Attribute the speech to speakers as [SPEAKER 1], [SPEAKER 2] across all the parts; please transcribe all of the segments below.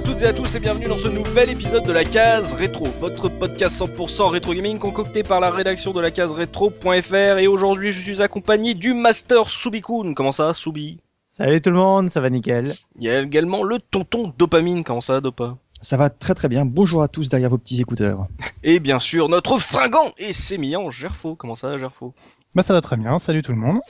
[SPEAKER 1] Bonjour à toutes et à tous et bienvenue dans ce nouvel épisode de la case rétro, votre podcast 100% rétro gaming concocté par la rédaction de la case rétro.fr et aujourd'hui je suis accompagné du Master Subikun. Comment ça Subi
[SPEAKER 2] Salut tout le monde, ça va nickel.
[SPEAKER 1] Il y a également le tonton Dopamine. Comment ça Dopa?
[SPEAKER 3] Ça va très très bien. Bonjour à tous derrière vos petits écouteurs.
[SPEAKER 1] Et bien sûr notre fringant et sémillant Gerfo. Comment ça Gerfo?
[SPEAKER 4] Bah ça va très bien, salut tout le monde.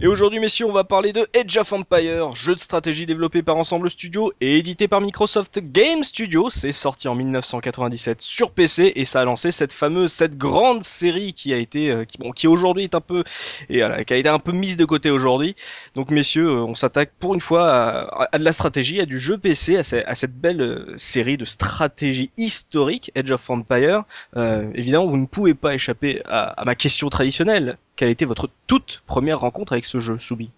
[SPEAKER 1] Et aujourd'hui, messieurs, on va parler de Edge of Empire, jeu de stratégie développé par Ensemble Studio et édité par Microsoft Game Studio. C'est sorti en 1997 sur PC et ça a lancé cette fameuse, cette grande série qui a été, euh, qui, bon, qui aujourd'hui est un peu, et voilà, qui a été un peu mise de côté aujourd'hui. Donc, messieurs, euh, on s'attaque pour une fois à, à, de la stratégie, à du jeu PC, à, à cette belle euh, série de stratégie historique, Edge of Empire. Euh, évidemment, vous ne pouvez pas échapper à, à ma question traditionnelle quelle été votre toute première rencontre avec ce jeu, Soubi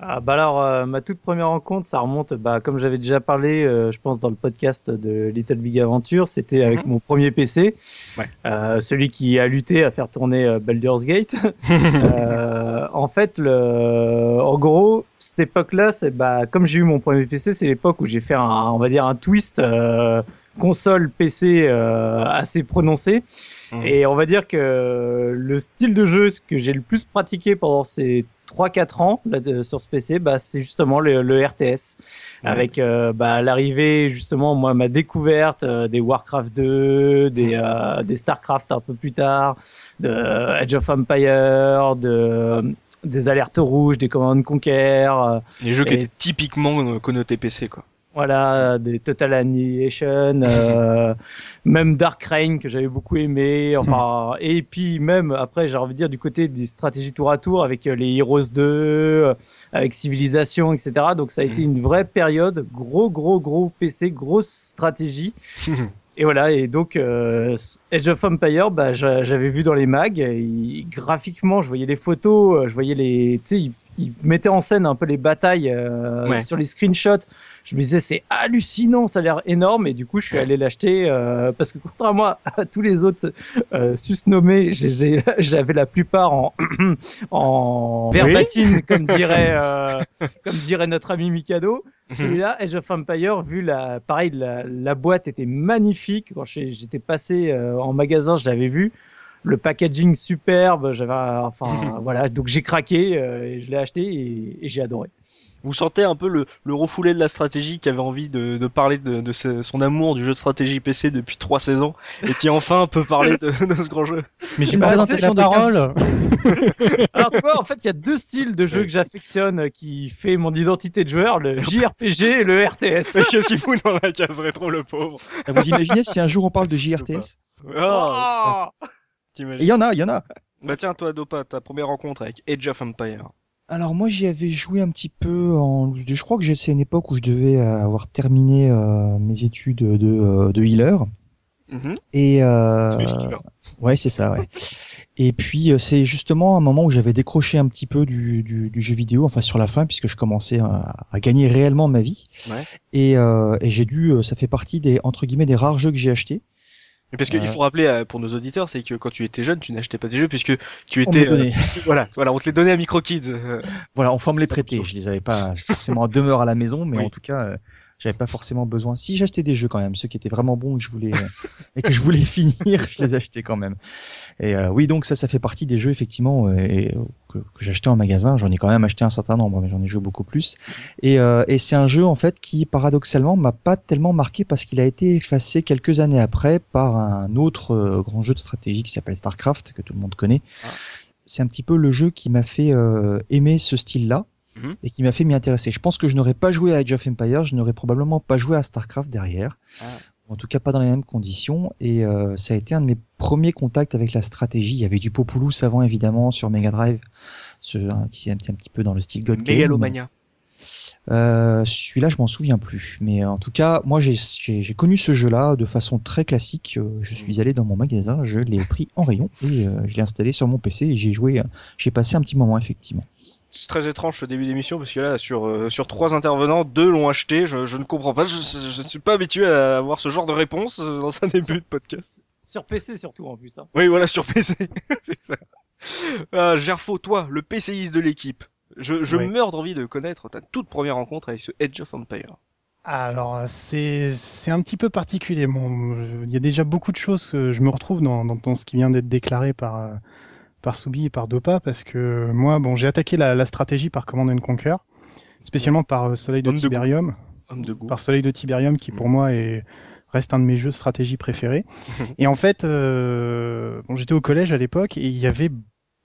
[SPEAKER 2] ah bah alors euh, ma toute première rencontre, ça remonte, bah comme j'avais déjà parlé, euh, je pense dans le podcast de Little Big Adventure, c'était avec mhm. mon premier PC, ouais. euh, celui qui a lutté à faire tourner Baldur's Gate. en fait, le, en gros, cette époque-là, c'est bah comme j'ai eu mon premier PC, c'est l'époque où j'ai fait un, on va dire un twist console PC assez prononcé. Mhm. Et on va dire que le style de jeu que j'ai le plus pratiqué pendant ces 3-4 ans là, sur ce PC, bah, c'est justement le, le RTS. Avec euh, bah, l'arrivée, justement, moi, ma découverte euh, des Warcraft 2, des, euh, des Starcraft un peu plus tard, de Edge of Empire, de des alertes rouges, des Command Conquer.
[SPEAKER 1] Des jeux qui étaient typiquement connotés PC, quoi.
[SPEAKER 2] Voilà, des Total Annihilation, euh, même Dark Reign que j'avais beaucoup aimé. Enfin, et puis même après, j'ai envie de dire du côté des stratégies tour à tour avec euh, les Heroes 2, euh, avec Civilisation, etc. Donc ça a été une vraie période, gros, gros, gros PC, grosse stratégie. Et voilà, et donc euh, Edge of Empire, bah, j'avais vu dans les mags, et, graphiquement, je voyais les photos, je voyais les, tu sais, ils, ils, mettaient en scène un peu les batailles euh, ouais. sur les screenshots. Je me disais c'est hallucinant, ça a l'air énorme, et du coup, je suis allé l'acheter euh, parce que contrairement à tous les autres euh, susnommés, j'avais la plupart en en
[SPEAKER 1] Oui.
[SPEAKER 2] verbatim, comme dirait euh, comme dirait notre ami Mikado. Celui-là, Edge of Empire, vu la, pareil, la, la boîte était magnifique. Quand j'étais passé euh, en magasin, je l'avais vu. Le packaging superbe, j'avais, enfin, voilà. Donc j'ai craqué, euh, et je l'ai acheté et, et j'ai adoré.
[SPEAKER 1] Vous sentez un peu le, le refoulé de la stratégie qui avait envie de, de parler de, de ce, son amour du jeu de stratégie PC depuis trois saisons et qui enfin peut parler de, de ce grand jeu.
[SPEAKER 3] Mais j'ai
[SPEAKER 2] Bah,
[SPEAKER 3] pas de
[SPEAKER 2] la
[SPEAKER 3] parole.
[SPEAKER 2] Alors tu vois, en fait, il y a deux styles de jeux que j'affectionne euh, qui fait mon identité de joueur, le JRPG et le RTS.
[SPEAKER 1] Qu'est-ce qu'il fout dans la case rétro, le pauvre?
[SPEAKER 3] Vous imaginez si un jour on parle de JRTS
[SPEAKER 1] Oh
[SPEAKER 3] Et Il y en a, il y en a.
[SPEAKER 1] Bah tiens, toi, Dopa, ta première rencontre avec Edge of Empire.
[SPEAKER 3] Alors moi j'y avais joué un petit peu en je crois que c'est une époque où je devais avoir terminé euh, mes études de euh, de healer
[SPEAKER 1] Mhm.
[SPEAKER 3] et euh, ouais c'est ça ouais. Et puis euh, c'est justement un moment où j'avais décroché un petit peu du, du, du jeu vidéo, enfin sur la fin puisque je commençais à, à gagner réellement ma vie.
[SPEAKER 1] Ouais.
[SPEAKER 3] Et, euh, et j'ai dû, euh, ça fait partie des entre guillemets des rares jeux que j'ai achetés.
[SPEAKER 1] Mais parce qu'il faut rappeler euh, pour nos auditeurs, c'est que quand tu étais jeune, tu n'achetais pas des jeux puisque tu
[SPEAKER 3] On
[SPEAKER 1] étais,
[SPEAKER 3] les donnait.
[SPEAKER 1] euh, voilà, voilà, on te les donnait à MicroKids.
[SPEAKER 3] Voilà, enfin on me les
[SPEAKER 1] coûte
[SPEAKER 3] Je les avais pas forcément à demeure à la maison, mais
[SPEAKER 1] Oui.
[SPEAKER 3] en tout cas, euh, j'avais pas forcément besoin. Si j'achetais des jeux quand même, ceux qui étaient vraiment bons et que je voulais euh, et que je voulais finir, je les achetais quand même. Et euh, oui, donc ça, ça fait partie des jeux effectivement euh, et, euh, que, que j'achetais en magasin. J'en ai quand même acheté un certain nombre, mais j'en ai joué beaucoup plus. Et, euh, et c'est un jeu en fait qui paradoxalement m'a pas tellement marqué parce qu'il a été effacé quelques années après par un autre euh, grand jeu de stratégie qui s'appelle Starcraft que tout le monde connaît.
[SPEAKER 1] Ah.
[SPEAKER 3] C'est un petit peu le jeu qui m'a fait aimer ce style-là
[SPEAKER 1] Mhm.
[SPEAKER 3] et qui m'a fait m'y intéresser. Je pense que je n'aurais pas joué à Age of Empires, je n'aurais probablement pas joué à Starcraft derrière.
[SPEAKER 1] Ah.
[SPEAKER 3] En tout cas, pas dans les mêmes conditions. Et euh, ça a été un de mes premiers contacts avec la stratégie. Il y avait du Populous avant, évidemment, sur Mega Drive, ce, hein, qui est un petit, un petit peu dans le style God Game.
[SPEAKER 1] Mégalomania.
[SPEAKER 3] Euh, Celui-là, je m'en souviens plus. Mais en tout cas, moi, j'ai- connu ce jeu-là de façon très classique. Euh, Je suis allé dans mon magasin, je l'ai pris en rayon et euh, je l'ai installé sur mon PC et j'ai joué. J'ai passé un petit moment, effectivement.
[SPEAKER 1] C'est très étrange ce début d'émission parce que là, sur euh, sur trois intervenants, deux l'ont acheté. Je, je ne comprends pas. Je, ne suis pas habitué à avoir ce genre de réponse euh, dans un début de podcast.
[SPEAKER 2] Sur PC surtout en plus. Hein.
[SPEAKER 1] Oui, voilà, sur PC. c'est ça. Ah, Gerfo, toi, le PCiste de l'équipe. Je, meurs d'envie de connaître ta toute première rencontre avec ce Edge of Empire.
[SPEAKER 4] Alors, c'est un petit peu particulier. Bon, il y a déjà beaucoup de choses que je me retrouve dans, dans, ce qui vient d'être déclaré par, par Soubi et par Dopa, parce que moi, bon, j'ai attaqué la, stratégie par Command and Conquer, spécialement par Soleil de Tiberium. par Soleil de Tiberium, qui pour mm. moi est reste un de mes jeux stratégie préférés. et en fait, euh, bon, j'étais au collège à l'époque et il y avait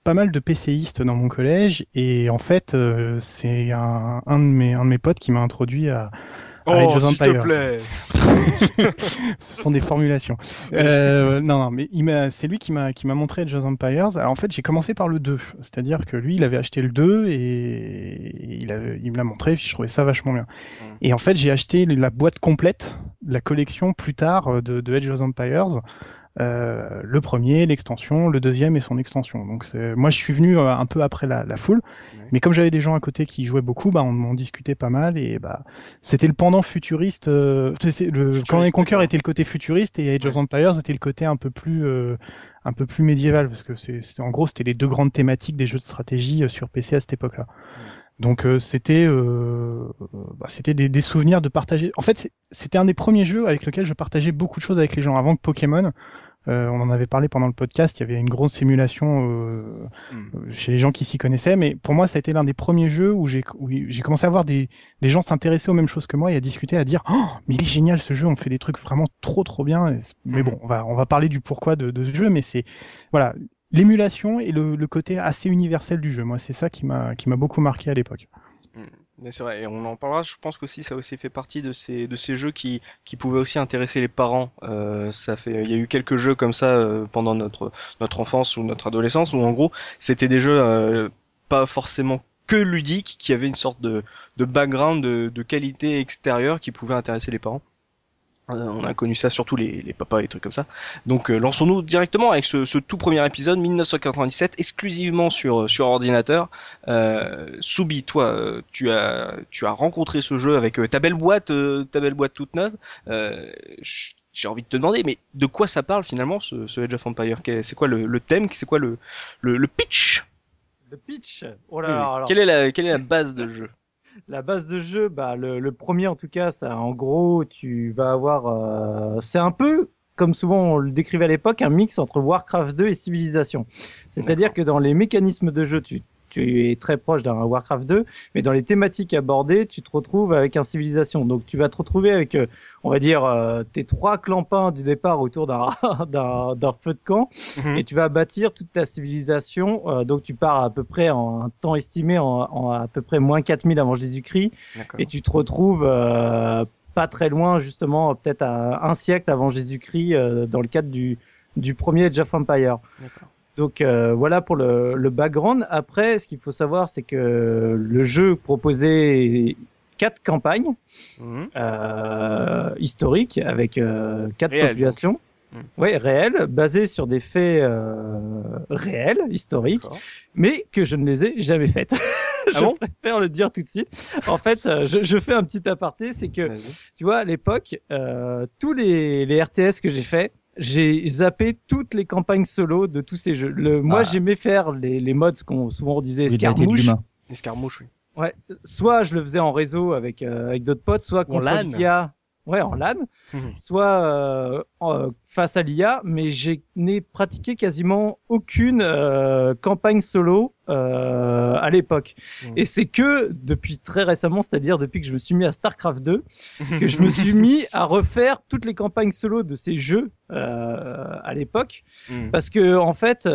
[SPEAKER 4] pas mal de PCistes dans mon collège et en fait, euh, c'est un, un, de mes, un de mes potes qui m'a introduit à,
[SPEAKER 1] Oh, s'il te plaît.
[SPEAKER 4] Ce sont des formulations. Euh, non, non, mais c'est lui qui m'a qui m'a montré Age of Empires. Alors en fait, j'ai commencé par le 2, c'est-à-dire que lui, il avait acheté le 2 et il, avait, il me l'a montré, puis je trouvais ça vachement bien. Mm. Et en fait, j'ai acheté la boîte complète, la collection plus tard de, de Age of Empires. Euh, le premier, l'extension, le deuxième et son extension. Donc moi je suis venu euh, un peu après la, la foule, mais comme j'avais des gens à côté qui jouaient beaucoup, bah, on en discutait pas mal et bah c'était le pendant futuriste. Euh, le Command Conquer était le côté futuriste et Age of Empires était le côté un peu plus euh, un peu plus médiéval parce que c'est en gros c'était les deux grandes thématiques des jeux de stratégie sur PC à cette époque-là. Donc c'était euh, bah, c'était des, des, souvenirs de partager. En fait, c'était un des premiers jeux avec lequel je partageais beaucoup de choses avec les gens avant que Pokémon. Euh, on en avait parlé pendant le podcast, il y avait une grosse simulation euh, hmm. chez les gens qui s'y connaissaient, mais pour moi, ça a été l'un des premiers jeux où j'ai j'ai commencé à voir des, des gens s'intéresser aux mêmes choses que moi et à discuter, à dire oh, mais il est génial ce jeu, on fait des trucs vraiment trop trop bien. Mais hmm. bon, on va on va parler du pourquoi de, de ce jeu, mais c'est voilà l'émulation et le, le, côté assez universel du jeu. Moi, c'est ça qui m'a qui m'a beaucoup marqué à l'époque.
[SPEAKER 1] Mais c'est vrai, et on en parlera. Je pense qu'aussi ça aussi fait partie de ces de ces jeux qui qui pouvaient aussi intéresser les parents. Euh, ça fait, il y a eu quelques jeux comme ça euh, pendant notre notre enfance ou notre adolescence où en gros c'était des jeux euh, pas forcément que ludiques, qui avaient une sorte de de background de, de qualité extérieure qui pouvait intéresser les parents. Euh, on a connu ça surtout les, les papas et les trucs comme ça. Donc euh, lançons-nous directement avec ce, ce, tout premier épisode 1997 exclusivement sur sur ordinateur. Euh, Soubi, toi, euh, tu as tu as rencontré ce jeu avec ta belle boîte, ta belle boîte toute neuve. J'ai envie de te demander, mais de quoi ça parle finalement ce, ce Age of Empire C'est quoi le, le thème? C'est quoi le, le, le pitch?
[SPEAKER 2] Le pitch? Oh là là,
[SPEAKER 1] Quelle est la quelle est la base de jeu?
[SPEAKER 2] La base de jeu, bah, le, premier en tout cas, ça, en gros, tu vas avoir. Euh, c'est un peu, comme souvent on le décrivait à l'époque, un mix entre Warcraft 2 et Civilization. C'est-à-dire que dans les mécanismes de jeu, tu tu es très proche d'un Warcraft 2, mais dans les thématiques abordées, tu te retrouves avec un civilisation. Donc tu vas te retrouver avec, euh, on va dire, euh, tes trois clampins du départ autour d'un d'un feu de camp, mhm. et tu vas bâtir toute ta civilisation. Euh, donc tu pars à peu près en un temps estimé en, à peu près moins 4000 avant Jésus-Christ, et tu te retrouves pas très loin, justement, peut-être à un siècle avant Jésus-Christ, dans le cadre du, du premier Age of Empire. Donc euh, voilà pour le, le, background. Après, ce qu'il faut savoir, c'est que le jeu proposait quatre campagnes mhm. euh, historiques avec euh, quatre populations. Mhm. Oui, réelles, basées sur des faits euh, réels, historiques, mais que je ne les ai jamais faites. je ah préfère le dire tout de suite. En fait, euh, je, je fais un petit aparté, c'est que, tu vois, à l'époque, euh, tous les, les RTS que j'ai faits, j'ai zappé toutes les campagnes solo de tous ces jeux. Le, moi, ah. j'aimais faire les, les modes qu'on souvent on disait escarmouches.
[SPEAKER 1] Escarmouches, oui.
[SPEAKER 2] Ouais. Soit je le faisais en réseau avec euh, avec d'autres potes, soit contre l'IA. Ouais, en LAN. Mhm. Soit euh, euh, face à l'IA, mais j'ai n'ai pratiqué quasiment aucune euh, campagne solo euh, à l'époque. Mhm. Et c'est que depuis très récemment, c'est-à-dire depuis que je me suis mis à StarCraft 2, que je me suis mis à refaire toutes les campagnes solo de ces jeux euh, à l'époque, mhm. parce que en fait,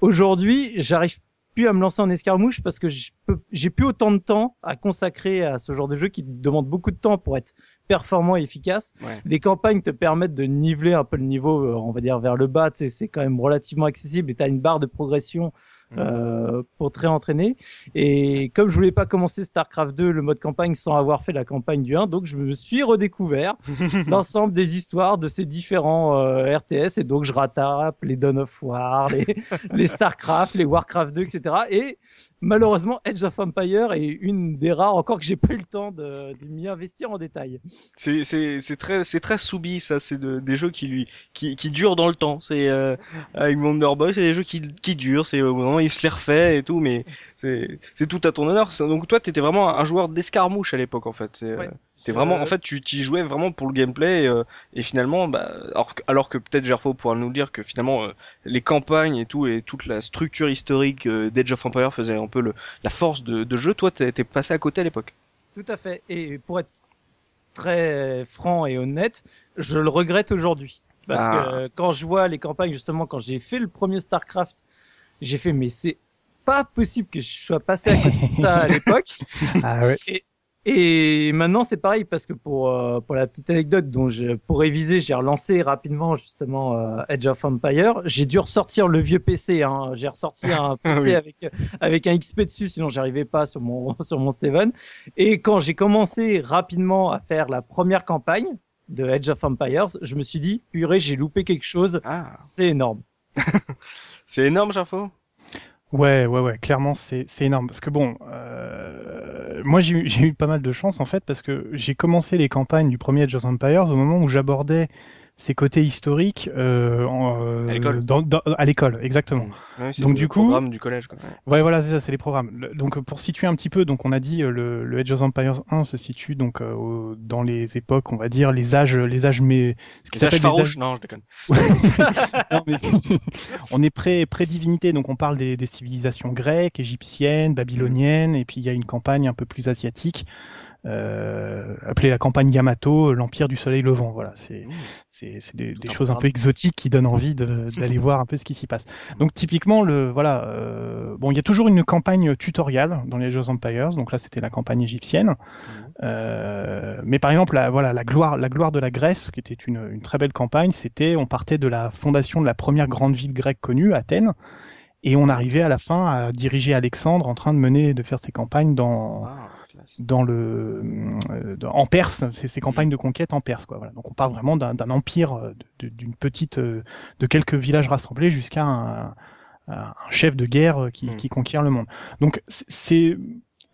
[SPEAKER 2] aujourd'hui, j'arrive plus à me lancer en escarmouche parce que j'ai plus autant de temps à consacrer à ce genre de jeu qui demande beaucoup de temps pour être performant et efficace. Les campagnes te permettent de niveler un peu le niveau, euh, on va dire vers le bas. C'est quand même relativement accessible et tu as une barre de progression. Euh, pour très entraîner. Et comme je voulais pas commencer StarCraft 2, le mode campagne, sans avoir fait la campagne du 1, donc je me suis redécouvert l'ensemble des histoires de ces différents euh, RTS. Et donc je rattrape les Dawn of War, les, les StarCraft, les Warcraft 2, etc. Et malheureusement, Edge of Empire est une des rares encore que j'ai pas eu le temps de, de m'y investir en détail.
[SPEAKER 1] C'est très très soubi ça. C'est de, des jeux qui lui qui qui durent dans le temps. C'est euh, avec Wonder Boy, c'est des jeux qui qui durent. C'est au moment il se les refait et tout, mais c'est c'est tout à ton honneur. Donc toi, t'étais vraiment un joueur d'escarmouche à l'époque en fait.
[SPEAKER 2] Ouais.
[SPEAKER 1] T'es vraiment, en fait, tu y jouais vraiment pour le gameplay et, et finalement, bah, alors, alors que peut-être Gerfo pourra nous dire que finalement les campagnes et tout et toute la structure historique d'Age of Empire faisait un peu le, la force de, de jeu. Toi, t'es passé à côté à l'époque.
[SPEAKER 2] Tout à fait. Et pour être très franc et honnête, je le regrette aujourd'hui. Parce ah. que quand je vois les campagnes, justement, quand j'ai fait le premier StarCraft, j'ai fait, mais c'est pas possible que je sois passé à côté de ça à l'époque.
[SPEAKER 4] ah ouais.
[SPEAKER 2] Et, et maintenant, c'est pareil parce que pour euh, pour la petite anecdote, dont je, pour réviser, j'ai relancé rapidement justement euh, Edge of Empire. J'ai dû ressortir le vieux PC. Hein. J'ai ressorti un PC avec avec un XP dessus, sinon j'arrivais pas sur mon sur mon 7. Et quand j'ai commencé rapidement à faire la première campagne de Edge of Empires, je me suis dit purée, j'ai loupé quelque chose. Ah. C'est énorme.
[SPEAKER 1] C'est énorme, Jafo.
[SPEAKER 4] Ouais, ouais, ouais, clairement, c'est énorme. Parce que bon, euh, moi j'ai eu pas mal de chance en fait, parce que j'ai commencé les campagnes du premier Age of Empires au moment où j'abordais ces côtés historiques euh,
[SPEAKER 1] euh, à l'école.
[SPEAKER 4] à l'école, exactement.
[SPEAKER 1] Mmh. donc du coup, programme du collège. Quoi.
[SPEAKER 4] Ouais. voilà, c'est ça, c'est les programmes. donc pour situer un petit peu, donc on a dit euh, le, le Age of Empires 1 se situe donc euh, dans les époques, on va dire les âges, les âges mais
[SPEAKER 1] ce qui s'appelle âges... non, je déconne.
[SPEAKER 4] non, mais on est pré pré divinité, donc on parle des, des civilisations grecques, égyptiennes, babyloniennes, et puis il y a une campagne un peu plus asiatique euh, appelée la campagne Yamato, l'Empire du Soleil Levant. Voilà, c'est c'est des, des choses un peu exotiques qui donnent envie d'aller voir un peu ce qui s'y passe. Donc typiquement, le voilà, euh, bon, il y a toujours une campagne tutoriale dans les Jeux Empires. Donc là, c'était la campagne égyptienne. Mmh. Euh, mais par exemple, la, voilà, la gloire, la gloire de la Grèce, qui était une, une très belle campagne, c'était, on partait de la fondation de la première grande ville grecque connue, Athènes. Et on arrivait à la fin à diriger Alexandre en train de mener, de faire ses campagnes dans, ah dans le euh, en Perse, c'est ces campagnes de conquête en Perse quoi. Voilà. Donc on parle vraiment d'un empire euh, d'une petite euh, de quelques villages rassemblés jusqu'à un, un, chef de guerre qui, hmm. qui conquiert le monde. Donc c'est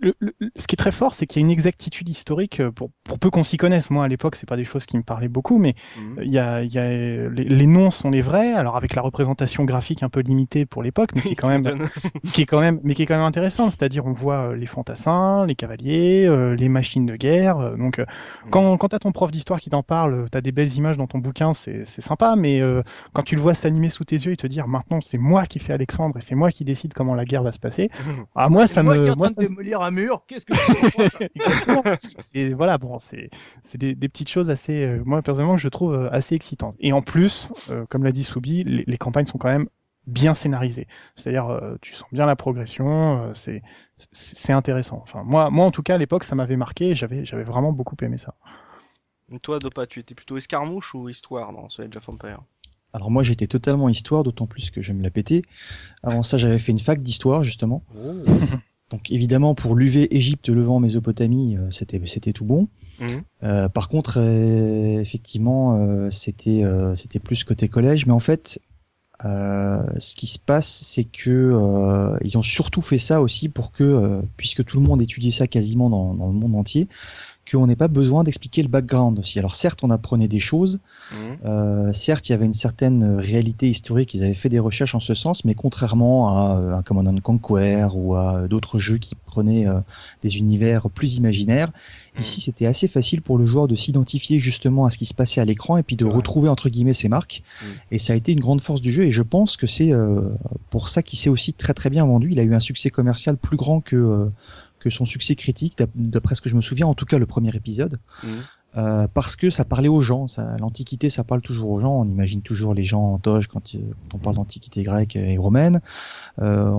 [SPEAKER 4] ce qui est très fort, c'est qu'il y a une exactitude historique euh, pour, pour peu qu'on s'y connaisse. Moi, à l'époque, c'est pas des choses qui me parlaient beaucoup, mais mhm. il y a, y a les, noms sont les vrais. Alors avec la représentation graphique un peu limitée pour l'époque, mais qui est quand même, qui est quand même, mais qui est quand même intéressante. C'est-à-dire, on voit euh, les fantassins, les cavaliers, euh, les machines de guerre. Donc, mhm. quand, quand t'as ton prof d'histoire qui t'en parle, t'as des belles images dans ton bouquin, c'est sympa. Mais quand tu le vois s'animer sous tes yeux et te dire, maintenant, c'est moi qui fais Alexandre et c'est moi qui décide comment la guerre va se passer.
[SPEAKER 2] ah moi, ça me, moi, ça un mur, qu'est-ce que
[SPEAKER 4] c'est voilà, bon, c'est c'est des, des, petites choses assez, euh, moi personnellement, je trouve euh, assez excitantes. Et en plus, euh, comme l'a dit Soubi, les, les, campagnes sont quand même bien scénarisées. C'est-à-dire, tu sens bien la progression, c'est c'est intéressant. Enfin, moi, moi en tout cas, à l'époque, ça m'avait marqué. J'avais j'avais vraiment beaucoup aimé ça.
[SPEAKER 1] toi, Dopa, tu étais plutôt escarmouche ou histoire dans ce Age of Empires?
[SPEAKER 3] Alors moi j'étais totalement histoire, d'autant plus que je me la pétais. Avant ça j'avais fait une fac d'histoire justement. Oh. Donc évidemment pour l'UV Égypte, Levant, Mésopotamie, euh, c'était c'était tout bon. Mhm. Euh, par contre, euh, effectivement, c'était c'était plus côté collège, mais en fait, ce qui se passe, c'est que ils ont surtout fait ça aussi pour que, puisque tout le monde étudiait ça quasiment dans, dans le monde entier, qu'on n'ait pas besoin d'expliquer le background aussi. Alors certes, on apprenait des choses, mmh. euh, certes, il y avait une certaine réalité historique, ils avaient fait des recherches en ce sens, mais contrairement à euh, un Command Conquer ou à d'autres jeux qui prenaient euh, des univers plus imaginaires, mmh. ici c'était assez facile pour le joueur de s'identifier justement à ce qui se passait à l'écran et puis de retrouver entre guillemets ses marques. Mmh. Et ça a été une grande force du jeu et je pense que c'est pour ça qu'il s'est aussi très très bien vendu. Il a eu un succès commercial plus grand que son succès critique, d'après ce que je me souviens, en tout cas le premier épisode, mmh. euh, parce que ça parlait aux gens. L'Antiquité, ça parle toujours aux gens. On imagine toujours les gens en toge quand, euh, on parle d'Antiquité grecque et romaine. Euh,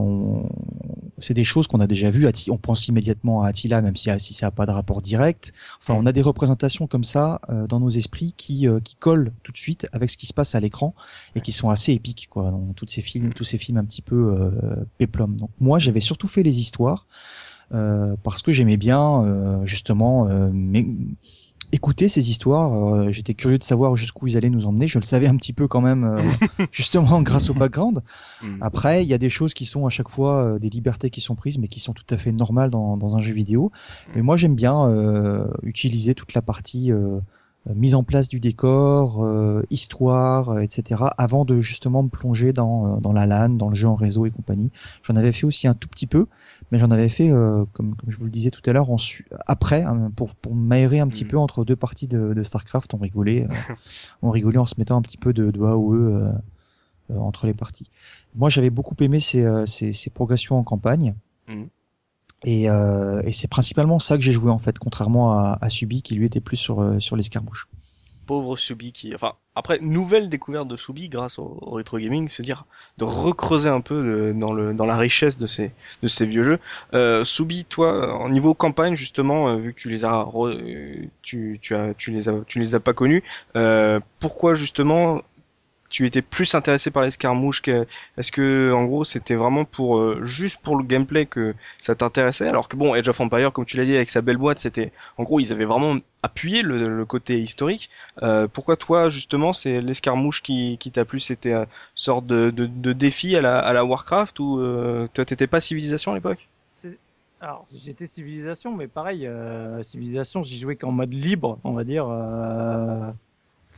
[SPEAKER 3] c'est des choses qu'on a déjà vues. On pense immédiatement à Attila, même si, si ça n'a pas de rapport direct. Enfin, on a des représentations comme ça dans nos esprits qui, qui collent tout de suite avec ce qui se passe à l'écran et qui sont assez épiques, quoi. Dans toutes ces films, tous ces films un petit peu péplum. Donc moi, j'avais surtout fait les histoires. Euh, parce que j'aimais bien euh, justement euh, écouter ces histoires. J'étais curieux de savoir jusqu'où ils allaient nous emmener. Je le savais un petit peu quand même, justement grâce au background. Mm. Après, il y a des choses qui sont à chaque fois des libertés qui sont prises, mais qui sont tout à fait normales dans, dans un jeu vidéo. Mais moi, j'aime bien utiliser toute la partie mise en place du décor, histoire, etc. Avant de justement me plonger dans, dans la LAN, dans le jeu en réseau et compagnie. J'en avais fait aussi un tout petit peu, mais j'en avais fait, comme, comme je vous le disais tout à l'heure, après, hein, pour, pour m'aérer un petit mm. peu entre deux parties de, de Starcraft, on rigolait, on rigolait en se mettant un petit peu de, de AOE entre les parties. Moi, j'avais beaucoup aimé ces, ces, ces progressions en campagne. Mm. Et, euh, et c'est principalement ça que j'ai joué en fait, contrairement à, à Subi qui lui était plus sur, euh, sur l'escarmouche.
[SPEAKER 1] Pauvre Subi qui, enfin, après nouvelle découverte de Subi grâce au, au rétro gaming, se dire de recreuser un peu dans le dans la richesse de ces de ces vieux jeux. Euh, Subi, toi, en niveau campagne justement, euh, vu que tu les as tu tu as tu les as tu les as pas connus, euh, pourquoi justement tu étais plus intéressé par l'escarmouche que est-ce que en gros c'était vraiment pour euh, juste pour le gameplay que ça t'intéressait? Alors que bon Age of Empire comme tu l'as dit avec sa belle boîte c'était en gros ils avaient vraiment appuyé le, côté historique. Euh, pourquoi toi justement c'est l'escarmouche qui, qui t'a plu? C'était une sorte de, de, de, défi à la, à la Warcraft ou euh, toi t'étais pas civilisation à l'époque?
[SPEAKER 2] Alors j'étais civilisation mais pareil euh, civilisation j'y jouais qu'en mode libre on va dire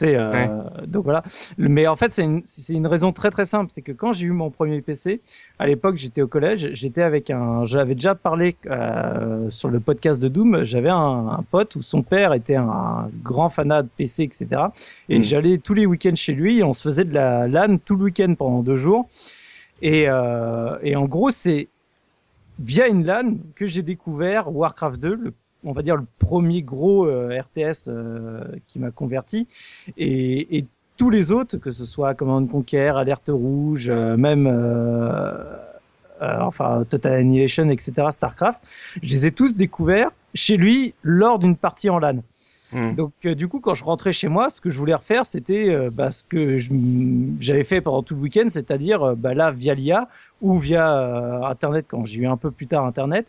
[SPEAKER 2] euh, donc voilà. Mais en fait, c'est une, une, raison très très simple. C'est que quand j'ai eu mon premier PC, à l'époque, j'étais au collège, j'étais avec un. J'avais déjà parlé euh, sur le podcast de Doom. J'avais un, un, pote où son père était un, grand fanat de PC, etc. Et mm. j'allais tous les week-ends chez lui. Et on se faisait de la LAN tout le week-end pendant deux jours. Et, euh, et en gros, c'est via une LAN que j'ai découvert Warcraft 2, le on va dire le premier gros euh, RTS euh, qui m'a converti et, et, tous les autres que ce soit Command Conquer, Alerte Rouge, euh, même enfin Total Annihilation, etc. Starcraft, je les ai tous découverts chez lui lors d'une partie en LAN. Hmm. Donc du coup, quand je rentrais chez moi, ce que je voulais refaire, c'était bah, ce que j'avais fait pendant tout le week-end, c'est-à-dire bah, là via l'IA ou via Internet quand j'ai eu un peu plus tard Internet,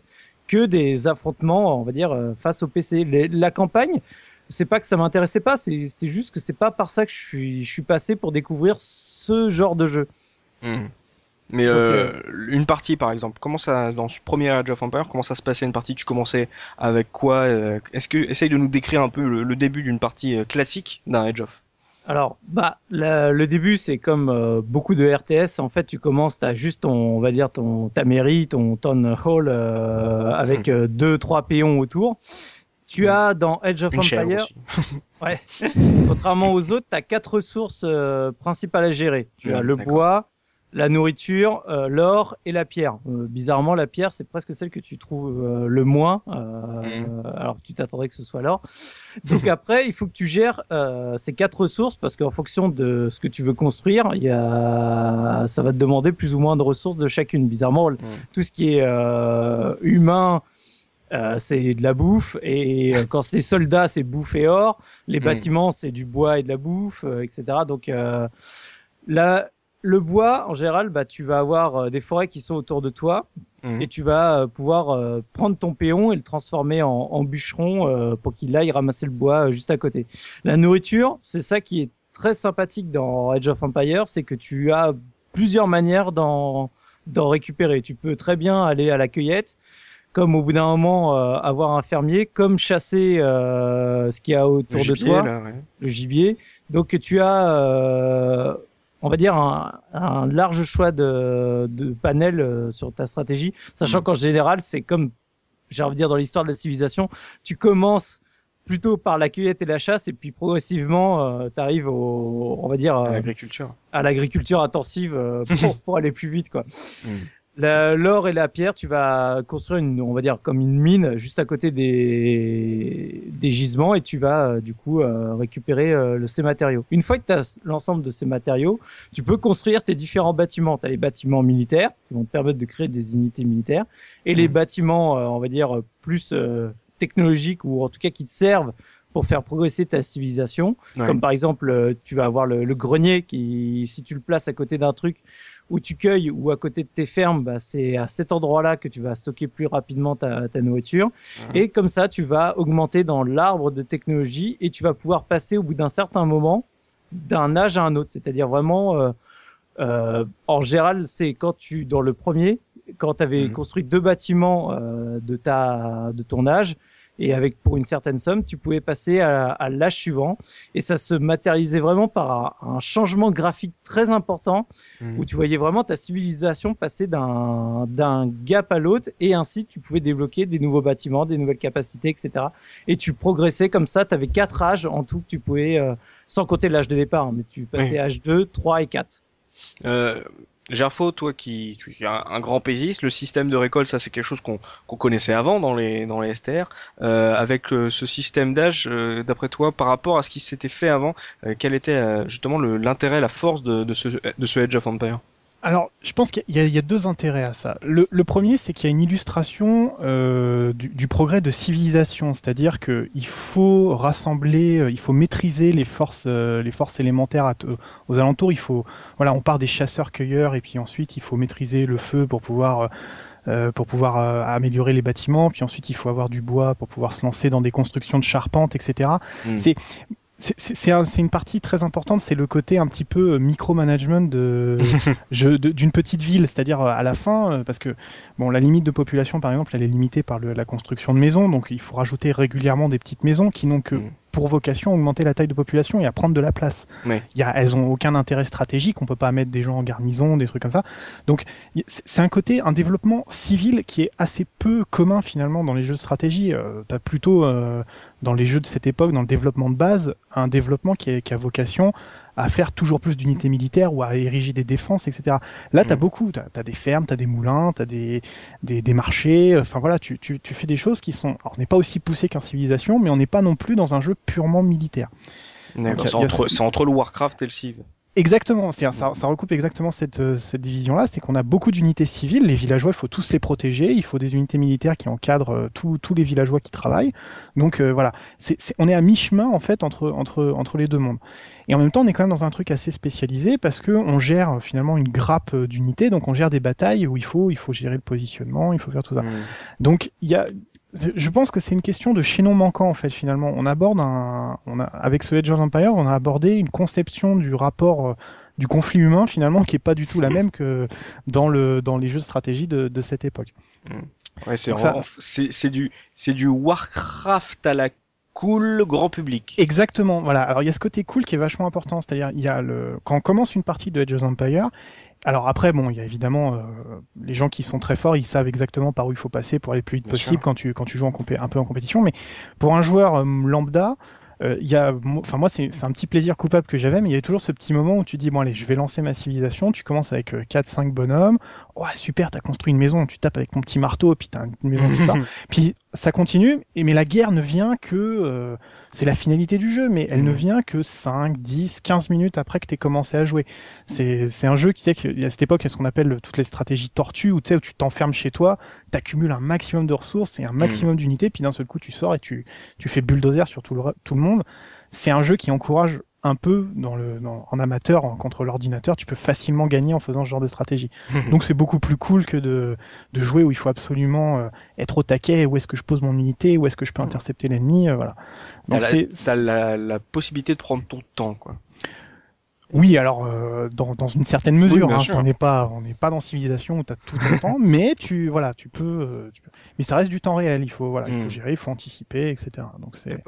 [SPEAKER 2] que des affrontements, on va dire, euh, face au PC. la campagne, c'est pas que ça m'intéressait pas, c'est juste que c'est pas par ça que je suis, je suis passé pour découvrir ce genre de jeu.
[SPEAKER 1] Hmm. Mais euh, euh, une partie, par exemple, comment ça, dans ce premier Age of Empire, comment ça se passait une partie? Tu commençais avec quoi Est-ce que essaye de nous décrire un peu le début d'une partie classique d'un Age of
[SPEAKER 2] alors, bah, le début, c'est comme euh, beaucoup de RTS. En fait, tu commences, tu as juste ton, on va dire, ton, ta mairie, ton town hall euh, avec euh, deux, trois péons autour. Tu as dans Edge of Empire, ouais, contrairement aux autres, tu as quatre ressources principales à gérer. Tu as le bois, la nourriture, euh, l'or et la pierre. Euh, bizarrement, la pierre, c'est presque celle que tu trouves euh, le moins, mm. alors que tu t'attendrais que ce soit l'or. Donc après, il faut que tu gères ces quatre ressources parce qu'en fonction de ce que tu veux construire, il y a... ça va te demander plus ou moins de ressources de chacune. Bizarrement, mm. tout ce qui est là c'est de la bouffe et quand c'est soldat c'est bouffe et or les mm. bâtiments c'est du bois et de la bouffe etc donc là le bois, en général, bah, tu vas avoir euh, des forêts qui sont autour de toi mhm. et tu vas euh, pouvoir euh, prendre ton péon et le transformer en, bûcheron pour qu'il aille ramasser le bois juste à côté. La nourriture, c'est ça qui est très sympathique dans Age of Empire, c'est que tu as plusieurs manières d'en récupérer. Tu peux très bien aller à la cueillette, comme au bout d'un moment avoir un fermier, comme chasser ce qu'il y a autour de toi, le gibier. Donc tu as on va dire, un, large choix de, de panels euh, sur ta stratégie, sachant mm. qu'en général, c'est comme, j'ai envie de dire, dans l'histoire de la civilisation, tu commences plutôt par la cueillette et la chasse, et puis progressivement, euh, tu arrives au, on va dire,
[SPEAKER 1] à l'agriculture,
[SPEAKER 2] à l'agriculture intensive euh, pour, pour, aller plus vite, quoi. Mm l'or et la pierre, tu vas construire une, on va dire comme une mine juste à côté des, des gisements et tu vas euh, du coup euh, récupérer euh, ces matériaux. Une fois que tu as l'ensemble de ces matériaux, tu peux construire tes différents bâtiments. Tu as les bâtiments militaires qui vont te permettre de créer des unités militaires et les mmh. bâtiments, on va dire plus technologiques ou en tout cas qui te servent pour faire progresser ta civilisation. Comme par exemple, tu vas avoir le, le, grenier qui, si tu le places à côté d'un truc, où tu cueilles ou à côté de tes fermes, bah, c'est à cet endroit-là que tu vas stocker plus rapidement ta, nourriture. Et comme ça, tu vas augmenter dans l'arbre de technologie et tu vas pouvoir passer au bout d'un certain moment d'un âge à un autre. C'est-à-dire vraiment, euh, euh, en général, c'est quand tu, dans le premier, quand tu avais mhm. construit deux bâtiments euh, de, ta, de ton âge, et avec pour une certaine somme, tu pouvais passer à, à l'âge suivant et ça se matérialisait vraiment par un, changement graphique très important mmh. où tu voyais vraiment ta civilisation passer d'un d'un gap à l'autre et ainsi tu pouvais débloquer des nouveaux bâtiments, des nouvelles capacités, etc. Et tu progressais comme ça. Tu avais quatre âges en tout que tu pouvais, euh, sans compter l'âge de départ, hein, mais tu passais âge 2, 3 et 4.
[SPEAKER 1] Euh, Gerfo, toi qui, es un, grand paysiste, le système de récolte, ça c'est quelque chose qu'on connaissait avant dans les dans les STR. Euh, avec euh, ce système d'âge, euh, d'après toi, par rapport à ce qui s'était fait avant, quel était justement l'intérêt, la force de, de, ce, de ce Edge of Empire
[SPEAKER 4] alors, je pense qu'il y, y, a deux intérêts à ça. Le, le premier, c'est qu'il y a une illustration euh, du, du, progrès de civilisation, c'est-à-dire qu'il faut rassembler, euh, il faut maîtriser les forces, euh, les forces élémentaires à aux alentours. Il faut, voilà, on part des chasseurs-cueilleurs et puis ensuite il faut maîtriser le feu pour pouvoir euh, pour pouvoir améliorer les bâtiments, puis ensuite il faut avoir du bois pour pouvoir se lancer dans des constructions de charpente, etc. C'est c'est une partie très importante, c'est le côté un petit peu euh, micromanagement de, d'une petite ville, c'est-à-dire euh, à la fin, euh, parce que bon, la limite de population, par exemple, elle est limitée par la construction de maisons, donc il faut rajouter régulièrement des petites maisons qui n'ont que mm pour vocation augmenter la taille de population et à prendre de la place. Il y a, elles ont aucun intérêt stratégique, on peut pas mettre des gens en garnison, des trucs comme ça. Donc c'est un côté, un développement civil qui est assez peu commun finalement dans les jeux de stratégie. Euh, plutôt euh, dans les jeux de cette époque, dans le développement de base, un développement qui, qui a vocation à faire toujours plus d'unités militaires ou à ériger des défenses, etc. Là, tu as mm. beaucoup, tu as, des fermes, tu as des moulins, tu as des, des, des, marchés, enfin voilà, tu, tu, tu, fais des choses qui sont... Alors, on n'est pas aussi poussé qu'un civilisation, mais on n'est pas non plus dans un jeu purement militaire.
[SPEAKER 1] C'est entre, entre, le Warcraft et le Civ.
[SPEAKER 4] Exactement, ça, ça recoupe exactement cette, euh, cette division-là, c'est qu'on a beaucoup d'unités civiles, les villageois, il faut tous les protéger, il faut des unités militaires qui encadrent euh, tous les villageois qui travaillent. Donc euh, voilà, c'est on est à mi-chemin en fait entre, entre, entre les deux mondes. Et en même temps, on est quand même dans un truc assez spécialisé parce que on gère finalement une grappe d'unités, donc on gère des batailles où il faut, il faut gérer le positionnement, il faut faire tout ça. Mmh. Donc il y a, je pense que c'est une question de chaînon manquant en fait finalement. On aborde un, on a, avec ce Age of Empire, on a abordé une conception du rapport euh, du conflit humain finalement qui est pas du tout la même que dans le dans les jeux de stratégie de, de cette époque.
[SPEAKER 1] Mmh. Ouais, c'est du c'est du Warcraft à la cool grand public.
[SPEAKER 4] Exactement. Voilà. Alors il y a ce côté cool qui est vachement important, c'est-à-dire il y a le quand on commence une partie de Age of Empire, alors après, bon, il y a évidemment euh, les gens qui sont très forts, ils savent exactement par où il faut passer pour aller le plus vite possible quand tu quand tu joues en un peu en compétition. Mais pour un joueur euh, lambda, euh, il y a, enfin moi c'est un petit plaisir coupable que j'avais, mais il y avait toujours ce petit moment où tu dis bon allez, je vais lancer ma civilisation. Tu commences avec 4-5 bonhommes. Oh super, t'as construit une maison. Tu tapes avec ton petit marteau, puis t'as une maison tout ça. puis ça continue. Et mais la guerre ne vient que c'est la finalité du jeu, mais elle ne mm. vient que 5, 10, 15 minutes après que tu commencé à jouer. C'est un jeu qui, tu sais, à cette époque, il y a ce qu'on appelle toutes les stratégies tortues, où, tu sais, où tu t'enfermes chez toi, tu accumules un maximum de ressources et un maximum mm. d'unités, puis d'un seul coup, tu sors et tu, tu fais bulldozer sur tout le, tout le monde. C'est un jeu qui encourage un peu dans le, en amateur contre l'ordinateur, tu peux facilement gagner en faisant ce genre de stratégie. Donc c'est beaucoup plus cool que de, de, jouer où il faut absolument euh, être au taquet, où est-ce que je pose mon unité, où est-ce que je peux intercepter l'ennemi, euh, voilà.
[SPEAKER 1] Donc c'est t'as la, la, possibilité de prendre ton temps, quoi.
[SPEAKER 4] Oui, alors euh, dans, dans une certaine mesure, hein, on n'est pas on n'est pas dans civilisation où tu as tout le temps, mais tu voilà, tu peux, tu peux, mais ça reste du temps réel. Il faut voilà, il faut hmm. gérer, il faut anticiper, etc. Donc c'est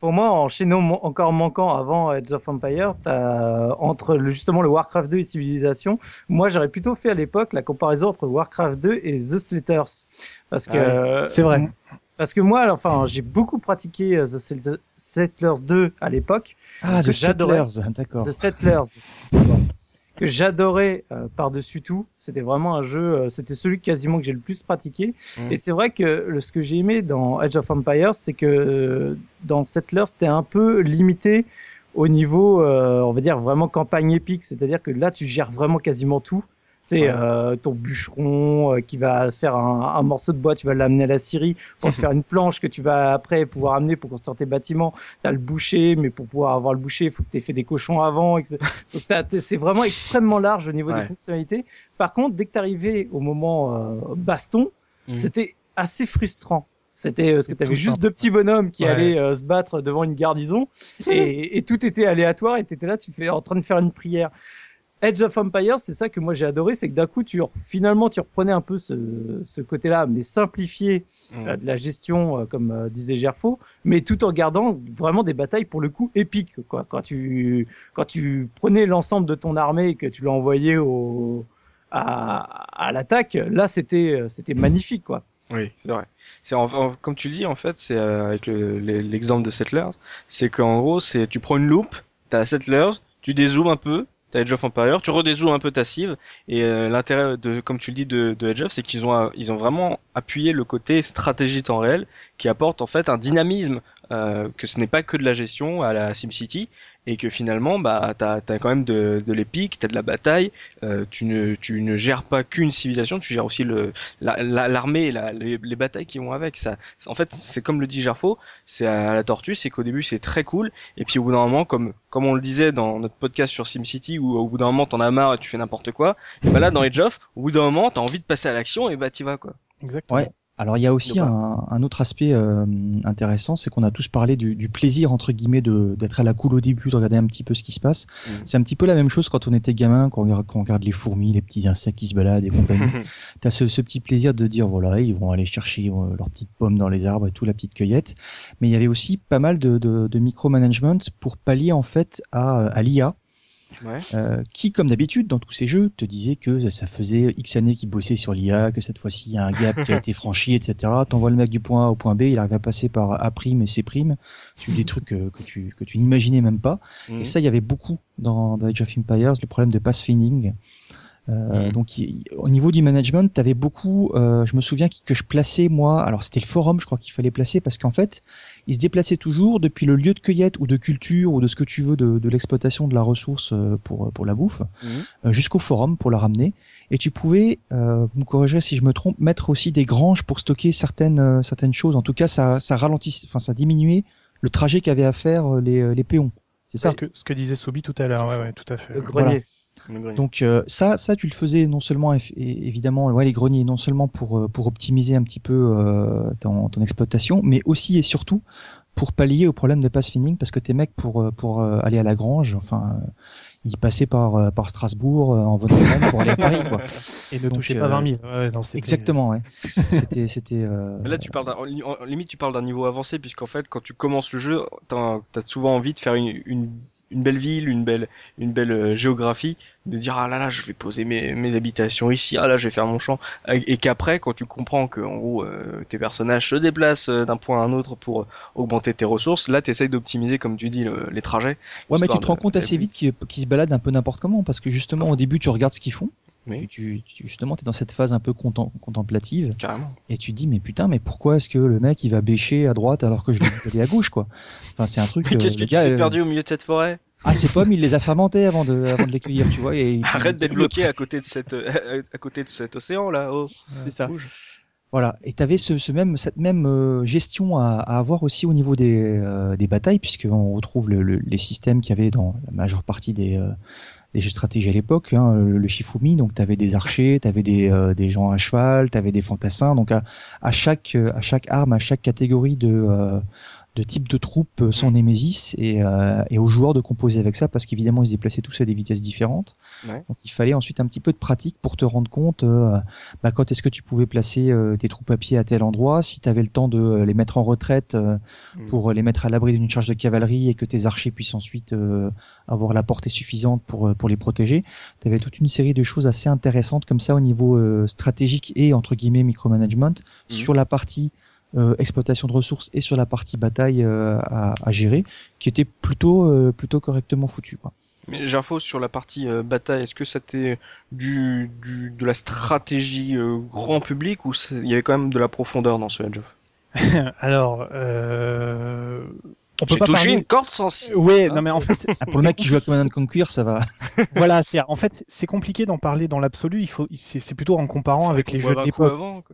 [SPEAKER 2] pour moi, en chaînon encore manquant avant Edge of Empire, as, entre le, justement le Warcraft 2 et Civilisation, moi j'aurais plutôt fait à l'époque la comparaison entre Warcraft 2 et The Sletters. Parce que.
[SPEAKER 4] c'est vrai.
[SPEAKER 2] Parce que moi, enfin, j'ai beaucoup pratiqué euh, The Settlers 2 à l'époque.
[SPEAKER 3] Ah, The Settlers, d'accord.
[SPEAKER 2] The Settlers que j'adorais euh, par-dessus tout. C'était vraiment un jeu, euh, c'était celui quasiment que j'ai le plus pratiqué. Mm. Et c'est vrai que ce que j'ai aimé dans Age of Empires, c'est que euh, dans Settlers, c'était un peu limité au niveau, on va dire, vraiment campagne épique. C'est-à-dire que là, tu gères vraiment quasiment tout. C'est euh, ton bûcheron euh, qui va faire un, un, morceau de bois, tu vas l'amener à la scierie pour te faire une planche que tu vas après pouvoir amener pour construire tes bâtiments. Tu as le boucher, mais pour pouvoir avoir le boucher, il faut que tu aies fait des cochons avant. c'est vraiment extrêmement large au niveau des fonctionnalités. Par contre, dès que tu arrivais au moment euh, baston, mmh. c'était assez frustrant. C'était parce que tu avais juste deux petits bonhommes qui allaient se battre devant une garnison et, et, tout était aléatoire et tu étais là, tu fais en train de faire une prière. Edge of Empires, c'est ça que moi j'ai adoré, c'est que d'un coup, tu finalement, tu reprenais un peu ce, ce côté-là, mais simplifié mm. euh, de la gestion, euh, comme euh, disait Gerfo, mais tout en gardant vraiment des batailles pour le coup épiques. Quoi. Quand tu quand tu prenais l'ensemble de ton armée et que tu l'envoyais au à, à l'attaque, là c'était c'était magnifique, quoi.
[SPEAKER 1] Oui, c'est vrai. C'est comme tu le dis en fait, c'est avec l'exemple de Settlers, c'est qu'en gros, c'est tu prends une loupe, t'as Settlers, tu dézoomes un peu, t'as Edge of Empire, tu redézoomes un peu ta cive et euh, l'intérêt de comme tu le dis de, de Edge of c'est qu'ils ont ils ont vraiment appuyé le côté stratégie temps réel qui apporte en fait un dynamisme euh, que ce n'est pas que de la gestion à la SimCity et que finalement bah t'as as quand même de, de l'épique, t'as de la bataille, euh, tu ne tu ne gères pas qu'une civilisation, tu gères aussi le l'armée la, les, les, batailles qui vont avec. Ça, en fait, c'est comme le dit Gerfo, c'est à la tortue, c'est qu'au début c'est très cool et puis au bout d'un moment, comme comme on le disait dans notre podcast sur SimCity, où au bout d'un moment t'en as marre et tu fais n'importe quoi, et bah là dans Age of, au bout d'un moment t'as envie de passer à l'action et bah t'y vas quoi.
[SPEAKER 3] Exactement. Ouais. Alors il y a aussi un, un, autre aspect euh, intéressant, c'est qu'on a tous parlé du, du plaisir entre guillemets de d'être à la cool au début, de regarder un petit peu ce qui se passe. Mm. C'est un petit peu la même chose quand on était gamin, quand on, regarde, quand on regarde les fourmis, les petits insectes qui se baladent et compagnie. T'as ce, ce petit plaisir de dire voilà, ils vont aller chercher euh, leurs petites pommes dans les arbres et tout, la petite cueillette. Mais il y avait aussi pas mal de, de, de micromanagement pour pallier en fait à, à l'IA euh, qui, comme d'habitude, dans tous ces jeux, te disait que ça faisait X années qu'il bossait sur l'IA, que cette fois-ci il y a un gap qui a été franchi, etc. T'envoies le mec du point A au point B, il arrive à passer par A' et C', tu des trucs que, que tu, que tu n'imaginais même pas. Et mhm. ça, il y avait beaucoup dans, dans Age of Empires, le problème de pass finding. Euh, donc au niveau du management, tu avais beaucoup. Euh, je me souviens que, je plaçais moi. Alors c'était le forum, je crois qu'il fallait placer parce qu'en fait, il se déplaçait toujours depuis le lieu de cueillette ou de culture ou de ce que tu veux de, de l'exploitation de la ressource euh, pour pour la bouffe, mhm. euh, jusqu'au forum pour la ramener. Et tu pouvais, euh, vous me corrigerez si je me trompe, mettre aussi des granges pour stocker certaines certaines choses. En tout cas, ça ça ralentissait, enfin ça diminuait le trajet qu'avaient à faire les les péons.
[SPEAKER 4] C'est ça? Ce que, ce que disait Soubi tout à l'heure. Ouais, ouais, tout à fait.
[SPEAKER 2] Le grenier.
[SPEAKER 3] Donc euh, ça, ça tu le faisais non seulement évidemment ouais, les greniers non seulement pour euh, pour optimiser un petit peu euh, ton, ton, exploitation, mais aussi et surtout pour pallier au problème de pass finning parce que tes mecs pour pour aller à la grange, enfin ils passaient par par Strasbourg en Vodafone pour aller à Paris quoi.
[SPEAKER 4] Et ne touchaient pas 20 000. Ouais,
[SPEAKER 3] non, exactement ouais. c'était c'était.
[SPEAKER 1] Là tu parles limite tu parles d'un niveau avancé puisqu'en fait quand tu commences le jeu t'as as souvent envie de faire une, une une belle ville, une belle, une belle euh, géographie, de dire ah là là je vais poser mes, mes habitations ici, ah là je vais faire mon champ, et qu'après quand tu comprends que en gros euh, tes personnages se déplacent euh, d'un point à un autre pour augmenter tes ressources, là tu essayes d'optimiser comme tu dis les trajets.
[SPEAKER 3] Ouais mais tu te rends compte assez vite qu'ils se baladent un peu n'importe comment parce que justement au début tu regardes ce qu'ils font, tu, tu, justement, tu es dans cette phase un peu contemplative.
[SPEAKER 1] Carrément.
[SPEAKER 3] Et tu dis, mais putain, mais pourquoi est-ce que le mec il va bêcher à droite alors que je vais aller à gauche, quoi? Enfin, c'est un truc.
[SPEAKER 1] Qu'est-ce que tu fais perdu au milieu de cette forêt?
[SPEAKER 3] Ah, ces pommes, il les a fermentées avant de, avant de les cueillir, tu vois. Et
[SPEAKER 1] Arrête d'être bloqué à côté de cette, à côté de cet océan là. Oh.
[SPEAKER 3] C'est ça. Voilà. Et tu avais ce, ce, même, cette même euh, gestion à, à, avoir aussi au niveau des, euh, des batailles, puisqu'on retrouve le, le, les systèmes qu'il y avait dans la majeure partie des, euh, des jeux de stratégie à l'époque, hein, le, le Shifumi. Donc, tu avais des archers, tu avais des, des gens à cheval, tu avais des fantassins. Donc, à, à, chaque, à chaque arme, à chaque catégorie de de type de troupe euh, sans et, euh, et, aux joueurs de composer avec ça parce qu'évidemment ils se déplaçaient tous à des vitesses différentes. Donc il fallait ensuite un petit peu de pratique pour te rendre compte euh, bah, quand est-ce que tu pouvais placer tes troupes à pied à tel endroit, si tu avais le temps de les mettre en retraite mm. pour les mettre à l'abri d'une charge de cavalerie et que tes archers puissent ensuite avoir la portée suffisante pour, pour les protéger. Tu avais toute une série de choses assez intéressantes comme ça au niveau stratégique et entre guillemets micromanagement mm. sur la partie euh, exploitation de ressources et sur la partie bataille euh, à, à, gérer, qui était plutôt euh, plutôt correctement foutu. Quoi.
[SPEAKER 1] Mais j'info sur la partie bataille, est-ce que c'était du, du de la stratégie grand public ou il y avait quand même de la profondeur dans ce Edge of?
[SPEAKER 4] Alors, euh,
[SPEAKER 1] on peut pas touché une corde sensible.
[SPEAKER 4] Oui, hein non mais en fait,
[SPEAKER 3] ah, pour le mec qui joue à Command Conquer, ça va.
[SPEAKER 4] voilà, c'est en fait c'est compliqué d'en parler dans l'absolu. Il faut, c'est plutôt en comparant avec les jeux de l'époque.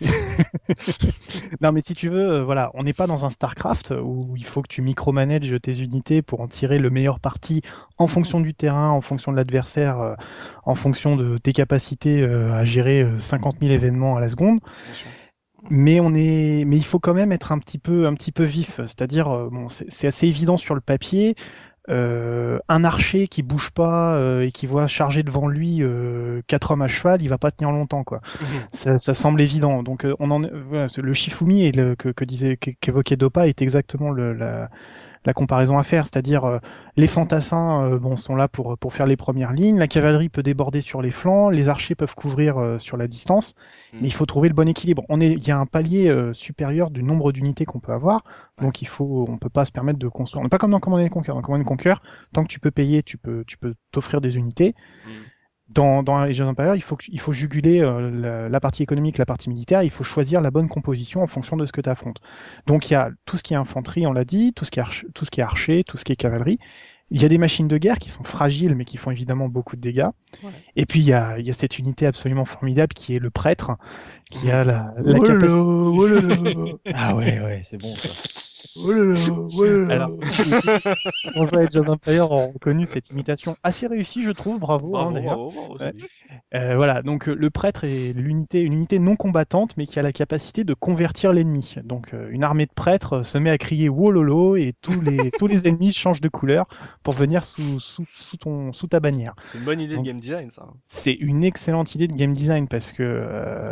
[SPEAKER 4] non mais si tu veux, euh, voilà, on n'est pas dans un Starcraft où il faut que tu micromanages tes unités pour en tirer le meilleur parti en fonction du terrain, en fonction de l'adversaire, euh, en fonction de tes capacités euh, à gérer 50 000 événements à la seconde mais on est, mais il faut quand même être un petit peu, un petit peu vif. C'est-à-dire, euh, bon, c'est assez évident sur le papier. euh, un archer qui bouge pas euh, et qui voit charger devant lui euh, quatre hommes à cheval, il va pas tenir longtemps quoi. Mhm. ça, ça, semble évident. Donc on en voilà, le Shifumi et le, que, que disait qu'évoquait Dopa est exactement le, la, la comparaison à faire, c'est-à-dire euh, les fantassins euh, bon, sont là pour, pour faire les premières lignes, la cavalerie peut déborder sur les flancs, les archers peuvent couvrir euh, sur la distance, hmm. mais il faut trouver le bon équilibre. On est, il y a un palier supérieur du nombre d'unités qu'on peut avoir, donc il faut, on peut pas se permettre de construire. On n'est pas comme dans Command Conquer. Dans Command Conquer, tant que tu peux payer, tu peux, tu peux t'offrir des unités. Hmm dans, dans les Jeux il faut, il faut juguler euh, la, partie économique, la partie militaire, il faut choisir la bonne composition en fonction de ce que tu affrontes. Donc il y a tout ce qui est infanterie, on l'a dit, tout ce qui est, archer, tout ce qui est archer, tout ce qui est cavalerie. Il y a des machines de guerre qui sont fragiles, mais qui font évidemment beaucoup de dégâts. Et puis il y a, il y a cette unité absolument formidable qui est le prêtre, qui a la, la
[SPEAKER 3] capacité... ah ouais, ouais, c'est bon. Ça.
[SPEAKER 4] Oh là là, oh. Alors, Bonjour et Jazz Empire ont reconnu cette imitation assez réussie, je trouve. Bravo, hein, d'ailleurs. Euh, voilà, donc euh, le prêtre est l'unité, une unité non combattante, mais qui a la capacité de convertir l'ennemi. Donc euh, une armée de prêtres se met à crier wololo et tous les tous les ennemis changent de couleur pour venir sous sous, sous ton sous ta bannière.
[SPEAKER 1] C'est une bonne idée de game design, ça.
[SPEAKER 4] C'est une excellente idée de game design parce que.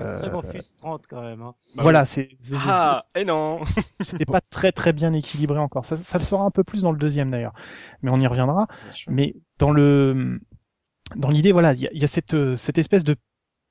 [SPEAKER 2] C'est 30 quand même. Hein.
[SPEAKER 4] Voilà, c'est.
[SPEAKER 1] Ah, et non.
[SPEAKER 4] C'était pas très très bien équilibré encore. Ça, ça le sera un peu plus dans le deuxième d'ailleurs, mais on y reviendra. Mais dans le dans l'idée, voilà, il y, y, a cette, cette espèce de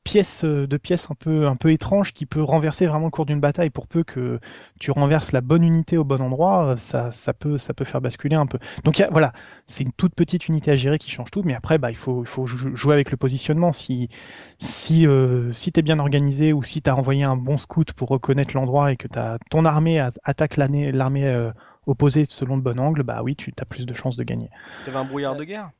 [SPEAKER 4] pièce de pièce un peu un peu étrange qui peut renverser vraiment le cours d'une bataille. Pour peu que tu renverses la bonne unité au bon endroit ça, ça peut ça peut faire basculer un peu. Donc voilà c'est une toute petite unité à gérer qui change tout mais après bah il faut il faut jouer avec le positionnement. Si si euh, si t'es bien organisé ou si t'as envoyé un bon scout pour reconnaître l'endroit et que t'as ton armée attaque l'armée euh, opposée selon le bon angle bah oui tu as plus de chances de gagner.
[SPEAKER 1] T'avais un brouillard de guerre?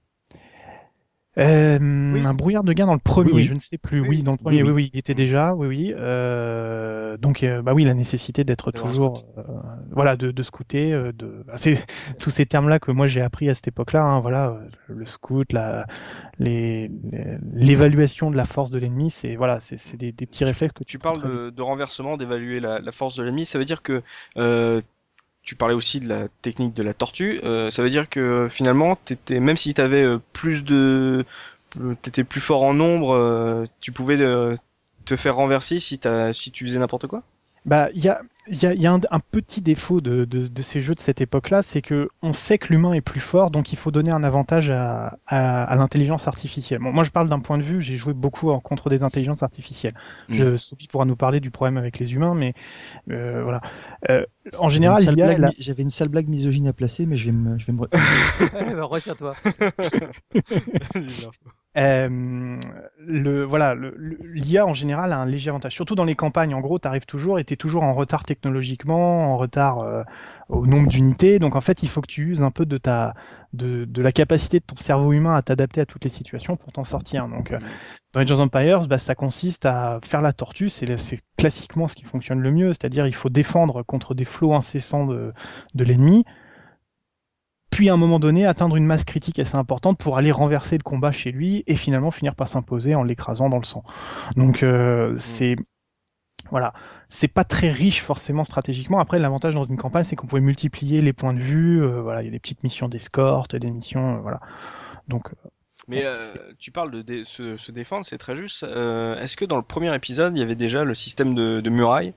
[SPEAKER 4] Euh, Un brouillard de gain dans le premier, je ne sais plus. Oui, dans le premier, oui, oui, il était déjà, oui, oui. Euh, donc, euh, bah oui, la nécessité d'être toujours, euh, voilà, de, de scouter, de, bah, c'est tous ces termes-là que moi j'ai appris à cette époque-là. Hein, voilà, le scout, la, les, l'évaluation de la force de l'ennemi, c'est voilà, c'est des, des, petits réflexes que
[SPEAKER 1] tu. Tu parles de, de, renversement, d'évaluer la, la, force de l'ennemi. Ça veut dire que euh, tu parlais aussi de la technique de la tortue. Euh, ça veut dire que finalement, t'étais, même si tu avais euh, plus de, t'étais plus fort en nombre, euh, tu pouvais te faire renverser si, si tu faisais n'importe quoi?
[SPEAKER 4] Bah, il y a, il y a, y a un, un, petit défaut de, de, de, ces jeux de cette époque-là, c'est que on sait que l'humain est plus fort, donc il faut donner un avantage à, à, à l'intelligence artificielle. Bon, moi, je parle d'un point de vue, j'ai joué beaucoup en contre des intelligences artificielles. Mmh. Je, Sophie pourra nous parler du problème avec les humains, mais euh, voilà. Euh, en général,
[SPEAKER 3] il
[SPEAKER 4] y a
[SPEAKER 3] la... j'avais une sale blague misogyne à placer, mais je vais me, je vais me.
[SPEAKER 2] Bah, Retiens-toi.
[SPEAKER 4] Euh, le voilà, l'IA en général a un léger avantage, surtout dans les campagnes. En gros, tu arrives toujours et tu es toujours en retard technologiquement, en retard euh, au nombre d'unités. Donc en fait, il faut que tu uses un peu de ta de, de la capacité de ton cerveau humain à t'adapter à toutes les situations pour t'en sortir. Donc euh, dans Age of Empires, bah, ça consiste à faire la tortue. C'est classiquement ce qui fonctionne le mieux, c'est-à-dire il faut défendre contre des flots incessants de, de l'ennemi puis à un moment donné atteindre une masse critique assez importante pour aller renverser le combat chez lui et finalement finir par s'imposer en l'écrasant dans le sang. Donc euh, mmh. c'est voilà, c'est pas très riche forcément stratégiquement. Après, l'avantage dans une campagne, c'est qu'on pouvait multiplier les points de vue. Euh, voilà, il y a des petites missions d'escorte, des missions, euh, voilà. Donc. Euh,
[SPEAKER 1] mais euh, tu parles de dé se, se, défendre, c'est très juste. Est-ce que dans le premier épisode, il y avait déjà le système de, de muraille?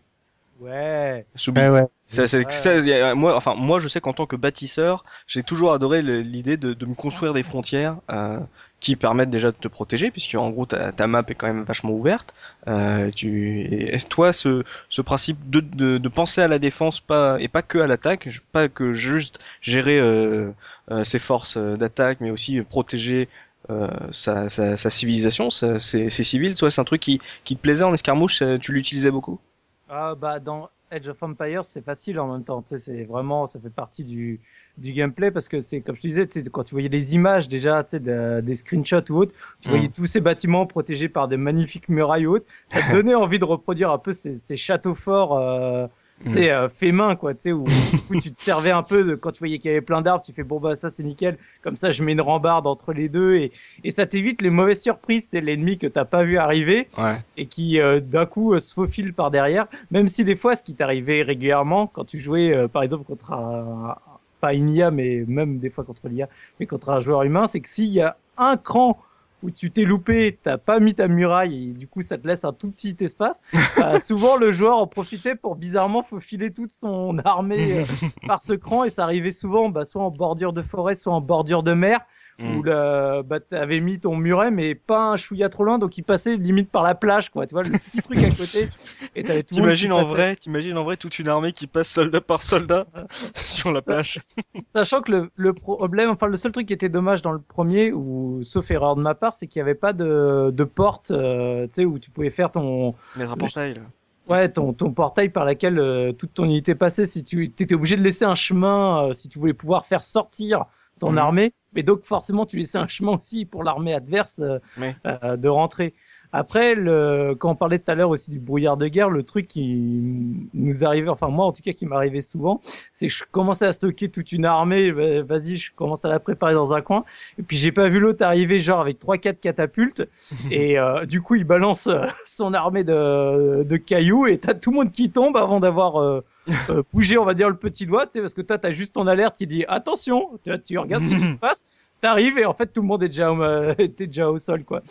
[SPEAKER 2] Ouais.
[SPEAKER 4] Ouais, ouais.
[SPEAKER 1] Ça, ça, moi, enfin, moi, je sais qu'en tant que bâtisseur, j'ai toujours adoré l'idée de, de, me construire des frontières euh, qui permettent déjà de te protéger, puisque en gros, ta, ta map est quand même vachement ouverte. Euh, tu, est-ce toi, ce, ce principe de, de, de, penser à la défense, pas et pas que à l'attaque, pas que juste gérer euh, euh ses forces d'attaque, mais aussi protéger euh, sa, sa, sa, civilisation, ses, ses civils. Toi, c'est un truc qui, qui te plaisait en escarmouche, tu l'utilisais beaucoup?
[SPEAKER 2] Ah bah dans Edge of Empires, c'est facile en même temps. Tu sais, c'est vraiment, ça fait partie du, du gameplay parce que c'est, comme je te disais, tu sais, quand tu voyais les images déjà, tu sais, de, des screenshots ou autres, tu voyais mm. tous ces bâtiments protégés par des magnifiques murailles ou autres. Ça te donnait envie de reproduire un peu ces, ces châteaux forts. Euh, tu sais, mm. euh, fait main, quoi, tu sais, où, où, tu te servais un peu de, quand tu voyais qu'il y avait plein d'arbres, tu fais bon, bah, ça, c'est nickel. Comme ça, je mets une rambarde entre les deux et, et ça t'évite les mauvaises surprises. C'est l'ennemi que t'as pas vu arriver
[SPEAKER 1] ouais.
[SPEAKER 2] et qui, euh, d'un coup, euh, se faufile par derrière. Même si des fois, ce qui t'arrivait régulièrement quand tu jouais, euh, par exemple, contre un, pas une IA, mais même des fois contre l'IA, mais contre un joueur humain, c'est que s'il y a un cran où tu t'es loupé, t'as pas mis ta muraille et du coup ça te laisse un tout petit espace. Bah, souvent le joueur en profitait pour bizarrement faufiler toute son armée euh, par ce cran et ça arrivait souvent bah, soit en bordure de forêt, soit en bordure de mer où mm. le, bah, t'avais mis ton muret, mais pas un chouïa trop loin, donc il passait limite par la plage, quoi. Tu vois, le petit truc à côté.
[SPEAKER 1] Et t'avais tout T'imagines en vrai, t'imagines en vrai toute une armée qui passe soldat par soldat sur la plage.
[SPEAKER 2] Sachant que le, le, problème, enfin, le seul truc qui était dommage dans le premier, ou sauf erreur de ma part, c'est qu'il n'y avait pas de, de porte, euh, tu sais, où tu pouvais faire ton.
[SPEAKER 1] Mais portail, là.
[SPEAKER 2] Ouais, ton, ton portail par lequel euh, toute ton unité passait, si tu étais obligé de laisser un chemin, euh, si tu voulais pouvoir faire sortir ton mhm. armée, mais donc forcément tu laissais un chemin aussi pour l'armée adverse euh, euh, de rentrer. Après, le, quand on parlait tout à l'heure aussi du brouillard de guerre, le truc qui nous arrivait, enfin moi en tout cas qui m'arrivait souvent, c'est que je commençais à stocker toute une armée, vas-y, je commence à la préparer dans un coin, et puis j'ai pas vu l'autre arriver genre avec trois quatre catapultes, et euh, du coup il balance son armée de, de cailloux, et t'as tout le monde qui tombe avant d'avoir euh, bouger, on va dire, le petit doigt, tu sais, parce que toi, tu as juste ton alerte qui dit attention, tu, tu regardes ce qui se passe, t'arrives et en fait, tout le monde est déjà au, déjà au sol, quoi.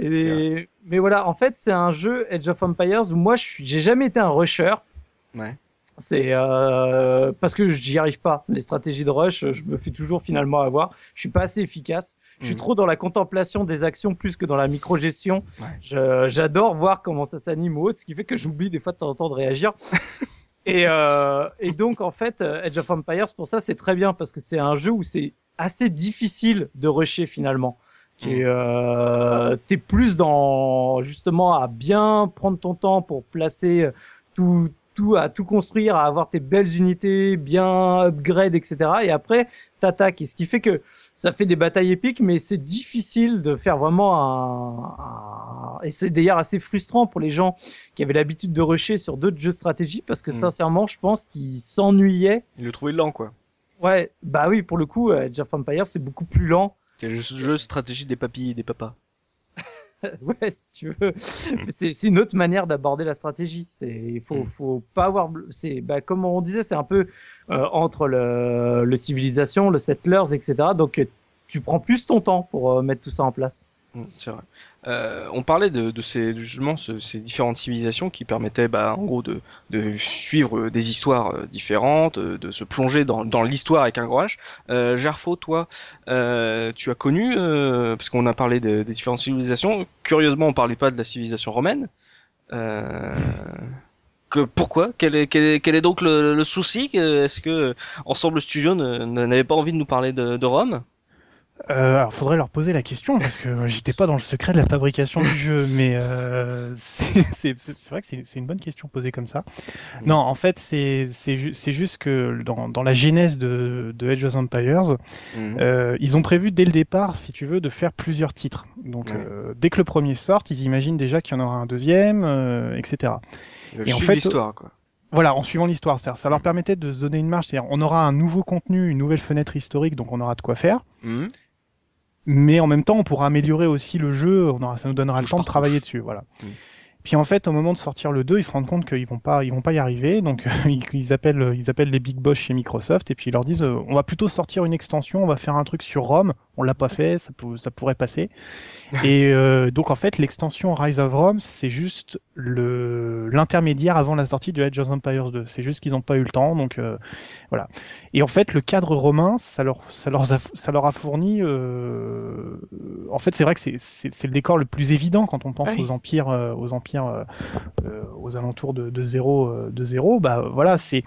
[SPEAKER 2] Et, mais voilà, en fait, c'est un jeu Edge of Empires où moi, j'ai jamais été un rusher.
[SPEAKER 1] Ouais.
[SPEAKER 2] C'est euh, parce que j'y arrive pas. Les stratégies de rush, je me fais toujours finalement avoir. Je suis pas assez efficace. Je suis mhm. trop dans la contemplation des actions plus que dans la micro-gestion. J'adore voir comment ça s'anime ou autre, ce qui fait que j'oublie des fois de temps en temps de réagir. Et, euh, et, donc, en fait, euh, Edge of Empires, pour ça, c'est très bien parce que c'est un jeu où c'est assez difficile de rusher finalement. Tu es, mm. euh, es, plus dans justement à bien prendre ton temps pour placer tout, tout, à tout construire, à avoir tes belles unités, bien upgrade, etc. Et après, t'attaques. Et ce qui fait que ça fait des batailles épiques, mais c'est difficile de faire vraiment un, et c'est d'ailleurs assez frustrant pour les gens qui avaient l'habitude de rusher sur d'autres jeux de stratégie parce que mm. sincèrement, je pense qu'ils s'ennuyaient.
[SPEAKER 1] Ils le trouvaient lent, quoi.
[SPEAKER 2] Ouais, bah oui, pour le coup, Age of Empires, c'est beaucoup plus lent.
[SPEAKER 1] C'est le jeu stratégie des papilles et des papas.
[SPEAKER 2] ouais, si tu veux. c'est une autre manière d'aborder la stratégie. C'est il faut mm. faut pas avoir c'est bah comme on disait, c'est un peu euh, entre le, le civilisation, le settlers, etc. Donc tu prends plus ton temps pour euh, mettre tout ça en place.
[SPEAKER 1] Mm, c'est vrai. Euh, on parlait de, de ces justement ces différentes civilisations qui permettaient, bah, en gros, de, de suivre des histoires euh, différentes, euh, de se plonger dans, dans l'histoire avec un gros H. Euh, Gerfo, toi, euh, tu as connu, euh, parce qu'on a parlé des différentes civilisations. Curieusement, on parlait pas de la civilisation romaine. Que, pourquoi? Quel est, quel, est, quel est donc le, le souci Est-ce que Ensemble Studio n'avait pas envie de nous parler de, de Rome?
[SPEAKER 4] Euh, alors, faudrait leur poser la question parce que j'étais pas dans le secret de la fabrication du jeu, mais euh, c'est vrai que c'est une bonne question posée comme ça. Non, en fait, c'est juste que dans, dans, la genèse de, de Age of Empires, mhm. euh, ils ont prévu dès le départ, si tu veux, de faire plusieurs titres. Donc, euh, dès que le premier sort, ils imaginent déjà qu'il y en aura un deuxième, euh, etc.
[SPEAKER 1] Et en fait, l'histoire, quoi.
[SPEAKER 4] Voilà, en suivant l'histoire, ça leur permettait de se donner une marge. C'est-à-dire, on aura un nouveau contenu, une nouvelle fenêtre historique, donc on aura de quoi faire. Mhm mais en même temps, on pourra améliorer aussi le jeu. On aura, ça nous donnera le temps de travailler dessus. Voilà. Mm. Puis en fait, au moment de sortir le 2, ils se rendent compte qu'ils vont pas, ils vont pas y arriver. Donc ils appellent, ils appellent les big boss chez Microsoft et puis ils leur disent, euh, on va plutôt sortir une extension, on va faire un truc sur Rome. On l'a pas fait, ça, ça pourrait passer. et euh, donc en fait, l'extension Rise of Rome, c'est juste le l'intermédiaire avant la sortie de Age of Empires 2. C'est juste qu'ils n'ont pas eu le temps, donc euh, voilà. Et en fait, le cadre romain, ça leur, ça leur, a, ça leur a fourni. Euh... En fait, c'est vrai que c'est le décor le plus évident quand on pense aux empires, euh, aux empires, euh, aux alentours de, de zéro, de zéro. Bah voilà, c'est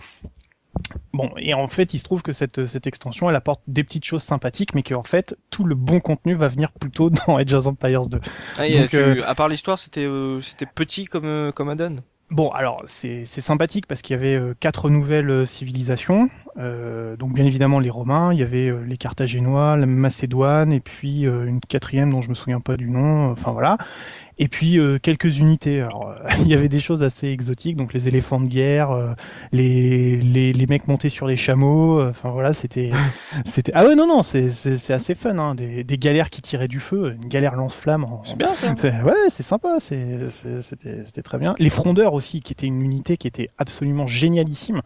[SPEAKER 4] Bon, et en fait, il se trouve que cette, cette extension, elle apporte des petites choses sympathiques, mais qu'en fait, tout le bon contenu va venir plutôt dans Age of Empires 2.
[SPEAKER 1] Ah, Donc, euh, À part l'histoire, c'était euh, c'était petit comme, euh, comme add-on?
[SPEAKER 4] Bon, alors c'est sympathique parce qu'il y avait quatre nouvelles civilisations. Donc bien évidemment les Romains, il y avait les Carthaginois, la Macédoine, et puis une quatrième dont je me souviens pas du nom. Enfin voilà. Et puis euh, quelques unités. Alors, euh, il y avait des choses assez exotiques, donc les éléphants de guerre, euh, les, les, les, mecs montés sur les chameaux. Enfin voilà, c'était c'était ah ouais non non c'est c'est assez fun. Hein, des, des galères qui tiraient du feu, une galère lance-flamme.
[SPEAKER 1] C'est bien ça.
[SPEAKER 4] Ouais, c'est sympa. C'est c'était c'était très bien. Les frondeurs aussi, qui étaient une unité qui était absolument génialissime.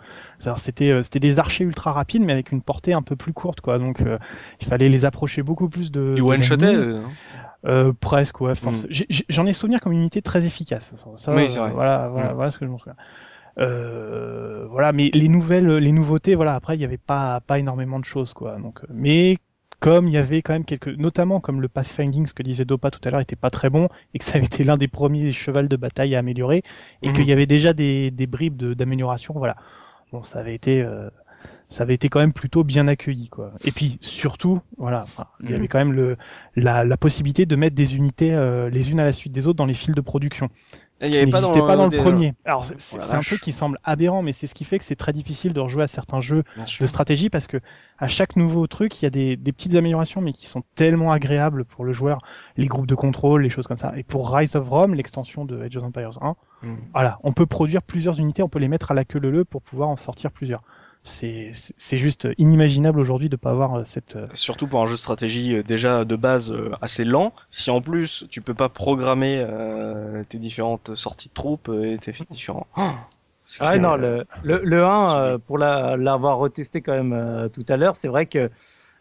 [SPEAKER 4] C'était c'était des archers ultra rapides, mais avec une portée un peu plus courte, quoi. Donc, il fallait les approcher beaucoup plus de.
[SPEAKER 1] Du one shot
[SPEAKER 4] euh, presque, ouais. Mm. J'en ai, souvenir comme une unité très efficace. Ça, oui, vrai. Voilà, voilà, mm. voilà, ce que je m'en souviens. Euh, voilà, mais les nouvelles, les nouveautés, voilà. Après, il n'y avait pas pas énormément de choses, quoi. Donc, euh, mais comme il y avait quand même quelques, notamment comme le pathfinding, ce que disait Dopa tout à l'heure, était pas très bon et que ça avait été l'un des premiers chevals de bataille à améliorer et mm. qu'il y avait déjà des, des bribes d'amélioration, voilà. Bon, ça avait été euh, ça avait été quand même plutôt bien accueilli quoi. Et puis surtout, voilà, il y avait quand même le la, la possibilité de mettre des unités euh, les unes à la suite des autres dans les fils de production. Il avait pas dans, pas dans le premier. Alors c'est un truc qui semble aberrant, mais c'est ce qui fait que c'est très difficile de rejouer à certains jeux de stratégie parce que à chaque nouveau truc, il y a des, des, petites améliorations, mais qui sont tellement agréables pour le joueur, les groupes de contrôle, les choses comme ça. Et pour Rise of Rome, l'extension de Age of Empires 1, mm. voilà, on peut produire plusieurs unités, on peut les mettre à la queue leu pour pouvoir en sortir plusieurs c'est juste inimaginable aujourd'hui de pas avoir euh, cette. Euh,
[SPEAKER 1] Surtout pour un jeu de stratégie euh, déjà de base assez lent. Si en plus tu peux pas programmer tes différentes sorties de troupes et tes différents. Oh,
[SPEAKER 2] ah non, le, le, le 1, pour l'avoir retesté quand même tout à l'heure, c'est vrai que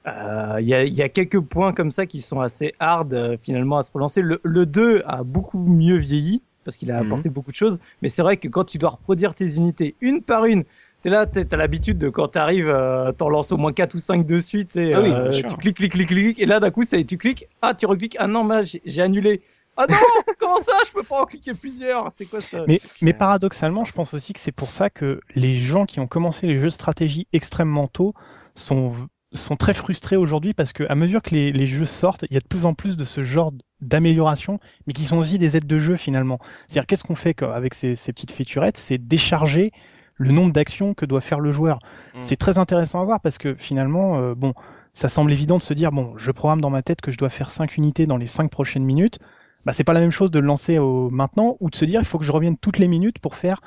[SPEAKER 2] il y, a, y, a, quelques points comme ça qui sont assez hard finalement à se relancer. Le, le 2 a beaucoup mieux vieilli parce qu'il a mhm. apporté beaucoup de choses, mais c'est vrai que quand tu dois reproduire tes unités une par une, T'es là, t'as l'habitude de quand t'arrives, euh, t'en lances au moins 4 ou 5 de suite, et, ah euh, tu cliques, cliques, cliques, cliques, et là d'un coup, ça, tu cliques, ah, tu recliques, ah non, j'ai annulé. Ah non, comment ça, je peux pas en cliquer plusieurs? C'est quoi ça?
[SPEAKER 4] Mais, mais paradoxalement, je pense aussi que c'est pour ça que les gens qui ont commencé les jeux de stratégie extrêmement tôt sont sont très frustrés aujourd'hui parce que à mesure que les, les, jeux sortent, il y a de plus en plus de ce genre d'amélioration, mais qui sont aussi des aides de jeu finalement. C'est-à-dire qu'est-ce qu'on fait avec ces, ces petites featurettes? C'est décharger le nombre d'actions que doit faire le joueur. Mm. C'est très intéressant à voir parce que finalement, euh, bon, ça semble évident de se dire bon, je programme dans ma tête que je dois faire 5 unités dans les 5 prochaines minutes. Bah, c'est pas la même chose de le lancer au maintenant ou de se dire il faut que je revienne toutes les minutes pour faire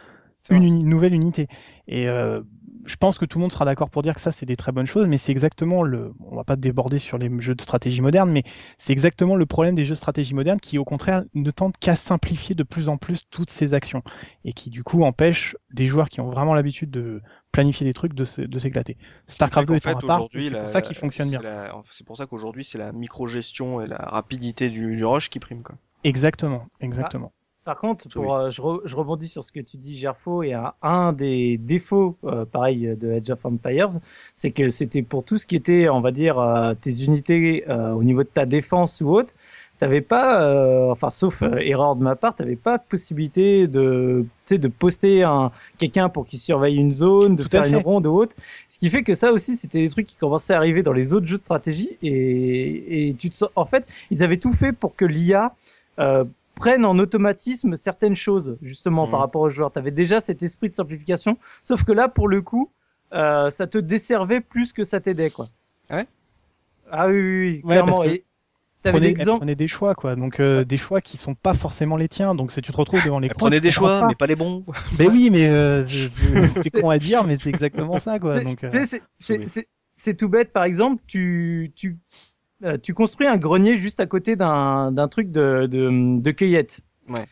[SPEAKER 4] une, nouvelle unité. Et euh, je pense que tout le monde sera d'accord pour dire que ça, c'est des très bonnes choses, mais c'est exactement le. On va pas déborder sur les jeux de stratégie moderne, mais c'est exactement le problème des jeux de stratégie moderne qui, au contraire, ne tentent qu'à simplifier de plus en plus toutes ces actions et qui, du coup, empêchent des joueurs qui ont vraiment l'habitude de planifier des trucs de s'éclater. StarCraft 2 est part, c'est pour ça qu'il fonctionne bien.
[SPEAKER 1] C'est pour ça qu'aujourd'hui, c'est la micro-gestion et la rapidité du, du rush qui prime, quoi.
[SPEAKER 4] Exactement, exactement.
[SPEAKER 2] Par contre, pour, euh, je, rebondis sur ce que tu dis, Gerfo, et un, des défauts, euh, pareil, de Edge of Empires, c'est que c'était pour tout ce qui était, on va dire, euh, tes unités au niveau de ta défense ou autre, t'avais pas, enfin, sauf erreur de ma part, t'avais pas possibilité de, de poster un quelqu'un pour qu'il surveille une zone, de faire une ronde ou autre. Ce qui fait que ça aussi, c'était des trucs qui commençaient à arriver dans les autres jeux de stratégie, et, et tu te, en fait, ils avaient tout fait pour que l'IA prennent en automatisme certaines choses, justement, par mmh. rapport aux joueurs. Tu avais déjà cet esprit de simplification, sauf que là, pour le coup, euh, ça te desservait plus que ça t'aidait, quoi.
[SPEAKER 1] Ouais?
[SPEAKER 2] Ah oui, oui, oui clairement. Et
[SPEAKER 4] prenez, prenez, des choix, quoi. Donc euh, des choix qui sont pas forcément les tiens. Donc si tu te retrouves devant les
[SPEAKER 1] prenez des choix, mais pas les bons.
[SPEAKER 4] mais oui, mais euh, c'est con à dire, mais c'est exactement ça, quoi. Donc
[SPEAKER 2] c'est tout bête. Par exemple, tu tu euh, tu construis un grenier juste à côté d'un truc de, de, de cueillette.
[SPEAKER 1] Ouais.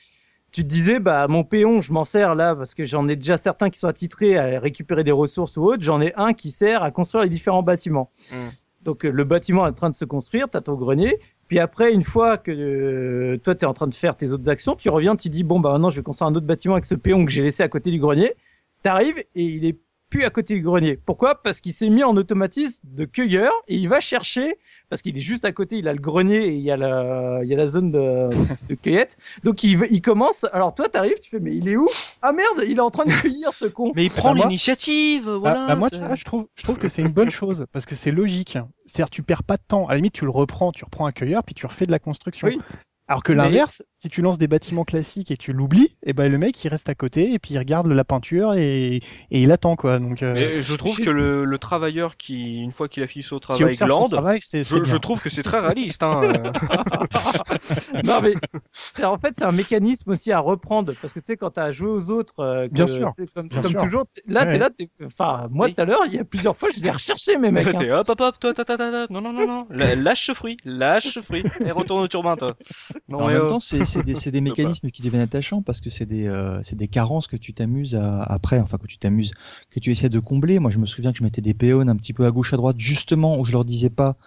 [SPEAKER 2] Tu te disais, bah, mon péon, je m'en sers là parce que j'en ai déjà certains qui sont attitrés à récupérer des ressources ou autres. J'en ai un qui sert à construire les différents bâtiments. Mm. Donc, euh, le bâtiment est en train de se construire, tu as ton grenier. Puis après, une fois que euh, toi, tu es en train de faire tes autres actions, tu reviens, tu dis, bon, bah maintenant, je vais construire un autre bâtiment avec ce péon que j'ai laissé à côté du grenier. Tu arrives et il est plus à côté du grenier. Pourquoi? Parce qu'il s'est mis en automatisme de cueilleur et il va chercher parce qu'il est juste à côté, il a le grenier et il y a la, il y a la zone de, de cueillette. Donc il, il commence. Alors toi, t'arrives, tu fais, mais il est où? Ah merde, il est en train de cueillir ce con.
[SPEAKER 1] Mais il prend bah, l'initiative, bah, voilà.
[SPEAKER 4] Bah, moi, tu vois, je trouve, je trouve que c'est une bonne chose parce que c'est logique. C'est-à-dire, tu perds pas de temps. À la limite, tu le reprends, tu reprends un cueilleur, puis tu refais de la construction. Oui. Alors que l'inverse, si tu lances des bâtiments classiques et tu l'oublies, et eh ben le mec il reste à côté et puis il regarde la peinture et, et il attend quoi. Donc
[SPEAKER 1] euh, je trouve que le, le, travailleur qui une fois qu'il a fini son travail glande, travail, je, je, trouve que c'est très réaliste. Hein.
[SPEAKER 2] Non mais c'est en fait c'est un mécanisme aussi à reprendre parce que tu sais quand tu as joué aux autres, euh,
[SPEAKER 4] bien sûr,
[SPEAKER 2] comme, comme toujours, là tu t'es là, enfin moi tout à l'heure il y a plusieurs fois je l'ai recherché mes mecs.
[SPEAKER 1] Hein. hop hop hop toi, toi, toi, toi, non non non non lâche ce fruit, lâche ce fruit et retourne au turbin toi.
[SPEAKER 3] En même temps, c'est des, des mécanismes qui deviennent attachants parce que c'est des, euh, des carences que tu t'amuses après, enfin que tu t'amuses, que tu essaies de combler. Moi, je me souviens que je mettais des péons un petit peu à gauche, à droite, justement où je leur disais pas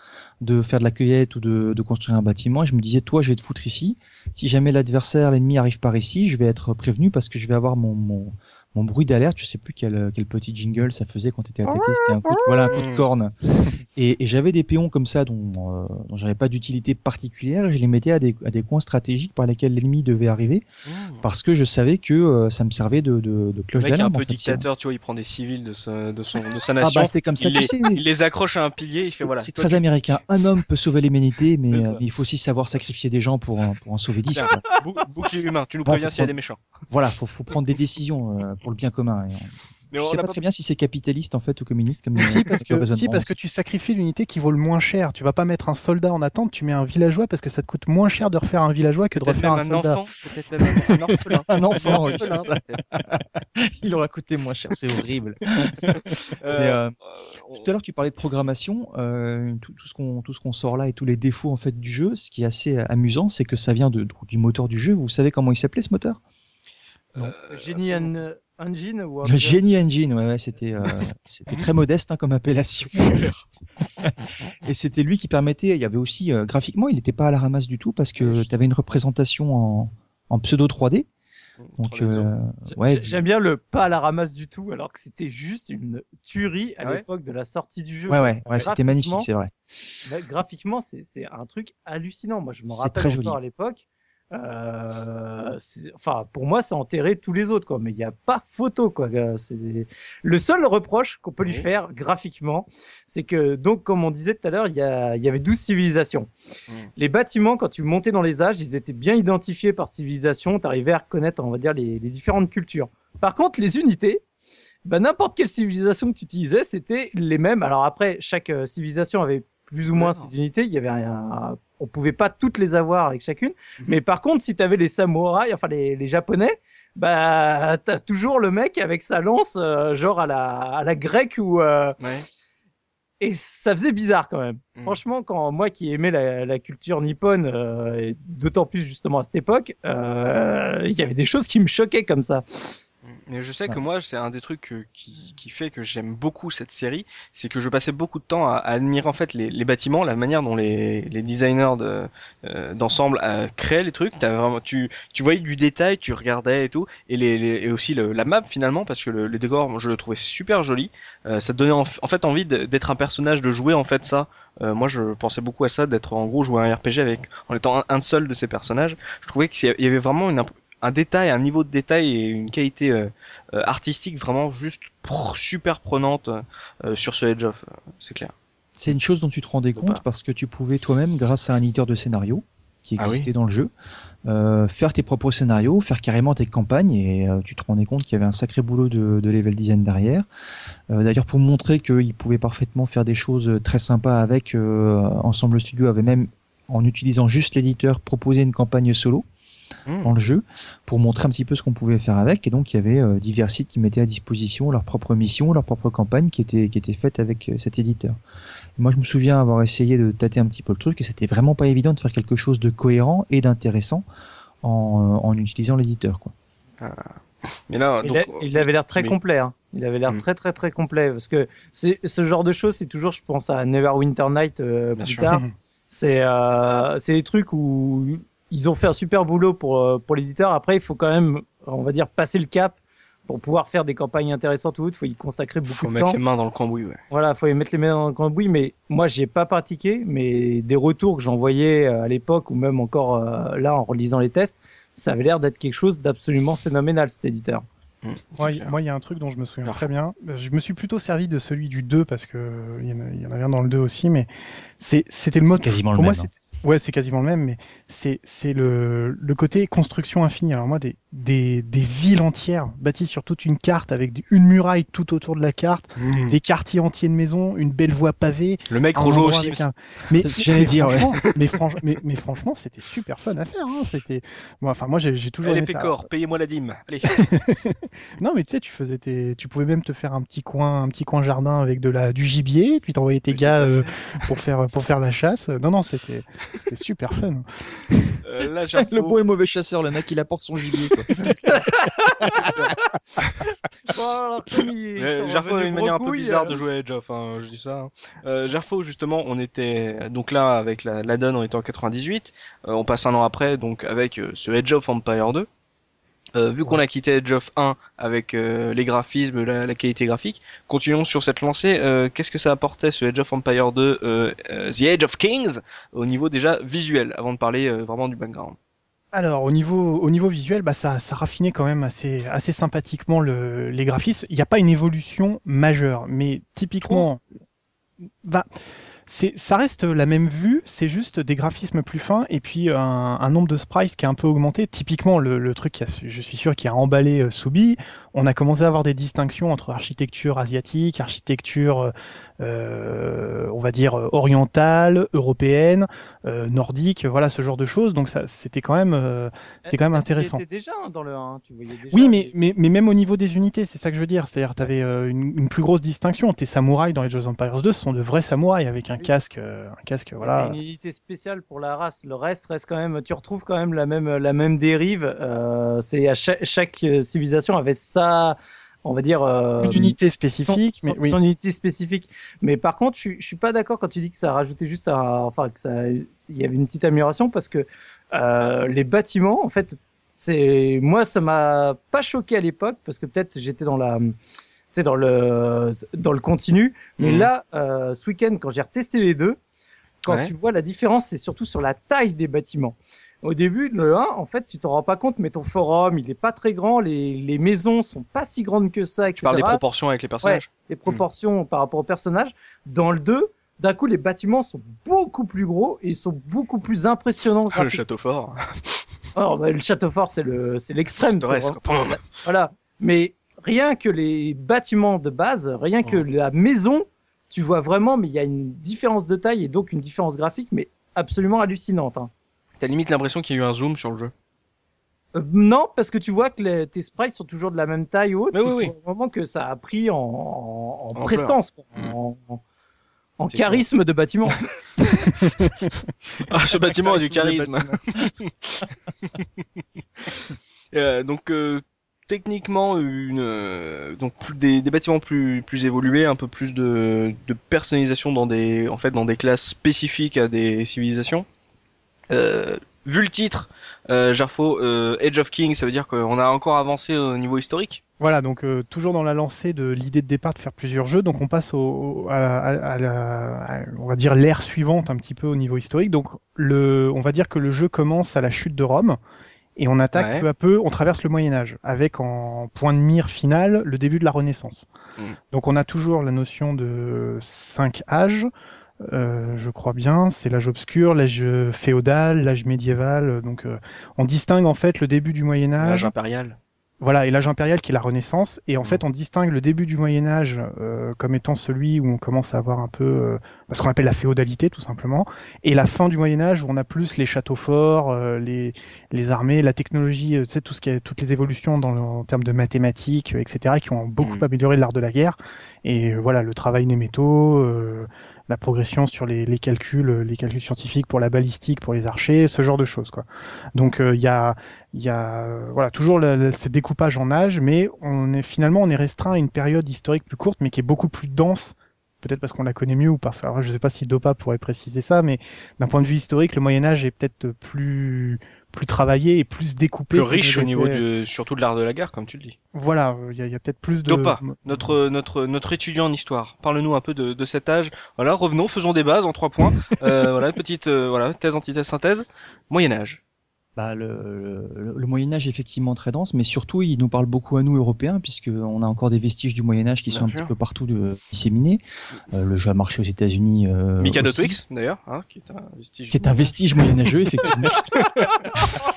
[SPEAKER 3] de faire de la cueillette ou de, de construire un bâtiment. Et je me disais, toi, je vais te foutre ici. Si jamais l'adversaire, l'ennemi arrive par ici, je vais être prévenu parce que je vais avoir mon, mon, mon bruit d'alerte, je sais plus quel, quel petit jingle ça faisait quand tu étais attaqué, c'était un coup de, voilà, un coup de corne. Et, et j'avais des péons comme ça dont, euh, dont j'avais pas d'utilité particulière et je les mettais à des, à des coins stratégiques par lesquels l'ennemi devait arriver mmh. parce que je savais que euh, ça me servait de, de, de cloche d'alarme.
[SPEAKER 1] un peu dictateur, tu vois, il prend des civils de, sa, de, son, de sa nation.
[SPEAKER 3] Ah bah c'est comme ça,
[SPEAKER 1] il,
[SPEAKER 3] tu
[SPEAKER 1] les,
[SPEAKER 3] sais.
[SPEAKER 1] il les accroche à un pilier, il fait voilà.
[SPEAKER 3] C'est très américain. Un homme peut sauver l'humanité, mais euh, il faut aussi savoir sacrifier des gens pour, pour en sauver dix.
[SPEAKER 1] Bouclier humain, tu nous préviens s'il y a des méchants.
[SPEAKER 3] Voilà, faut, faut prendre des décisions pour le bien commun. Et, mais je sais pas, très bien si c'est capitaliste en fait ou communiste comme
[SPEAKER 4] si parce que si parce que tu sacrifies l'unité qui vaut le moins cher. Tu vas pas mettre un soldat en attente, tu mets un villageois parce que ça te coûte moins cher de refaire un villageois que de refaire un, soldat.
[SPEAKER 1] Peut-être même un orphelin.
[SPEAKER 3] un enfant, oui, ça. Il aura coûté moins cher, c'est horrible. Euh, euh, tout à l'heure tu parlais de programmation, euh, tout, tout, ce qu'on tout ce qu'on sort là et tous les défauts en fait du jeu, ce qui est assez amusant, c'est que ça vient de, du moteur du jeu. Vous savez comment il s'appelait ce moteur?
[SPEAKER 2] Euh, Génie Engine ou
[SPEAKER 3] Le Genie Engine, ouais, ouais c'était euh, très modeste hein, comme appellation. et c'était lui qui permettait. Il y avait aussi euh, graphiquement, il n'était pas à la ramasse du tout parce que tu avais une représentation en, en pseudo 3D. Donc, euh, ouais,
[SPEAKER 2] j'aime bien le pas à la ramasse du tout, alors que c'était juste une tuerie à ah l'époque de la sortie du jeu.
[SPEAKER 3] Ouais, ouais, ouais c'était magnifique, c'est vrai.
[SPEAKER 2] Graphiquement, c'est un truc hallucinant. Moi, je me rappelle encore joli. à l'époque. Euh, enfin, pour moi, c'est enterré tous les autres, quoi. Mais il n'y a pas photo, quoi. Le seul reproche qu'on peut lui faire graphiquement, c'est que, donc, comme on disait tout à l'heure, il y, y, avait 12 civilisations. Mmh. Les bâtiments, quand tu montais dans les âges, ils étaient bien identifiés par civilisation. Tu arrivais à reconnaître, on va dire, les, les différentes cultures. Par contre, les unités, bah, n'importe quelle civilisation que tu utilisais, c'était les mêmes. Alors après, chaque euh, civilisation avait plus ou moins ses unités. Il y avait un, on pouvait pas toutes les avoir avec chacune. Mhm. Mais par contre, si tu avais les samouraïs, enfin les, les japonais, bah t'as toujours le mec avec sa lance, euh, genre à la, à la grecque ou. Euh, et ça faisait bizarre quand même. Mhm. Franchement, quand moi qui aimais la, la culture nippone, euh, et d'autant plus justement à cette époque, il y avait des choses qui me choquaient comme ça.
[SPEAKER 1] Mais je sais que moi, c'est un des trucs qui, qui fait que j'aime beaucoup cette série, c'est que je passais beaucoup de temps à, admirer en fait les, les, bâtiments, la manière dont les, les designers de euh, d'ensemble euh, créaient les trucs. As vraiment, tu, tu voyais du détail, tu regardais et tout, et, les, et aussi le, la map finalement, parce que le, le décor, je le trouvais super joli. Euh, ça te donnait en, en fait envie d'être un personnage, de jouer en fait ça. Euh, moi, je pensais beaucoup à ça, d'être en gros jouer un RPG avec en étant un, un seul de ces personnages. Je trouvais qu'il y avait vraiment une, un détail, un niveau de détail et une qualité euh, euh, artistique vraiment juste super prenante euh, sur ce Edge of, c'est clair.
[SPEAKER 3] C'est une chose dont tu te rendais compte parce que tu pouvais toi-même, grâce à un éditeur de scénario qui ah existait dans le jeu, faire tes propres scénarios, faire carrément tes campagnes et tu te rendais compte qu'il y avait un sacré boulot de, de level design derrière. D'ailleurs, pour montrer qu'il pouvait parfaitement faire des choses très sympas avec, Ensemble Studio avait même, en utilisant juste l'éditeur, proposé une campagne solo Mmh. dans le jeu pour montrer un petit peu ce qu'on pouvait faire avec. Et donc il y avait euh, divers sites qui mettaient à disposition leur propre mission, leur propre campagne qui était qui était faite avec euh, cet éditeur. moi je me souviens avoir essayé de tâter un petit peu le truc et c'était vraiment pas évident de faire quelque chose de cohérent et d'intéressant en, euh, en utilisant l'éditeur quoi.
[SPEAKER 2] Ah. Mais là, donc, il, avait l'air très complet. Hein. Il avait l'air mmh. très très très complet parce que c'est ce genre de choses, c'est toujours, je pense à Neverwinter Night euh, plus tard. C'est euh, c'est des trucs où ils ont fait un super boulot pour, euh, pour l'éditeur. Après, il faut quand même, on va dire, passer le cap pour pouvoir faire des campagnes intéressantes ou autres. Il faut y consacrer beaucoup de temps.
[SPEAKER 1] Faut mettre les mains dans le cambouis, ouais.
[SPEAKER 2] Voilà, faut y mettre les mains dans le cambouis. Mais moi, j'y ai pas pratiqué, mais des retours que j'envoyais euh, à l'époque ou même encore euh, là en relisant les tests, ça avait l'air d'être quelque chose d'absolument phénoménal, cet éditeur.
[SPEAKER 4] Mmh, moi, il y a un truc dont je me souviens très bien. Je me suis plutôt servi de celui du 2 parce que il y, en a, un dans le 2 aussi, mais c'était le mode.
[SPEAKER 3] Quasiment
[SPEAKER 4] pour
[SPEAKER 3] le
[SPEAKER 4] moi,
[SPEAKER 3] même.
[SPEAKER 4] Ouais, c'est quasiment le même, mais c'est c'est le le côté construction infinie. Alors moi, des des des villes entières bâties sur toute une carte avec une muraille tout autour de la carte, mmh. des quartiers entiers de maisons, une belle voie pavée.
[SPEAKER 1] Le mec rejoue aussi.
[SPEAKER 4] Mais j'allais dire, franchement, mais, franchement, mais, mais, franchement, c'était super fun à faire. Hein. C'était, bon, enfin moi j'ai toujours.
[SPEAKER 1] Allez, pécor, payez-moi la dîme. Allez.
[SPEAKER 4] non, mais tu sais, tu faisais tes, tu pouvais même te faire un petit coin, un petit coin jardin avec de la du gibier, puis t'envoyais tes gars euh, pour faire pour faire la chasse. Non, non, c'était c'était super fun.
[SPEAKER 1] Euh, là,
[SPEAKER 3] Le bon et mauvais chasseur, le mec il apporte son gibier. Quoi.
[SPEAKER 1] Gerfo a une manière un peu bizarre de jouer à Edge of, hein, je dis ça. Hein. Euh, Gerfo, justement, on était donc là avec la, la donne, on était en 98. Euh, on passe un an après, donc avec euh, ce Edge of Empire 2. Euh, vu qu'on a quitté Edge of 1 avec euh, les graphismes, la, la, qualité graphique, continuons sur cette lancée. Euh, Qu'est-ce que ça apportait ce Edge of Empire 2, euh, The Age of Kings, au niveau déjà visuel, avant de parler vraiment du background?
[SPEAKER 4] Alors au niveau au niveau visuel, bah ça ça raffinait quand même assez assez sympathiquement le, les graphismes. Il n'y a pas une évolution majeure, mais typiquement, va. Bah, ça reste la même vue, c'est juste des graphismes plus fins et puis un, nombre de sprites qui est un peu augmenté. Typiquement, le, le truc, qui a, je suis sûr, qui a emballé euh, Soubi, on a commencé à avoir des distinctions entre architecture asiatique, architecture, euh, on va dire, orientale, européenne, euh, nordique, voilà, ce genre de choses. Donc ça, c'était quand même, euh, c'était quand même intéressant.
[SPEAKER 2] déjà dans le 1, tu voyais déjà
[SPEAKER 4] Oui, mais, mais, mais même au niveau des unités, c'est ça que je veux dire. C'est-à-dire, tu avais euh, une, une, plus grosse distinction. Tes samouraïs dans les Jeux Empires 2, ce sont de vrais samouraïs avec un oui. casque, euh, un casque, voilà.
[SPEAKER 2] C'est une unité spéciale pour la race. Le reste reste quand même, tu retrouves quand même la même, la même dérive. Euh, c'est à chaque, chaque civilisation avait ça on va dire
[SPEAKER 4] euh, unité spécifique,
[SPEAKER 2] son, mais oui. son unité spécifique. Mais par contre, je, je suis pas d'accord quand tu dis que ça a rajouté juste, un, enfin que ça, il y avait une petite amélioration parce que euh, les bâtiments, en fait, c'est moi ça m'a pas choqué à l'époque parce que peut-être j'étais dans la tu dans le dans le continu, mais mmh. là euh, ce week-end quand j'ai retesté les deux, quand ouais. tu vois la différence, c'est surtout sur la taille des bâtiments au début, le 1, en fait, tu t'en rends pas compte, mais ton forum, il est pas très grand, les, les maisons sont pas si grandes que ça, etc.
[SPEAKER 1] Tu parles des proportions avec les personnages
[SPEAKER 2] ouais, Les proportions mmh. par rapport aux personnages. Dans le 2, d'un coup, les bâtiments sont beaucoup plus gros et ils sont beaucoup plus impressionnants.
[SPEAKER 1] Ah, le château fort.
[SPEAKER 2] Alors, bah, le château fort, c'est le, c'est l'extrême. voilà. Mais rien que les bâtiments de base, rien que la maison, tu vois vraiment, mais il y a une différence de taille et donc une différence graphique, mais absolument hallucinante. Hein.
[SPEAKER 1] T'as limite l'impression qu'il y a eu un zoom sur le jeu.
[SPEAKER 2] Euh, non, parce que tu vois que les, tes sprites sont toujours de la même taille ou autre.
[SPEAKER 1] Mais oui, oui.
[SPEAKER 2] Vraiment que ça a pris en, en, en prestance, quoi, mmh. en, en charisme cool. de bâtiment.
[SPEAKER 1] ah, ce bâtiment a du charisme. euh, donc, euh, techniquement, une, euh, donc des, des, bâtiments plus, plus évolués, un peu plus de, de personnalisation dans des, en fait, dans des classes spécifiques à des civilisations. Euh, vu le titre, euh, Jarfo, euh, Age of King, ça veut dire qu'on a encore avancé au niveau historique
[SPEAKER 4] Voilà, donc euh, toujours dans la lancée de l'idée de départ de faire plusieurs jeux, donc on passe au, à, la, à, la, à, on va dire l'ère suivante un petit peu au niveau historique. Donc le, on va dire que le jeu commence à la chute de Rome et on attaque ouais. peu à peu, on traverse le Moyen Âge avec en point de mire final le début de la Renaissance. Mm. Donc on a toujours la notion de cinq âges. Euh, je crois bien, c'est l'âge obscur, l'âge féodal, l'âge médiéval. Donc, euh, on distingue en fait le début du Moyen Âge.
[SPEAKER 1] L'âge impérial.
[SPEAKER 4] Voilà, et l'âge impérial qui est la Renaissance. Et en mmh. fait, on distingue le début du Moyen Âge euh, comme étant celui où on commence à avoir un peu euh, ce qu'on appelle la féodalité, tout simplement, et la fin du Moyen Âge où on a plus les châteaux forts, euh, les, les armées, la technologie, tu sais, tout ce qui est, toutes les évolutions dans le, en termes de mathématiques, etc., qui ont beaucoup mmh. amélioré l'art de la guerre. Et voilà, le travail des métaux la progression sur les, calculs, les calculs scientifiques pour la balistique, pour les archers, ce genre de choses. Quoi. Donc il euh, y a, y a voilà, toujours ce découpage en âge, mais on est, finalement on est restreint à une période historique plus courte, mais qui est beaucoup plus dense peut-être parce qu'on la connaît mieux ou parce que je sais pas si Dopa pourrait préciser ça, mais d'un point de vue historique, le Moyen Âge est peut-être plus plus travaillé et plus découpé.
[SPEAKER 1] Plus riche au niveau du, surtout de l'art de la guerre, comme tu le dis.
[SPEAKER 4] Voilà, il y a, y a peut-être plus de.
[SPEAKER 1] Dopa, notre notre notre étudiant en histoire. Parle-nous un peu de, de cet âge. Voilà, revenons, faisons des bases en trois points. euh, voilà, petite euh, voilà thèse, antithèse, synthèse. Moyen Âge
[SPEAKER 3] bah, le, le, le, Moyen Âge est effectivement très dense, mais surtout il nous parle beaucoup à nous Européens, puisqu'on a encore des vestiges du Moyen Âge qui Bien sont sûr. un petit peu partout de, disséminés. Euh, le jeu a marché aux États-Unis. Euh,
[SPEAKER 1] Twix, d'ailleurs, hein, qui est un vestige.
[SPEAKER 3] Qui est un vestige moyenâgeux, effectivement.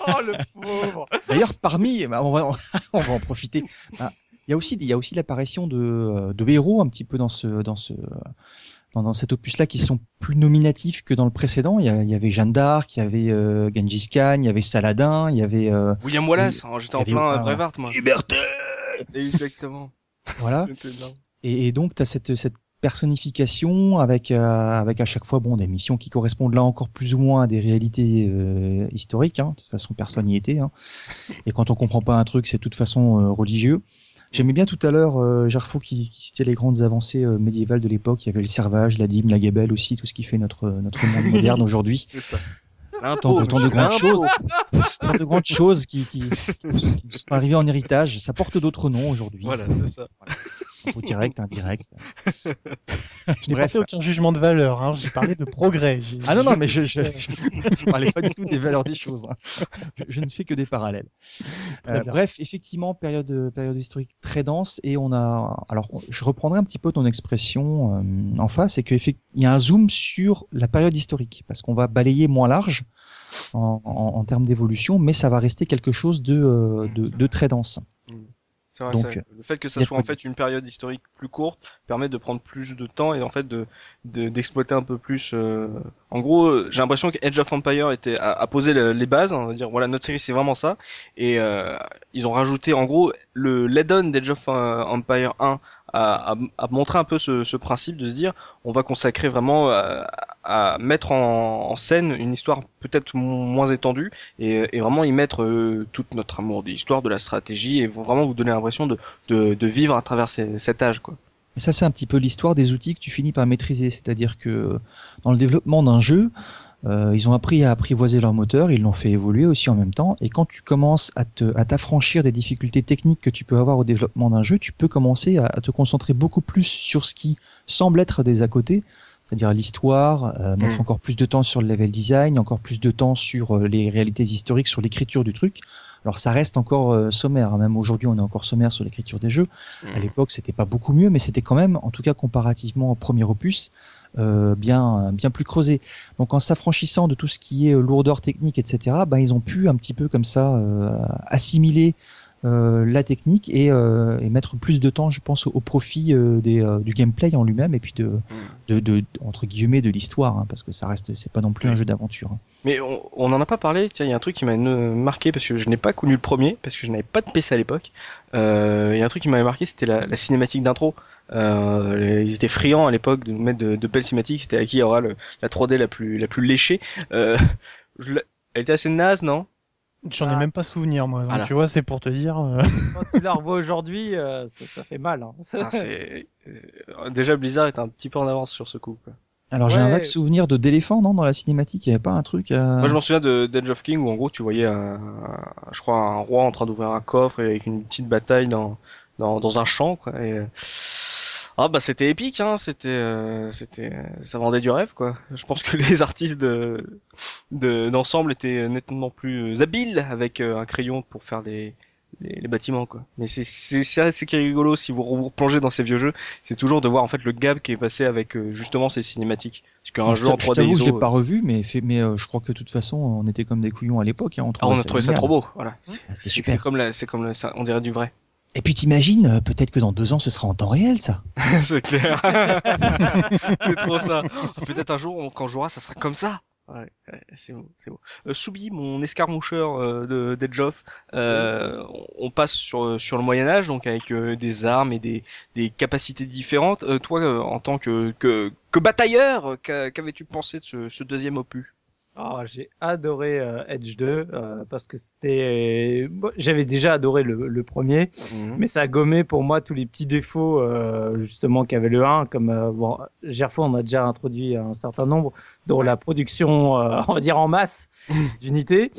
[SPEAKER 2] oh le pauvre.
[SPEAKER 3] D'ailleurs, parmi, bah, on, va, on va en profiter. Bah, il y a aussi, il y a aussi l'apparition de, de héros un petit peu dans ce, dans ce dans, dans cet opus-là qui sont plus nominatifs que dans le précédent. Il y, a, il y avait Jeanne d'Arc, il y avait euh, Genghis Khan, il y avait Saladin, il y avait euh,
[SPEAKER 1] William Wallace. Hein, J'étais en plein Brevard, moi.
[SPEAKER 3] Liberté.
[SPEAKER 1] Exactement.
[SPEAKER 3] Voilà. et, et, donc tu as cette, cette personnification avec avec à chaque fois bon des missions qui correspondent là encore plus ou moins à des réalités historiques. Hein. De toute façon, personne n'y était. Hein. Et quand on comprend pas un truc, c'est de toute façon religieux. J'aimais bien tout à l'heure euh, Jarfo qui, qui, citait les grandes avancées euh, médiévales de l'époque. Il y avait le servage, la dîme, la gabelle aussi, tout ce qui fait notre notre monde moderne aujourd'hui. C'est ça. Tant de, tant de grandes choses, tant de grandes choses qui, qui, qui, sont arrivées en héritage. Ça porte d'autres noms aujourd'hui.
[SPEAKER 1] Voilà, c'est ça.
[SPEAKER 3] Au direct, indirect.
[SPEAKER 4] je n'ai pas fait aucun jugement de valeur. Hein. J'ai parlé de progrès.
[SPEAKER 3] Ah non non, mais je, je, parlais pas du tout des valeurs des choses. Hein. Je, ne fais que des parallèles. Euh, bref, effectivement, période période historique très dense et on a. Alors, je reprendrai un petit peu ton expression euh, en face, c'est qu'il y a un zoom sur la période historique parce qu'on va balayer moins large en, en, en termes d'évolution, mais ça va rester quelque chose de, euh, de, de très dense.
[SPEAKER 1] C'est vrai, Donc, le fait que ça soit en fait une période historique plus courte permet de prendre plus de temps et en fait de d'exploiter un peu plus. Euh... En gros, j'ai l'impression que Edge of Empire était à, poser les bases, on va dire voilà notre série c'est vraiment ça et euh, ils ont rajouté en gros le l'add-on d'Edge of euh, Empire 1 à, à, montrer un peu ce, ce, principe de se dire on va consacrer vraiment à, à mettre en, scène une histoire peut-être moins étendue et, et, vraiment y mettre euh, toute notre amour de l'histoire, de la stratégie et vraiment vous donner l'impression de, de, de, vivre à travers cet âge quoi.
[SPEAKER 3] Ça c'est un petit peu l'histoire des outils que tu finis par maîtriser, c'est-à-dire que dans le développement d'un jeu, euh, ils ont appris à apprivoiser leur moteur, ils l'ont fait évoluer aussi en même temps. Et quand tu commences à te, à t'affranchir des difficultés techniques que tu peux avoir au développement d'un jeu, tu peux commencer à, te concentrer beaucoup plus sur ce qui semble être des à côté, c'est-à-dire l'histoire, euh, mettre mm. encore plus de temps sur le level design, encore plus de temps sur euh, les réalités historiques, sur l'écriture du truc. Alors ça reste encore sommaire, hein. même aujourd'hui on est encore sommaire sur l'écriture des jeux. À mm. l'époque c'était pas beaucoup mieux, mais c'était quand même, en tout cas comparativement au premier opus, euh, bien bien plus creusé. Donc en s'affranchissant de tout ce qui est lourdeur technique, etc., ben, ils ont pu un petit peu comme ça euh, assimiler euh, la technique et, euh, et, mettre plus de temps, je pense, au, profit euh, des, euh, du gameplay en lui-même et puis de, mm. de, de, entre guillemets de l'histoire, hein, parce que ça reste, c'est pas non plus un jeu d'aventure. Hein.
[SPEAKER 1] Mais on, on en a pas parlé. Tiens, il y a un truc qui m'a marqué parce que je n'ai pas connu le premier parce que je n'avais pas de PC à l'époque. Il y a un truc qui m'avait marqué, c'était la, la, cinématique d'intro. ils étaient friands à l'époque de nous mettre de, de belles cinématiques. C'était à qui aura le, la 3D la plus la plus léchée. je, elle était assez naze, non?
[SPEAKER 4] J'en ai même pas souvenir, moi. Tu vois, c'est pour te dire. Euh.
[SPEAKER 2] Quand tu la revois aujourd'hui, euh, ça, fait mal. Hein.
[SPEAKER 1] Ah, Déjà, Blizzard est un petit peu en avance sur ce coup. Quoi.
[SPEAKER 3] Alors j'ai un vague souvenir de d'éléphant, non Dans la cinématique, il n'y avait pas un truc. Euh...
[SPEAKER 1] Moi, je m'en souviens de d'Edge of King où en gros, tu voyais, un, je crois, un roi en train d'ouvrir un coffre et avec une petite bataille dans dans, dans un champ. Quoi, et... Ah bah c'était épique, hein. C'était, euh, c'était, ça vendait du rêve, quoi. Je pense que les artistes de, de d'ensemble étaient nettement plus habiles avec euh, un crayon pour faire les, les, bâtiments, quoi. Mais c'est, c'est, c'est assez rigolo si vous vous replongez dans ces vieux jeux, c'est toujours de voir en fait le gap qui est passé avec euh, justement ces cinématiques. Parce qu'un jeu en 3D
[SPEAKER 3] ISO, je l'ai pas revu, mais mais je crois que de toute façon on était comme des couillons à l'époque. Hein, on,
[SPEAKER 1] ah, on a trouvé ça trop beau, voilà. C'est, c'est, comme la, c'est comme ça, on dirait du vrai.
[SPEAKER 3] Et puis t'imagines, euh, peut-être que dans deux ans, ce sera en temps réel, ça.
[SPEAKER 1] c'est clair. c'est trop ça. Peut-être un jour, quand on jouera, ça sera comme ça. Ouais, c'est beau, c'est beau. Euh, Soubi, mon escarmoucheur euh, de d'Edge euh, on passe sur sur le Moyen Âge, donc avec euh, des armes et des des capacités différentes. toi, en tant que que, que batailleur, qu'avais-tu pensé de ce, ce deuxième opus?
[SPEAKER 2] Oh, j'ai adoré euh, Edge 2 euh, parce que c'était. J'avais déjà adoré le, le premier, mhm. mais ça a gommé pour moi tous les petits défauts euh, justement qu'avait le 1, comme bon, Gerfo on a déjà introduit un certain nombre, dont la production, on va dire en masse d'unités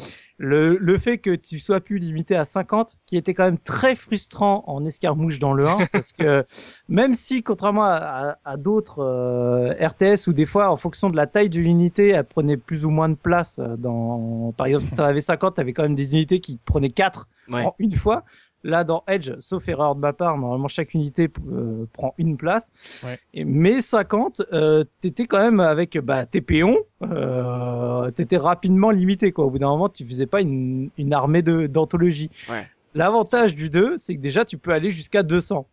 [SPEAKER 2] le, le fait que tu sois plus limité à 50, qui était quand même très frustrant en escarmouche dans le 1, parce que même si, contrairement à, à, d'autres euh, RTS, où des fois, en fonction de la taille de l'unité, elle prenait plus ou moins de place dans... Par exemple, si tu avais 50, tu avais quand même des unités qui prenaient 4 en une fois. Là, dans Edge, sauf erreur de ma part, normalement chaque unité euh, prend une place. Ouais. Et, mais 50, euh, t'étais quand même avec bah, tes péons, euh, t'étais rapidement limité. Quoi. Au bout d'un moment, tu faisais pas une, une armée d'anthologie. Ouais. L'avantage du 2, c'est que déjà tu peux aller jusqu'à 200.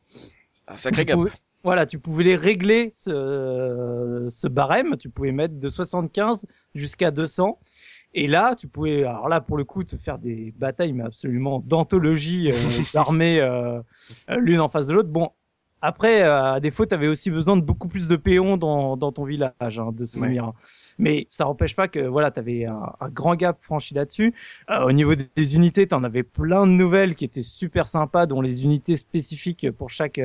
[SPEAKER 1] Un sacré gap.
[SPEAKER 2] Voilà, tu pouvais les régler ce, ce barème. Tu pouvais mettre de 75 jusqu'à 200. Et là, tu pouvais, alors là, pour le coup, te faire des batailles, mais absolument d'anthologie, euh, d'armées euh, l'une en face de l'autre. Bon, après, à défaut, tu avais aussi besoin de beaucoup plus de péons dans, dans ton village, hein, de souvenirs. Mais ça n'empêche pas que voilà, tu avais un, grand gap franchi là-dessus. au niveau des, unités, tu en avais plein de nouvelles qui étaient super sympas, dont les unités spécifiques pour chaque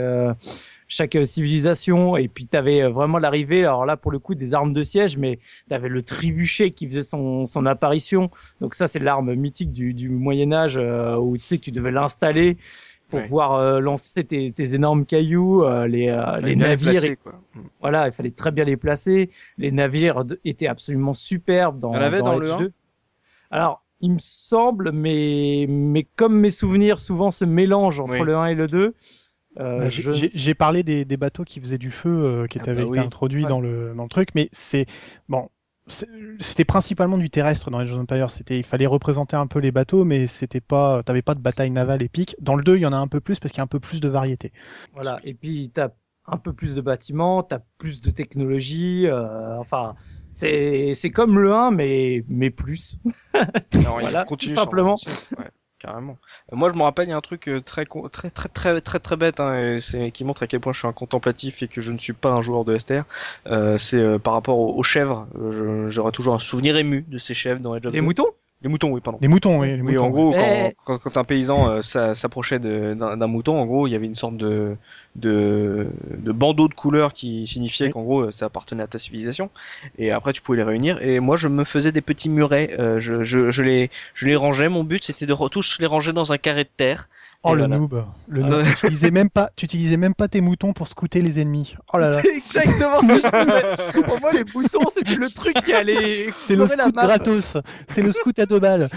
[SPEAKER 2] chaque civilisation et puis tu avais vraiment l'arrivée alors là pour le coup des armes de siège mais tu avais le trébuchet qui faisait son, son apparition donc ça c'est l'arme mythique du, du Moyen Âge où tu sais que tu devais l'installer pour pouvoir euh, lancer tes, tes, énormes cailloux, euh, les, euh, les navires. Mm. Voilà, il fallait très bien les placer. Les navires étaient absolument superbes dans,
[SPEAKER 1] avait
[SPEAKER 2] dans,
[SPEAKER 1] le
[SPEAKER 2] 2. Alors, il me semble, mais, mais comme mes souvenirs souvent se mélangent entre le 1 et le 2.
[SPEAKER 4] Euh, J'ai parlé des, des, bateaux qui faisaient du feu, qui ah avaient bah été introduits dans, le, dans le truc, mais c'est bon c'était principalement du terrestre dans Age of Empires. C'était, il fallait représenter un peu les bateaux, mais c'était pas, t'avais pas de bataille navale épique. Dans le 2, il y en a un peu plus parce qu'il y a un peu plus de variété.
[SPEAKER 2] Voilà. Et puis, t'as un peu plus de bâtiments, t'as plus de technologie, euh, enfin, c'est, c'est comme le 1, mais, mais plus. voilà, tout simplement
[SPEAKER 1] carrément. Euh, moi, je me rappelle, il y a un truc euh, très très très très très très bête, hein, c'est qui montre à quel point je suis un contemplatif et que je ne suis pas un joueur de STR. Euh, c'est par rapport aux, chèvres. J'aurai toujours un souvenir ému de ces chèvres dans
[SPEAKER 2] Les moutons?
[SPEAKER 1] Les moutons, oui, pardon.
[SPEAKER 4] Les moutons, oui. Les
[SPEAKER 1] oui, en gros, quand, quand, quand, un paysan euh, s'approchait d'un mouton, en gros, il y avait une sorte de, de, de bandeau de couleurs qui signifiait qu'en gros, ça appartenait à ta civilisation. Et après, tu pouvais les réunir. Et moi, je me faisais des petits murets. Euh, je, je, je, les, je les rangeais. Mon but, c'était de tous les ranger dans un carré de terre.
[SPEAKER 4] Oh le noob, le noob. tu utilisais même pas, tu utilisais même pas tes moutons pour scouter les ennemis. Oh là là.
[SPEAKER 2] C'est exactement ce que je faisais. Pour moi, les moutons, c'était le truc qui allait.
[SPEAKER 4] C'est le scout gratos. C'est le scout à deux balles.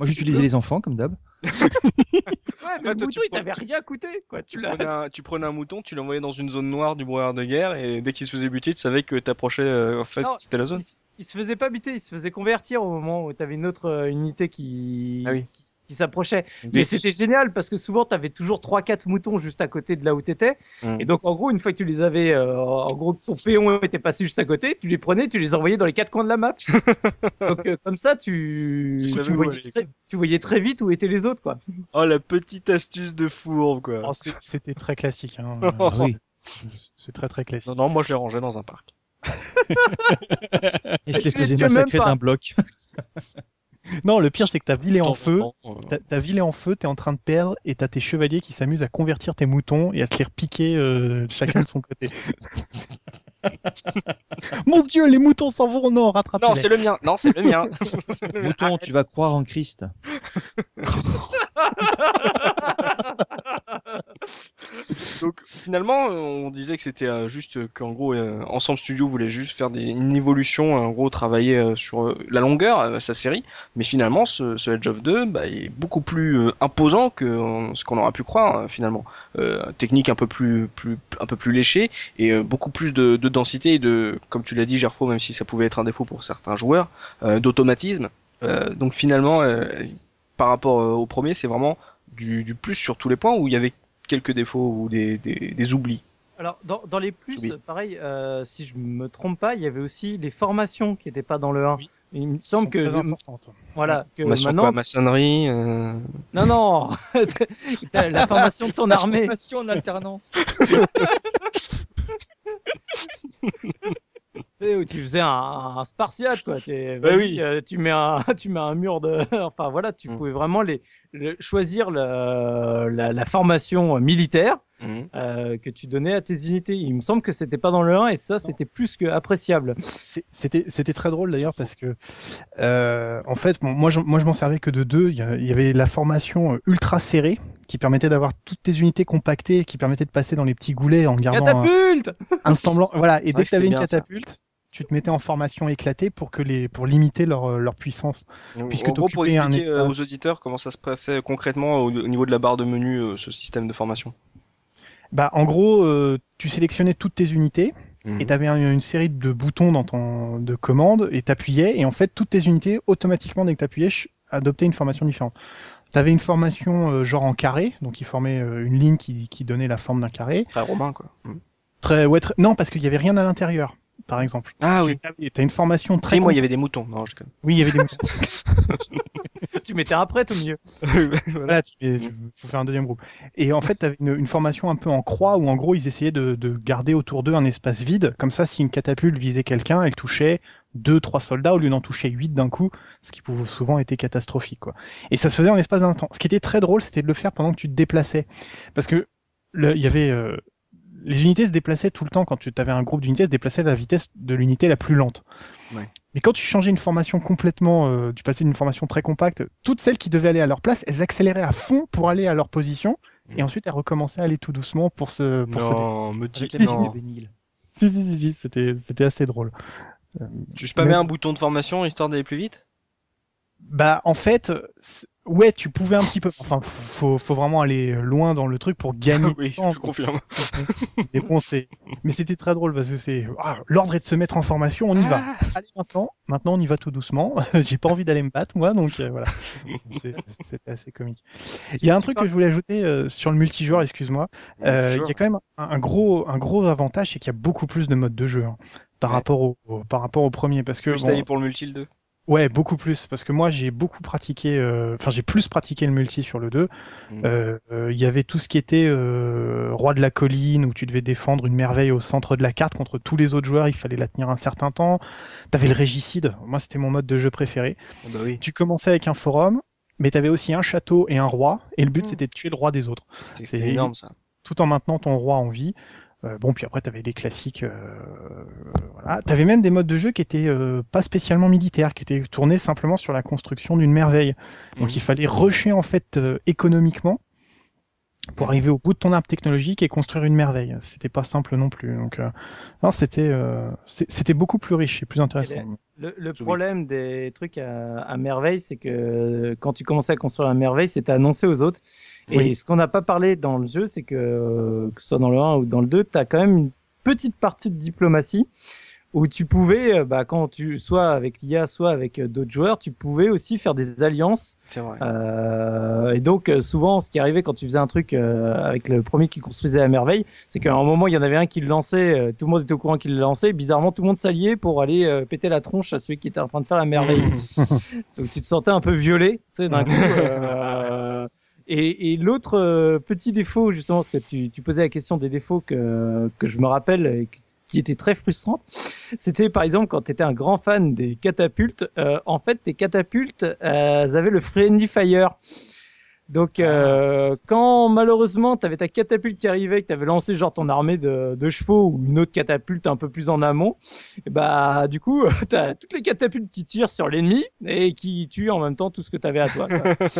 [SPEAKER 3] Moi, j'utilisais les enfants comme d'hab.
[SPEAKER 2] ouais, mais le mouton, il t'avait rien coûté, quoi.
[SPEAKER 1] Tu, prenais un, tu prenais un mouton, tu l'envoyais dans une zone noire du brouillard de guerre, et dès qu'il se faisait buter, tu savais que t'approchais, euh, en fait, c'était la zone.
[SPEAKER 2] Il, se faisait pas buter, il se faisait convertir au moment où t'avais une autre euh, unité qui,
[SPEAKER 1] ah oui
[SPEAKER 2] qui s'approchait. Mais c'était génial parce que souvent tu avais toujours trois quatre moutons juste à côté de là où tu étais. Mm. Et donc en gros, une fois que tu les avais euh, en gros son péon était passé juste à côté, tu les prenais, tu les envoyais dans les quatre coins de la map. donc euh, comme ça tu tu, voyais très, tu, voyais très, vite où étaient les autres quoi.
[SPEAKER 1] Oh la petite astuce de fourbe quoi.
[SPEAKER 4] Oh, c'était très classique hein.
[SPEAKER 3] oui.
[SPEAKER 4] C'est très très classique.
[SPEAKER 1] Non non, moi je les rangeais dans un parc.
[SPEAKER 3] Et je les faisais massacrer d'un bloc.
[SPEAKER 4] Non, le pire, c'est que ta ville est en feu. Ta, ta, ville est en feu, t'es en train de perdre, et t'as tes chevaliers qui s'amusent à convertir tes moutons et à se les repiquer euh, chacun de son côté. Mon Dieu, les moutons s'en vont, non, rattrape
[SPEAKER 1] Non, c'est le mien. Non, c'est le mien.
[SPEAKER 3] Mouton, tu vas croire en Christ.
[SPEAKER 1] Donc finalement, on disait que c'était euh, juste qu'en gros, euh, Ensemble Studio voulait juste faire une évolution, en gros, travailler euh, sur la longueur, sa série. Mais finalement, ce, ce Edge of 2 bah, est beaucoup plus imposant que ce qu'on aurait pu croire finalement. technique un peu plus, plus, un peu plus léchée et beaucoup plus de, de, densité et de, comme tu l'as dit, Gerfo, même si ça pouvait être un défaut pour certains joueurs, d'automatisme. donc finalement, par rapport au premier, c'est vraiment du, du, plus sur tous les points où il y avait quelques défauts ou des, des, des oublis?
[SPEAKER 2] Alors, dans, dans, les plus, pareil, euh, si je me trompe pas, il y avait aussi les formations qui n'étaient pas dans le 1. Il me semble que. Voilà. Que
[SPEAKER 1] maintenant... quoi, maçonnerie euh...
[SPEAKER 2] Non, non La formation de ton armée.
[SPEAKER 3] formation en alternance.
[SPEAKER 2] sais, où tu faisais un, un spartiate, quoi. Tu,
[SPEAKER 1] bah oui.
[SPEAKER 2] Euh, tu, mets un, tu mets un mur de. enfin, voilà, tu mm. pouvais vraiment les, choisir le, la, la, formation militaire mhm. euh, que tu donnais à tes unités. Il me semble que c'était pas dans le 1 et ça, c'était plus que appréciable.
[SPEAKER 4] C'était, très drôle d'ailleurs parce que, euh, en fait, bon, moi, je, moi, je m'en servais que de deux. Il y avait la formation ultra serrée qui permettait d'avoir toutes tes unités compactées, qui permettait de passer dans les petits goulets en gardant
[SPEAKER 2] catapulte
[SPEAKER 4] un, semblant. Voilà. Et dès que tu avais une catapulte, tu te mettais en formation éclatée pour que les pour limiter leur, euh, leur puissance.
[SPEAKER 1] Puisque en gros, pour expliquer euh, aux auditeurs comment ça se passait concrètement au, niveau de la barre de menu, euh, ce système de formation.
[SPEAKER 4] Bah, en gros, tu sélectionnais toutes tes unités. Mhm. Et tu avais une, série de boutons dans ton de commandes et t'appuyais et en fait toutes tes unités automatiquement dès que t'appuyais adoptaient une formation différente. Tu avais une formation genre en carré, donc il formait une ligne qui, qui donnait la forme d'un carré.
[SPEAKER 1] Très romain quoi. Mhm.
[SPEAKER 4] Très ouais, non parce qu'il y avait rien à l'intérieur par exemple.
[SPEAKER 1] Ah oui.
[SPEAKER 4] T'as une formation très.
[SPEAKER 1] moi, il y avait des moutons. Non, je...
[SPEAKER 4] Oui, il y avait des moutons.
[SPEAKER 2] tu mettais un prêtre au milieu.
[SPEAKER 4] voilà, tu, faut faire un deuxième groupe. Et en fait, tu avais une, une, formation un peu en croix où en gros ils essayaient de, de garder autour d'eux un espace vide. Comme ça, si une catapulte visait quelqu'un, elle touchait deux, trois soldats au lieu d'en toucher huit d'un coup, ce qui pouvait souvent été catastrophique. Quoi. Et ça se faisait en l'espace d'un temps. Ce qui était très drôle, c'était de le faire pendant que tu te déplaçais. Parce que il y avait euh, les unités se déplaçaient tout le temps quand tu avais un groupe d'unités se déplaçaient à la vitesse de l'unité la plus lente. Ouais. Mais quand tu changeais une formation complètement, euh, tu passais d'une formation très compacte, toutes celles qui devaient aller à leur place, elles accéléraient à fond pour aller à leur position, et mm. ensuite elles recommençaient à aller tout doucement pour se. Pour
[SPEAKER 1] non, me dis non.
[SPEAKER 4] Si, si, si, si c'était, c'était assez drôle.
[SPEAKER 1] Euh, tu spammais un bouton de formation histoire d'aller plus vite?
[SPEAKER 4] Bah, en fait, Ouais, tu pouvais un petit peu. Enfin, faut, faut vraiment aller loin dans le truc pour gagner.
[SPEAKER 1] oui, je confirme.
[SPEAKER 4] Mais bon, c'est. Mais c'était très drôle parce que c'est. Ah, l'ordre est de se mettre en formation, on y va. Ah. Allez maintenant, maintenant on y va tout doucement. J'ai pas envie d'aller me battre moi, donc euh, voilà. C'était assez comique. Il y a un truc que je voulais ajouter euh, sur le multijoueur, excuse-moi. Euh, il y a quand même un, gros, un gros avantage, c'est qu'il y a beaucoup plus de modes de jeu hein, par rapport au, par rapport au premier, parce que.
[SPEAKER 1] Juste bon, pour le multi le 2.
[SPEAKER 4] Ouais, beaucoup plus, parce que moi j'ai beaucoup pratiqué, euh, enfin j'ai plus pratiqué le multi sur le 2. Mm. Euh, euh, il y avait tout ce qui était Roi de la colline, où tu devais défendre une merveille au centre de la carte contre tous les autres joueurs, il fallait la tenir un certain temps. T'avais le régicide, moi c'était mon mode de jeu préféré.
[SPEAKER 1] Ah bah oui.
[SPEAKER 4] Tu commençais avec un forum, mais t'avais aussi un château et un roi, et le but mm. c'était de tuer le roi des autres.
[SPEAKER 1] C'est énorme ça.
[SPEAKER 4] Tout en maintenant ton roi en vie. Euh, bon, puis après, tu avais des classiques. Euh, voilà. Tu avais même des modes de jeu qui étaient euh, pas spécialement militaires, qui étaient tournés simplement sur la construction d'une merveille. Donc mhm. il fallait rusher en fait euh, économiquement pour arriver au bout de ton arbre technologique et construire une merveille. C'était pas simple non plus. Donc, euh, non, c'était euh, c'était beaucoup plus riche et plus intéressant. Eh
[SPEAKER 2] ben, le, le problème des trucs à, à merveille, c'est que quand tu commençais à construire la merveille, c'était annoncé aux autres. Et ce qu'on n'a pas parlé dans le jeu, c'est que, que ce soit dans le 1 ou dans le 2, tu as quand même une petite partie de diplomatie où tu pouvais, euh, bah, quand tu, soit avec l'IA, soit avec euh, d'autres joueurs, tu pouvais aussi faire des alliances.
[SPEAKER 1] C'est vrai.
[SPEAKER 2] Euh, et donc, souvent, ce qui arrivait quand tu faisais un truc avec le premier qui construisait à merveille, c'est qu'à un moment, il y en avait un qui le lançait, tout le monde était au courant qu'il le lançait, bizarrement, tout le monde s'alliait pour aller péter la tronche à celui qui était en train de faire la merveille. donc, tu te sentais un peu violé, tu sais, d'un coup. Et, et l'autre petit défaut, justement, parce que tu, tu, posais la question des défauts que, que je me rappelle et qui était très frustrante, c'était par exemple quand tu étais un grand fan des catapultes, euh, en fait tes catapultes euh, avaient le friendly fire. Donc euh, quand malheureusement tu avais ta catapulte qui arrivait, que tu avais lancé genre ton armée de, de, chevaux ou une autre catapulte un peu plus en amont, et bah du coup tu as toutes les catapultes qui tirent sur l'ennemi et qui tuent en même temps tout ce que tu avais à toi.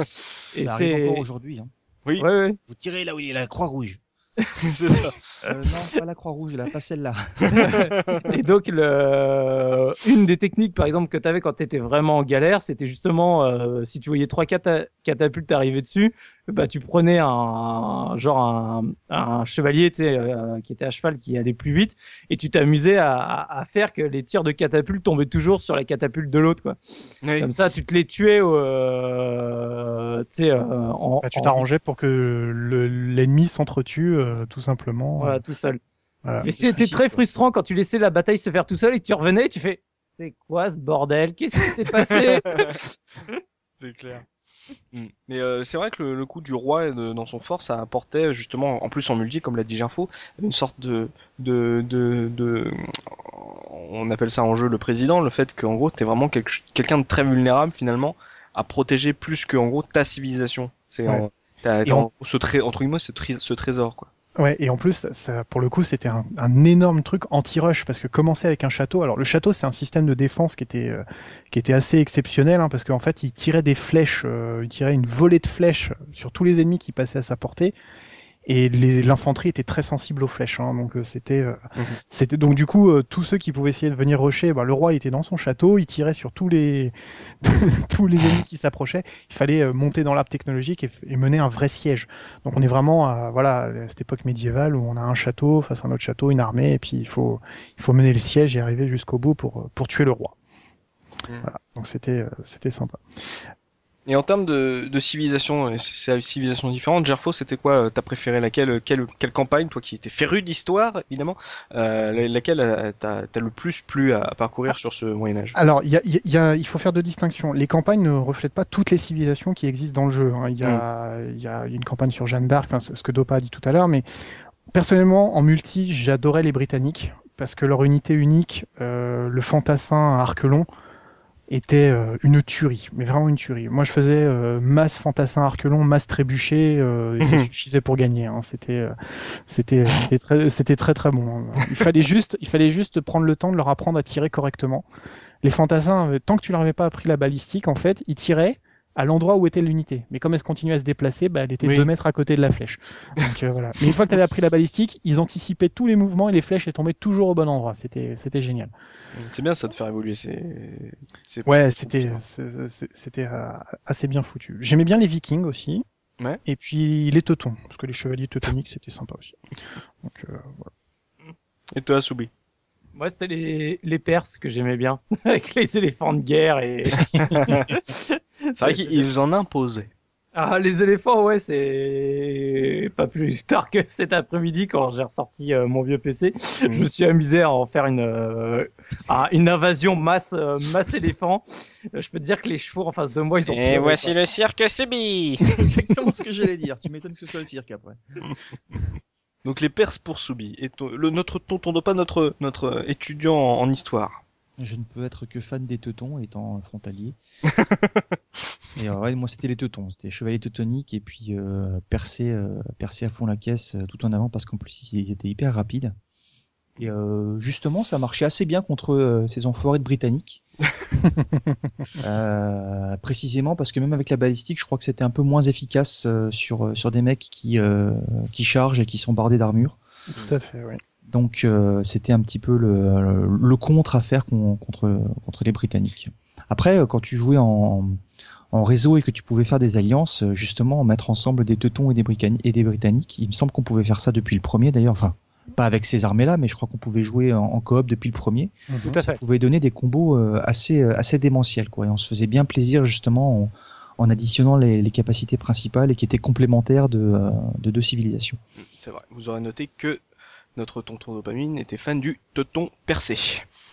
[SPEAKER 3] et c'est encore aujourd'hui. Hein.
[SPEAKER 1] Oui.
[SPEAKER 2] Ouais, ouais.
[SPEAKER 3] Vous tirez là où il y a la croix rouge.
[SPEAKER 1] c'est ça.
[SPEAKER 3] Euh, non, pas la Croix-Rouge, là, pas celle-là.
[SPEAKER 2] et donc, le... une des techniques, par exemple, que tu avais quand tu étais vraiment en galère, c'était justement, euh, si tu voyais trois catapultes arriver dessus, bah, tu prenais un, genre un, un chevalier, euh, qui était à cheval, qui allait plus vite, et tu t'amusais à, à, faire que les tirs de catapultes tombaient toujours sur la catapulte de l'autre, quoi. Comme ça, tu te les tuais, euh, euh, en,
[SPEAKER 4] bah, tu t'arrangeais pour que l'ennemi s'entretue, euh, tout simplement.
[SPEAKER 2] Voilà, tout seul. Voilà. Mais c'était très frustrant quand tu laissais la bataille se faire tout seul et que tu revenais, tu fais, c'est quoi ce bordel? Qu'est-ce qui s'est passé?
[SPEAKER 1] C'est clair. Mm. Mais euh, c'est vrai que le, coup du roi dans son fort, ça apportait justement, en plus en multi, comme l'a dit Ginfo, une sorte de, de, de, de, on appelle ça en jeu le président, le fait qu'en gros t'es vraiment quelqu'un de très vulnérable finalement à protéger plus que en gros ta civilisation. C'est ouais. ce entre guillemets ce, ce trésor quoi.
[SPEAKER 4] Ouais, et en plus, ça, pour le coup, c'était un, énorme truc anti-rush parce que commencer avec un château. Alors le château, c'est un système de défense qui était euh, qui était assez exceptionnel hein, parce qu'en fait, il tirait des flèches, euh, il tirait une volée de flèches sur tous les ennemis qui passaient à sa portée et l'infanterie était très sensible aux flèches. Hein, donc euh, c'était, euh, mhm. c'était donc du coup euh, tous ceux qui pouvaient essayer de venir rusher, bah, le roi était dans son château, il tirait sur tous les tous les ennemis qui s'approchaient. Il fallait monter dans l'arbre technologique et, mener un vrai siège. Donc on est vraiment à voilà à cette époque médiévale où on a un château face à un autre château, une armée, et puis il faut il faut mener le siège et arriver jusqu'au bout pour pour tuer le roi. Mhm. Voilà. Donc c'était c'était sympa.
[SPEAKER 1] Et en termes de, de civilisation, c'est civilisation différente. Gerfo, c'était quoi T'as préféré laquelle quelle, quelle campagne, toi qui étais féru d'histoire, évidemment, euh, laquelle t'as as le plus plu à, parcourir sur ce Moyen Âge?
[SPEAKER 4] Alors, y a, y a, il faut faire deux distinctions. Les campagnes ne reflètent pas toutes les civilisations qui existent dans le jeu. Hein. Il y, a, mm. y, a, une campagne sur Jeanne d'Arc, enfin, ce que Dopa a dit tout à l'heure, mais personnellement, en multi, j'adorais les Britanniques parce que leur unité unique, euh, le fantassin à arc long, était euh, une tuerie, mais vraiment une tuerie. Moi, je faisais euh, masse fantassin arc-long, masse trébuché, euh, et ça suffisait pour gagner. Hein. C'était, c'était, c'était très, c'était très très bon. Hein. Il fallait juste, il fallait juste prendre le temps de leur apprendre à tirer correctement. Les fantassins, tant que tu leur avais pas appris la balistique, en fait, ils tiraient à l'endroit où était l'unité. Mais comme elle continuait à se déplacer, bah, elle était deux mètres à côté de la flèche. Donc, voilà. Mais une fois que tu avais appris la balistique, ils anticipaient tous les mouvements et les flèches elles tombaient toujours au bon endroit. C'était, c'était génial.
[SPEAKER 1] C'est bien ça de faire évoluer. C'est,
[SPEAKER 4] ouais, c'était, c'était euh, assez bien foutu. J'aimais bien les Vikings aussi.
[SPEAKER 1] Ouais.
[SPEAKER 4] Et puis les Teutons, parce que les chevaliers teutoniques c'était sympa aussi. Donc euh, voilà.
[SPEAKER 1] Et toi, Soubi?
[SPEAKER 2] Moi, c'était les, les Perses que j'aimais bien, avec les éléphants de guerre et.
[SPEAKER 1] C'est vrai qu'ils en imposaient.
[SPEAKER 2] Ah, les éléphants, ouais, c'est pas plus tard que cet après-midi quand j'ai ressorti euh, mon vieux PC. Mhm. Je me suis amusé à en faire une, euh, une invasion masse, euh, masse éléphant. Je peux te dire que les chevaux en face de moi, ils ont.
[SPEAKER 1] Et voici le cirque Subi
[SPEAKER 3] C'est exactement ce que j'allais dire. Tu m'étonnes que ce soit le cirque après.
[SPEAKER 1] Donc les Perses pour Subi. Et le, notre tonton pas notre, notre étudiant en histoire.
[SPEAKER 3] Je ne peux être que fan des teutons étant frontalier. et euh, ouais, moi c'était les teutons, c'était chevalier teutonique et puis euh, percer, euh, percer à fond la caisse euh, tout en avant parce qu'en plus ils étaient hyper rapides. Et justement, ça marchait assez bien contre ces enfoirés de britanniques. précisément parce que même avec la balistique, je crois que c'était un peu moins efficace sur sur des mecs qui qui chargent et qui sont bardés d'armure.
[SPEAKER 4] Tout à fait, oui.
[SPEAKER 3] Donc euh, c'était un petit peu le, le, contre à faire contre, contre les Britanniques. Après, euh, quand tu jouais en, en réseau et que tu pouvais faire des alliances, euh, justement, mettre ensemble des Teutons et des, et des Britanniques, il me semble qu'on pouvait faire ça depuis le premier d'ailleurs, enfin, pas avec ces armées-là, mais je crois qu'on pouvait jouer en, coop depuis le premier.
[SPEAKER 2] Tout à
[SPEAKER 3] ça pouvait donner des combos assez, assez démentiels, quoi. Et on se faisait bien plaisir, justement, en, en additionnant les, les, capacités principales et qui étaient complémentaires de, de deux civilisations.
[SPEAKER 1] C'est vrai. Vous aurez noté que notre tonton dopamine était fan du teuton percé.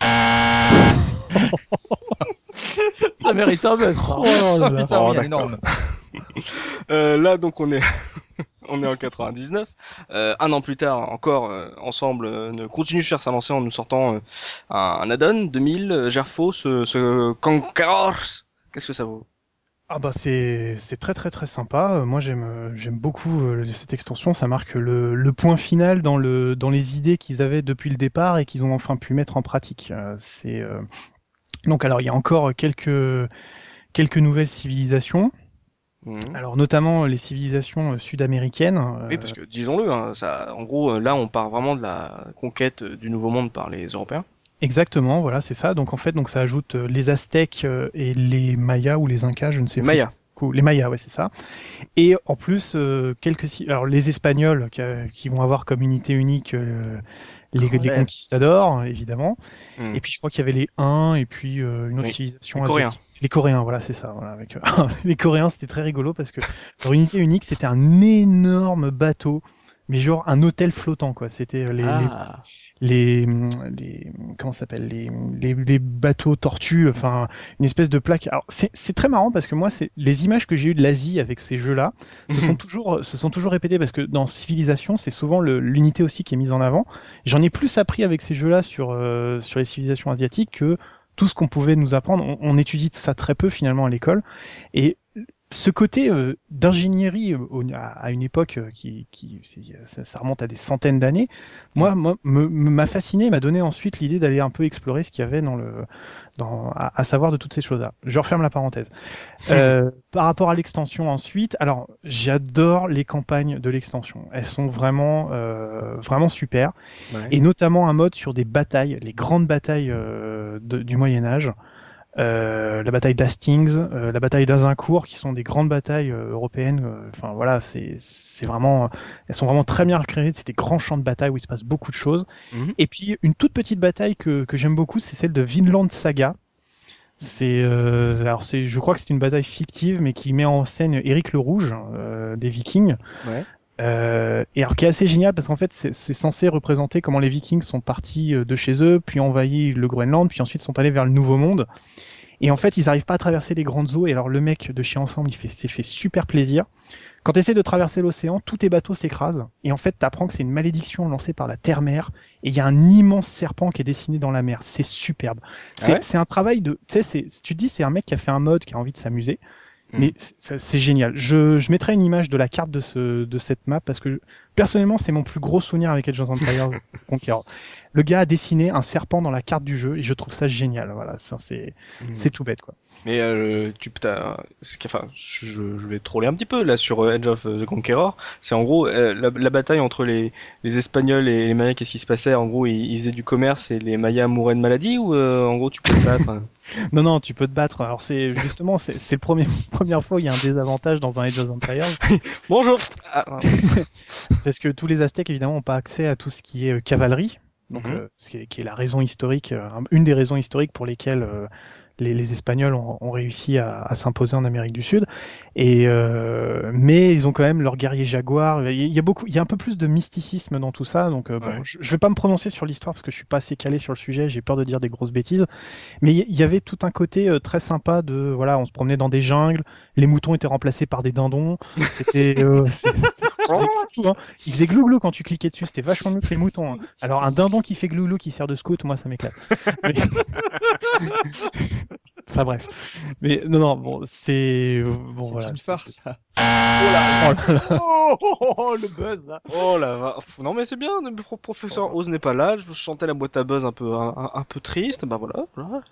[SPEAKER 2] ça mérite un buzz.
[SPEAKER 3] Oh, là, oh, énorme.
[SPEAKER 1] euh, là, donc, on est, on est en 99. Euh, un an plus tard, encore euh, ensemble, euh, continue de faire sa lancée en nous sortant euh, un, un add-on 2000, Gerfo, ce, ce Conquerors. Qu'est-ce que ça vaut?
[SPEAKER 4] Ah bah c'est c'est très très très sympa. Euh, moi j'aime euh, j'aime beaucoup euh, cette extension. Ça marque le, le point final dans le dans les idées qu'ils avaient depuis le départ et qu'ils ont enfin pu mettre en pratique. C'est donc alors il y a encore quelques quelques nouvelles civilisations. Mmh. Alors notamment les civilisations sud-américaines.
[SPEAKER 1] Oui, parce que disons-le, hein, ça, en gros, là, on part vraiment de la conquête du Nouveau Monde par les Européens.
[SPEAKER 4] Exactement, voilà, c'est ça. Donc en fait, donc ça ajoute euh, les Aztèques euh, et les Mayas ou les Incas, je ne sais
[SPEAKER 1] pas. Mayas.
[SPEAKER 4] Les Mayas, ouais, c'est ça. Et en plus, euh, quelques, alors les Espagnols qui, vont avoir comme unité unique les, les, conquistadors, évidemment. Hmm. Et puis je crois qu'il y avait les Huns et puis une autre civilisation.
[SPEAKER 1] Les Coréens.
[SPEAKER 4] Les Coréens, voilà, c'est ça. Voilà, avec, les Coréens, c'était très rigolo parce que leur unité unique, c'était un énorme bateau mais genre un hôtel flottant quoi. C'était les,
[SPEAKER 1] ah.
[SPEAKER 4] les, les, comment s'appelle les, les, les, bateaux tortues, enfin une espèce de plaque. Alors c'est très marrant parce que moi c'est les images que j'ai eues de l'Asie avec ces jeux-là se sont toujours se sont toujours répétées parce que dans Civilisation c'est souvent l'unité aussi qui est mise en avant. J'en ai plus appris avec ces jeux-là sur euh, sur les civilisations asiatiques que tout ce qu'on pouvait nous apprendre. On, on étudie ça très peu finalement à l'école et ce côté euh, d'ingénierie euh, à, une époque euh, qui, qui ça, remonte à des centaines d'années, moi, moi m'a fasciné, m'a donné ensuite l'idée d'aller un peu explorer ce qu'il y avait dans le, dans, à, savoir de toutes ces choses-là. Je referme la parenthèse. Euh, par rapport à l'extension ensuite, alors j'adore les campagnes de l'extension. Elles sont vraiment, euh, vraiment super, et notamment un mode sur des batailles, les grandes batailles du Moyen Âge. Euh, la bataille d'Hastings, euh, la bataille d'Azincourt, qui sont des grandes batailles euh, européennes. Enfin voilà, c'est c'est vraiment, elles sont vraiment très bien recréées. C'est des grands champs de bataille où il se passe beaucoup de choses. Mhm. Et puis une toute petite bataille que que j'aime beaucoup, c'est celle de Vinland Saga. C'est alors c'est je crois que c'est une bataille fictive mais qui met en scène Éric le Rouge des Vikings. Ouais. Euh, et alors qui est assez génial parce qu'en fait c'est censé représenter comment les Vikings sont partis de chez eux, puis envahi le Groenland, puis ensuite sont allés vers le Nouveau Monde. Et en fait, ils n'arrivent pas à traverser les grandes eaux. Et alors, le mec de chez Ensemble, il fait, s'est fait super plaisir. Quand tu essaies de traverser l'océan, tous tes bateaux s'écrasent. Et en fait, tu apprends que c'est une malédiction lancée par la terre-mère. Et il y a un immense serpent qui est dessiné dans la mer. C'est superbe. Ah c'est un travail de. Tu sais, tu te dis, c'est un mec qui a fait un mode, qui a envie de s'amuser. Mm. Mais c'est génial. Je, je mettrai une image de la carte de, ce, de cette map parce que personnellement, c'est mon plus gros souvenir avec Age of Empires Conqueror. Le gars a dessiné un serpent dans la carte du jeu et je trouve ça génial. Voilà, c'est mm. c'est tout bête quoi.
[SPEAKER 1] Mais euh, tu as, enfin, je, je, vais troller un petit peu là sur euh, Edge of the Conqueror. C'est en gros euh, la, la, bataille entre les, les Espagnols et les Mayas. Qu'est-ce qui se passait? En gros, ils, faisaient du commerce et les Mayas mouraient de maladie ou euh, en gros tu peux te battre?
[SPEAKER 4] Non, non, tu peux te battre. Alors c'est justement c'est premier, première fois où il y a un désavantage dans un Age of Empires.
[SPEAKER 1] Bonjour.
[SPEAKER 4] Ah, Parce que tous les Aztèques évidemment n'ont pas accès à tout ce qui est cavalerie. Donc, mhm. ce qui est, qui est, la raison historique, une des raisons historiques pour lesquelles les, les Espagnols ont, ont réussi à, à s'imposer en Amérique du Sud. Et euh, mais ils ont quand même leur guerrier jaguar. Il y a beaucoup, il y a un peu plus de mysticisme dans tout ça. Donc euh, bon, je, je, vais pas me prononcer sur l'histoire parce que je suis pas assez calé sur le sujet. J'ai peur de dire des grosses bêtises. Mais il y, avait tout un côté euh, très sympa de voilà, on se promenait dans des jungles. Les moutons étaient remplacés par des dindons. C'était euh, hein. il faisait glouglou quand tu cliquais dessus. C'était vachement mieux que les moutons. Hein. Alors un dindon qui fait glouglou qui sert de scout, moi ça m'éclate. Enfin bref. Mais non, non, bon, c'est. Bon, voilà.
[SPEAKER 3] une farce. Ça.
[SPEAKER 1] Oh là oh, oh, oh, oh, le buzz là. Oh là, non mais c'est bien. Le professeur Oz n'est pas là. Je chantais la boîte à buzz un peu, un, un peu triste. Bah voilà. voilà.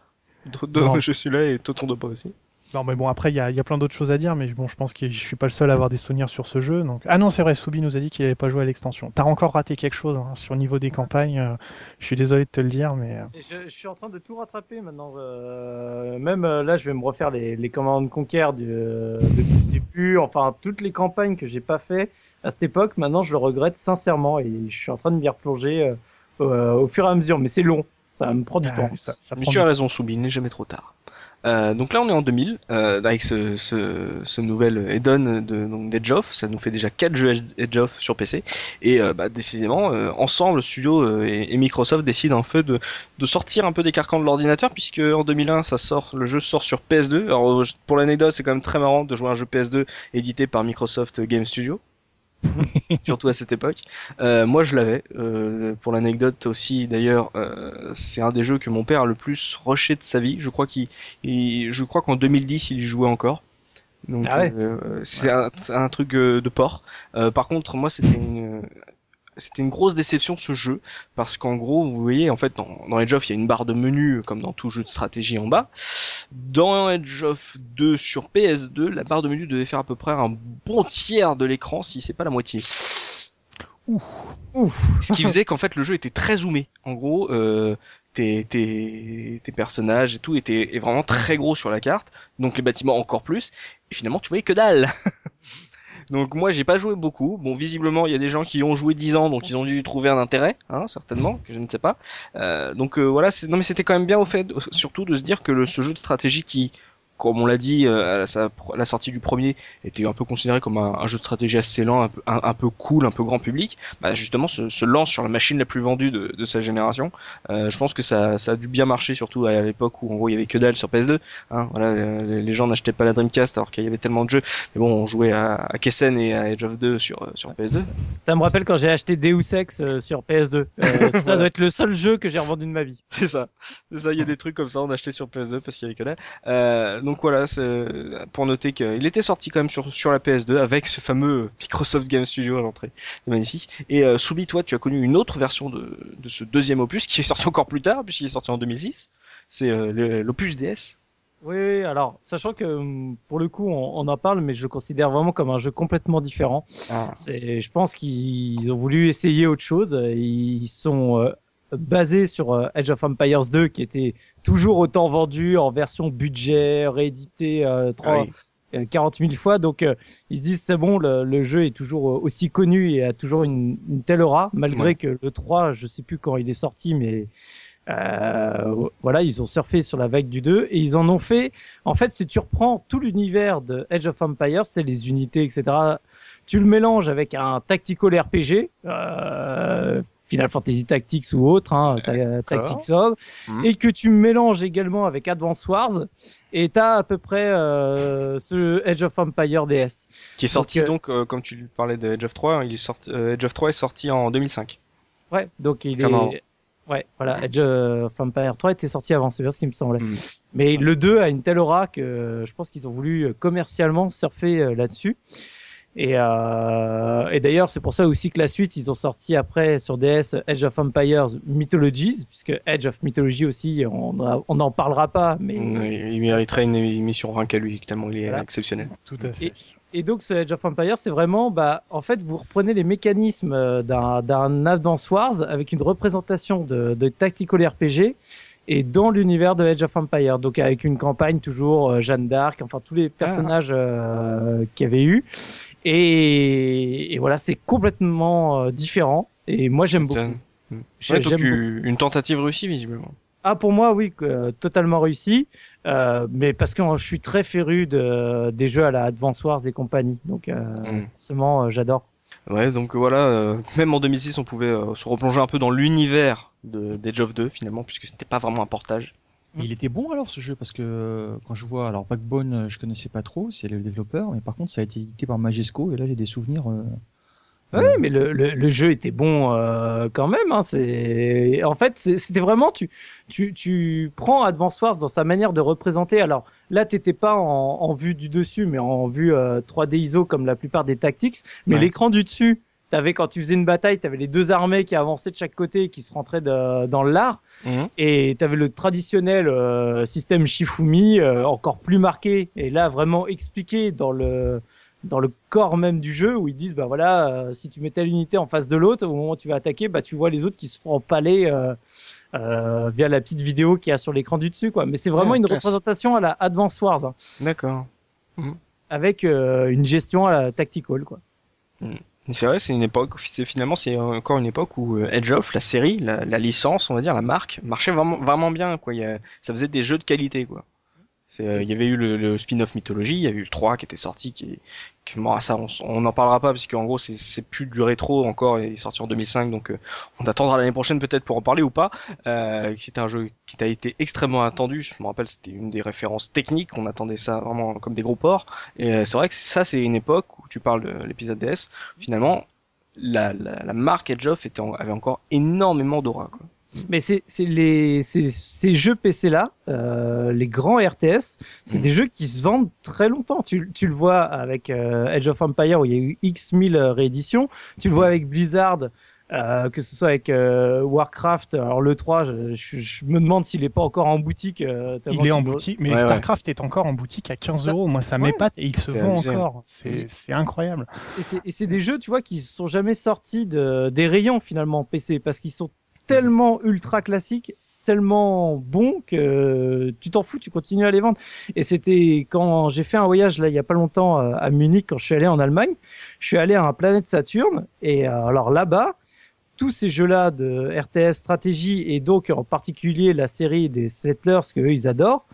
[SPEAKER 1] je suis là et Toton de pas aussi.
[SPEAKER 4] Non, mais bon, après, il y a, y a, plein d'autres choses à dire, mais bon, je pense que je suis pas le seul à avoir des souvenirs sur ce jeu. Donc... Ah non, c'est vrai, Soubi nous a dit qu'il avait pas joué à l'extension. T'as encore raté quelque chose hein, sur le niveau des campagnes. Euh, je suis désolé de te le dire, mais. Euh.
[SPEAKER 2] Je, je, suis en train de tout rattraper maintenant. Euh, même euh, là, je vais me refaire les, les commandes Conquer du, depuis le début. Enfin, toutes les campagnes que j'ai pas fait à cette époque, maintenant, je le regrette sincèrement et je suis en train de m'y replonger au fur et à mesure. Mais c'est long, ça me prend du temps.
[SPEAKER 1] Ça, ça mais tu as raison, Soubi, il n'est jamais trop tard. Euh, donc là on est en 2000 euh, avec ce, ce, ce nouvel Eden de donc of, ça nous fait déjà 4 jeux Edge of sur PC et euh, bah, décidément euh, ensemble studio euh, et, Microsoft décident en fait de, de sortir un peu des carcans de l'ordinateur puisque en 2001 ça sort le jeu sort sur PS2. Alors pour l'anecdote c'est quand même très marrant de jouer un jeu PS2 édité par Microsoft Game Studio. surtout à cette époque. Euh, moi, je l'avais. Euh, pour l'anecdote aussi, d'ailleurs, euh, c'est un des jeux que mon père a le plus rushé de sa vie. Je crois qu'il, je crois qu'en 2010, il y jouait encore. Donc, ah euh, c'est un, un, truc euh, de port. par contre, moi, c'était une, c'était une grosse déception ce jeu parce qu'en gros vous voyez en fait dans, dans Edge of il y a une barre de menu comme dans tout jeu de stratégie en bas dans Edge of 2 sur PS2 la barre de menu devait faire à peu près un bon tiers de l'écran si c'est pas la moitié Ouf. Ouf. Ce qui faisait qu'en fait le jeu était très zoomé. En gros, euh, tes, tes, tes, personnages et tout étaient vraiment très gros sur la carte, donc les bâtiments encore plus. Et finalement, tu voyais que dalle. Donc moi j'ai pas joué beaucoup. Bon visiblement il y a des gens qui ont joué 10 ans donc ils ont dû trouver un intérêt, hein, certainement, que je ne sais pas. Euh, donc euh, voilà, non mais c'était quand même bien au fait surtout de se dire que ce jeu de stratégie qui comme on l'a dit, euh, à la sortie du premier était un peu considéré comme un, jeu de stratégie assez lent, un peu, un, peu, cool, un peu grand public, bah justement se, se, lance sur la machine la plus vendue de, de sa génération. Euh, je pense que ça, ça, a dû bien marcher, surtout à l'époque où en gros il y avait que dalle sur PS2. Hein, voilà, les, gens n'achetaient pas la Dreamcast alors qu'il y avait tellement de jeux. Mais bon, on jouait à, à Kessen et à Edge of 2 sur, sur PS2.
[SPEAKER 2] Ça me rappelle quand j'ai acheté Deus Ex euh, sur PS2. Euh, ça doit être le seul jeu que j'ai revendu de ma vie.
[SPEAKER 1] C'est ça. C'est ça, il y a des trucs comme ça, on achetait sur PS2 parce qu'il y avait que dalle. Euh, donc voilà, pour noter qu'il était sorti quand même sur, sur la PS2 avec ce fameux Microsoft Game Studio à l'entrée. C'est magnifique. Et euh, Soubi, toi, tu as connu une autre version de, de ce deuxième opus qui est sorti encore plus tard puisqu'il est sorti en 2006. C'est euh, l'opus DS.
[SPEAKER 2] Oui, alors, sachant que hum, pour le coup, on, on, en parle, mais je le considère vraiment comme un jeu complètement différent. Ah. C'est, je pense qu'ils ont voulu essayer autre chose. Ils sont euh, basé sur euh, Age of Empires 2 qui était toujours autant vendu en version budget, réédité euh, 3, 40 000 fois. Donc euh, ils se disent c'est bon, le, le, jeu est toujours euh, aussi connu et a toujours une, une telle aura, malgré ouais. que le 3, je sais plus quand il est sorti, mais Euh, voilà, ils ont surfé sur la vague du 2 et ils en ont fait. En fait, si tu reprends tout l'univers de Edge of Empires, c'est les unités, etc. Tu le mélanges avec un tactical RPG, euh, Final Fantasy Tactics ou autre, hein, Tactics Ogre, mhm. et que tu mélanges également avec Advance Wars, et t'as à peu près euh, ce Edge of Empire DS.
[SPEAKER 1] Qui est sorti donc, euh, comme tu parlais de Edge of 3, il est sorti, euh, Edge of 3 est sorti en 2005.
[SPEAKER 2] Ouais, donc il est... Ouais, voilà, Edge of Empire 3 était sorti avant, c'est bien ce qui me semblait. Mhm. Mais le 2 a une telle aura que je pense qu'ils ont voulu commercialement surfer là-dessus. Et, euh, et d'ailleurs, c'est pour ça aussi que la suite, ils ont sorti après sur DS Edge of Empires Mythologies, puisque Edge of Mythology aussi, on n'en parlera pas, mais
[SPEAKER 1] il mériterait une émission rien qu'à lui, tellement il est exceptionnel.
[SPEAKER 4] Tout à fait.
[SPEAKER 2] Et, donc, ce Edge of Empires, c'est vraiment, bah, en fait, vous reprenez les mécanismes euh, d'un Advance Wars avec une représentation de, de tactical RPG et dans l'univers de Edge of Empires, donc avec une campagne toujours euh, Jeanne d'Arc, enfin tous les personnages euh, qu'il y avait eu. Et, voilà, c'est complètement euh, différent. Et moi, j'aime beaucoup.
[SPEAKER 1] Ouais, une tentative réussie, visiblement.
[SPEAKER 2] Ah, pour moi, oui, totalement réussi. Euh, mais parce que je suis très féru de, des jeux à la Advance Wars et compagnie. Donc, euh, mm. forcément, euh, j'adore.
[SPEAKER 1] Ouais, donc voilà, euh, même en 2006, on pouvait se replonger un peu dans l'univers de d'Edge of 2, finalement, puisque c'était pas vraiment un portage.
[SPEAKER 3] Mais il était bon alors ce jeu parce que euh, quand je vois alors Backbone euh, je connaissais pas trop c'est le développeur mais par contre ça a été édité par Majesco et là j'ai des souvenirs euh,
[SPEAKER 2] oui, mais le, le, jeu était bon quand même. Hein, c'est en fait c'était vraiment tu, tu tu prends Advance Wars dans sa manière de représenter. Alors là t'étais pas en, en, vue du dessus, mais en vue 3D ISO comme la plupart des tactics. Mais l'écran du dessus, t'avais quand tu faisais une bataille, t'avais les deux armées qui avançaient de chaque côté et qui se rentraient dans l'art. Mhm. Et t'avais le traditionnel euh, système Shifumi, euh, encore plus marqué, et là vraiment expliqué dans le dans le corps même du jeu où ils disent bah voilà euh, si tu mettais l'unité en face de l'autre au moment où tu vas attaquer bah tu vois les autres qui se font empaler via la petite vidéo qu'il y a sur l'écran du dessus quoi mais c'est vraiment une représentation à la Advance Wars hein.
[SPEAKER 1] d'accord
[SPEAKER 2] mhm. avec une gestion à la tactical quoi
[SPEAKER 1] mhm. C'est vrai, c'est une époque, finalement c'est encore une époque où euh, Edge of, la série, la, licence, on va dire, la marque, marchait vraiment, bien, quoi. Ça faisait des jeux de qualité, quoi. Euh, il y avait eu le, spin-off mythologie, il y a eu le 3 qui était sorti, qui, qui ça on n'en parlera pas parce qu'en gros c'est plus du rétro encore, il est sorti en 2005 donc euh, on attendra l'année prochaine peut-être pour en parler ou pas. Euh, c'était un jeu qui a été extrêmement attendu, je me rappelle c'était une des références techniques, on attendait ça vraiment comme des gros ports. Et euh, c'est vrai que ça c'est une époque où tu parles de l'épisode DS, finalement la, la, la marque Edge of était avait encore énormément d'aura quoi.
[SPEAKER 2] Mais c'est les ces, ces jeux PC là, euh, les grands RTS, c'est mm. des jeux qui se vendent très longtemps. Tu, tu le vois avec euh, Edge of Empire où il y a eu X mille rééditions. Tu le vois avec Blizzard. Euh, que ce soit avec euh, Warcraft, alors le 3, je, je, me demande s'il est pas encore en boutique. Euh,
[SPEAKER 4] il est en boutique, mais Starcraft est encore en boutique à 15 euros. Moi, ça m'épate et il se vend encore. C'est incroyable.
[SPEAKER 2] Et c'est des jeux, tu vois, qui sont jamais sortis de, des rayons finalement PC parce qu'ils sont tellement ultra classique, tellement bon que tu t'en fous, tu continues à les vendre. Et c'était quand j'ai fait un voyage là il y a pas longtemps euh, à Munich quand je suis allé en Allemagne, je suis allé à un planète Saturne et euh, alors là-bas tous ces jeux-là de RTS stratégie et donc en particulier la série des Settlers que eux ils adorent,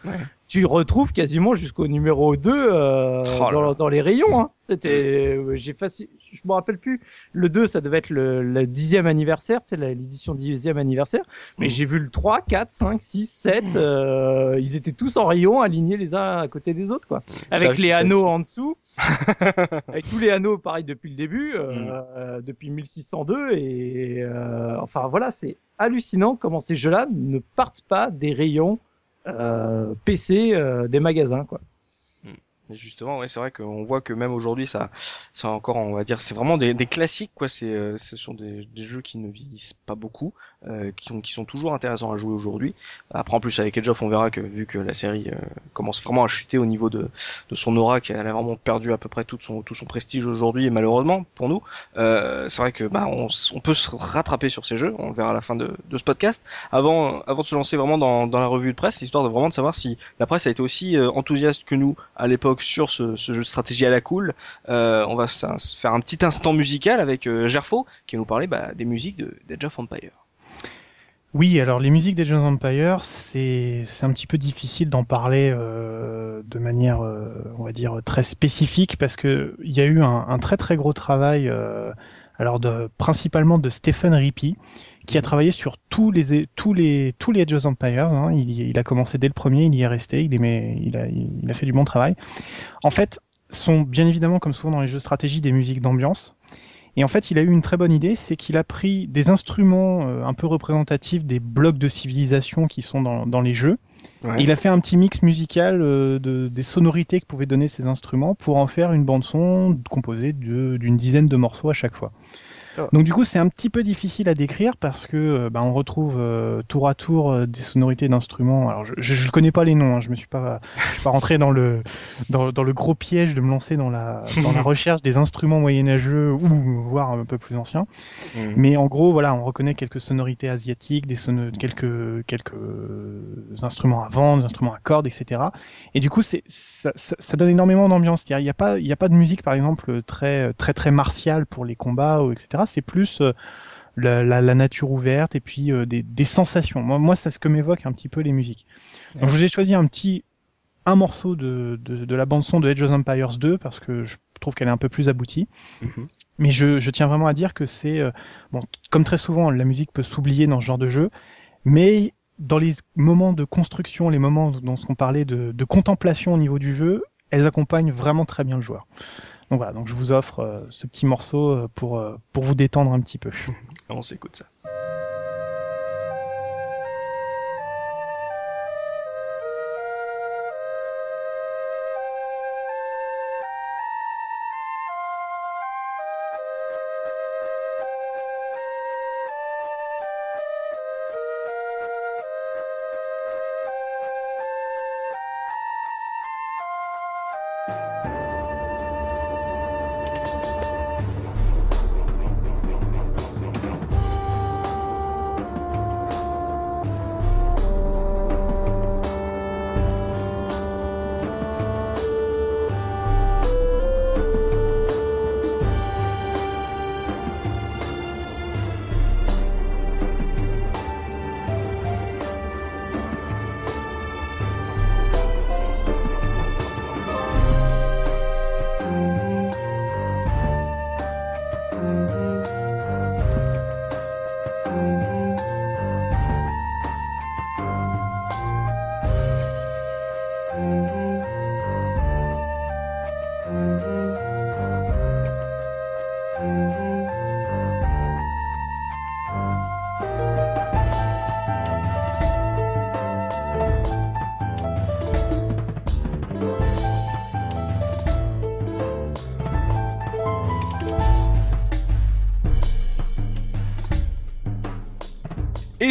[SPEAKER 2] tu retrouves quasiment jusqu'au numéro 2 euh, dans, dans, les rayons. Hein. C'était, euh, j'ai facile, je me rappelle plus. Le 2, ça devait être le, dixième anniversaire, c'est l'édition dixième anniversaire. Mais mmh. j'ai vu le 3, 4, 5, 6, 7. Euh, ils étaient tous en rayon, alignés les uns à côté des autres, quoi. Avec les anneaux en dessous. avec tous les anneaux, pareil, depuis le début, euh, mmh. euh depuis 1602. Et euh, enfin, voilà, c'est hallucinant comment ces jeux-là ne partent pas des rayons PC euh, des magasins quoi.
[SPEAKER 1] Justement, ouais, c'est vrai qu'on voit que même aujourd'hui, ça, c'est encore, on va dire, c'est vraiment des, des classiques, quoi. C'est, euh, ce sont des, des, jeux qui ne vieillissent pas beaucoup, euh, qui, sont, qui sont toujours intéressants à jouer aujourd'hui. Après, en plus, avec Edge of, on verra que vu que la série euh, commence vraiment à chuter au niveau de, de son aura, qu'elle a vraiment perdu à peu près tout son, tout son prestige aujourd'hui, et malheureusement pour nous, euh, c'est vrai que bah, on, on, peut se rattraper sur ces jeux. On verra à la fin de, de ce podcast. Avant, avant de se lancer vraiment dans, dans la revue de presse, histoire de vraiment de savoir si la presse a été aussi enthousiaste que nous à l'époque sur ce, jeu de stratégie à la cool. Euh, on va faire un petit instant musical avec euh, Gerfo qui nous parler bah, des musiques de d'Edge of Empire.
[SPEAKER 4] Oui, alors les musiques des Jeux Empire, c'est un petit peu difficile d'en parler euh, de manière, euh, on va dire, très spécifique parce que il y a eu un, un, très très gros travail, euh, alors de, principalement de Stephen Rippey, qui a mhm. travaillé sur tous les tous les tous les Age of Empires. Hein. Il, il, a commencé dès le premier, il y est resté, il aimait, il a, il a fait du bon travail. En fait, sont bien évidemment, comme souvent dans les jeux de stratégie, des musiques d'ambiance. Et en fait, il a eu une très bonne idée, c'est qu'il a pris des instruments euh, un peu représentatifs des blocs de civilisation qui sont dans, dans les jeux. Et il a fait un petit mix musical euh, de, des sonorités que pouvaient donner ces instruments pour en faire une bande son composée d'une dizaine de morceaux à chaque fois. Donc du coup, c'est un petit peu difficile à décrire parce que euh, bah, on retrouve euh, tour à tour euh, des sonorités d'instruments. Alors je, je, connais pas les noms, hein, je me suis pas, je suis pas rentré dans le dans, dans, le gros piège de me lancer dans la dans la recherche des instruments moyenâgeux ou voire un peu plus anciens. Mmh. Mais en gros, voilà, on reconnaît quelques sonorités asiatiques, des quelques quelques instruments à vent, des instruments à cordes, etc. Et du coup, c'est ça, ça, ça, donne énormément d'ambiance. Il y a pas il y a pas de musique par exemple très très très martiale pour les combats ou etc c'est plus euh, la, nature ouverte et puis euh, des, sensations. Moi, moi c'est ce que m'évoque un petit peu les musiques. Donc, je vous ai choisi un petit un morceau de, la bande son de Age of Empires 2 parce que je trouve qu'elle est un peu plus aboutie. Mhm. Mais je, tiens vraiment à dire que c'est euh, bon, comme très souvent, la musique peut s'oublier dans ce genre de jeu, mais dans les moments de construction, les moments dont on parlait de, de contemplation au niveau du jeu, elles accompagnent vraiment très bien le joueur. Donc voilà, donc je vous offre euh, ce petit morceau euh, pour, euh, pour vous détendre un petit peu.
[SPEAKER 1] On s'écoute ça.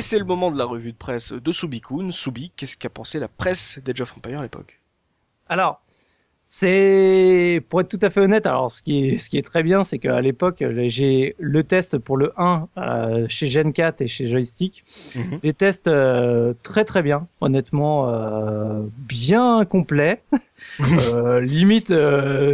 [SPEAKER 1] Et c'est le moment de la revue de presse de Subikun. Subi, qu'est-ce qu'a pensé la presse d'Age of Empire à l'époque?
[SPEAKER 2] Alors, c'est pour être tout à fait honnête. Alors, ce qui est ce qui est très bien, c'est qu'à l'époque, j'ai le test pour le 1 euh, chez Gen 4 et chez Joystick, mhm. des tests euh, très très bien, honnêtement, euh, bien complets. limite,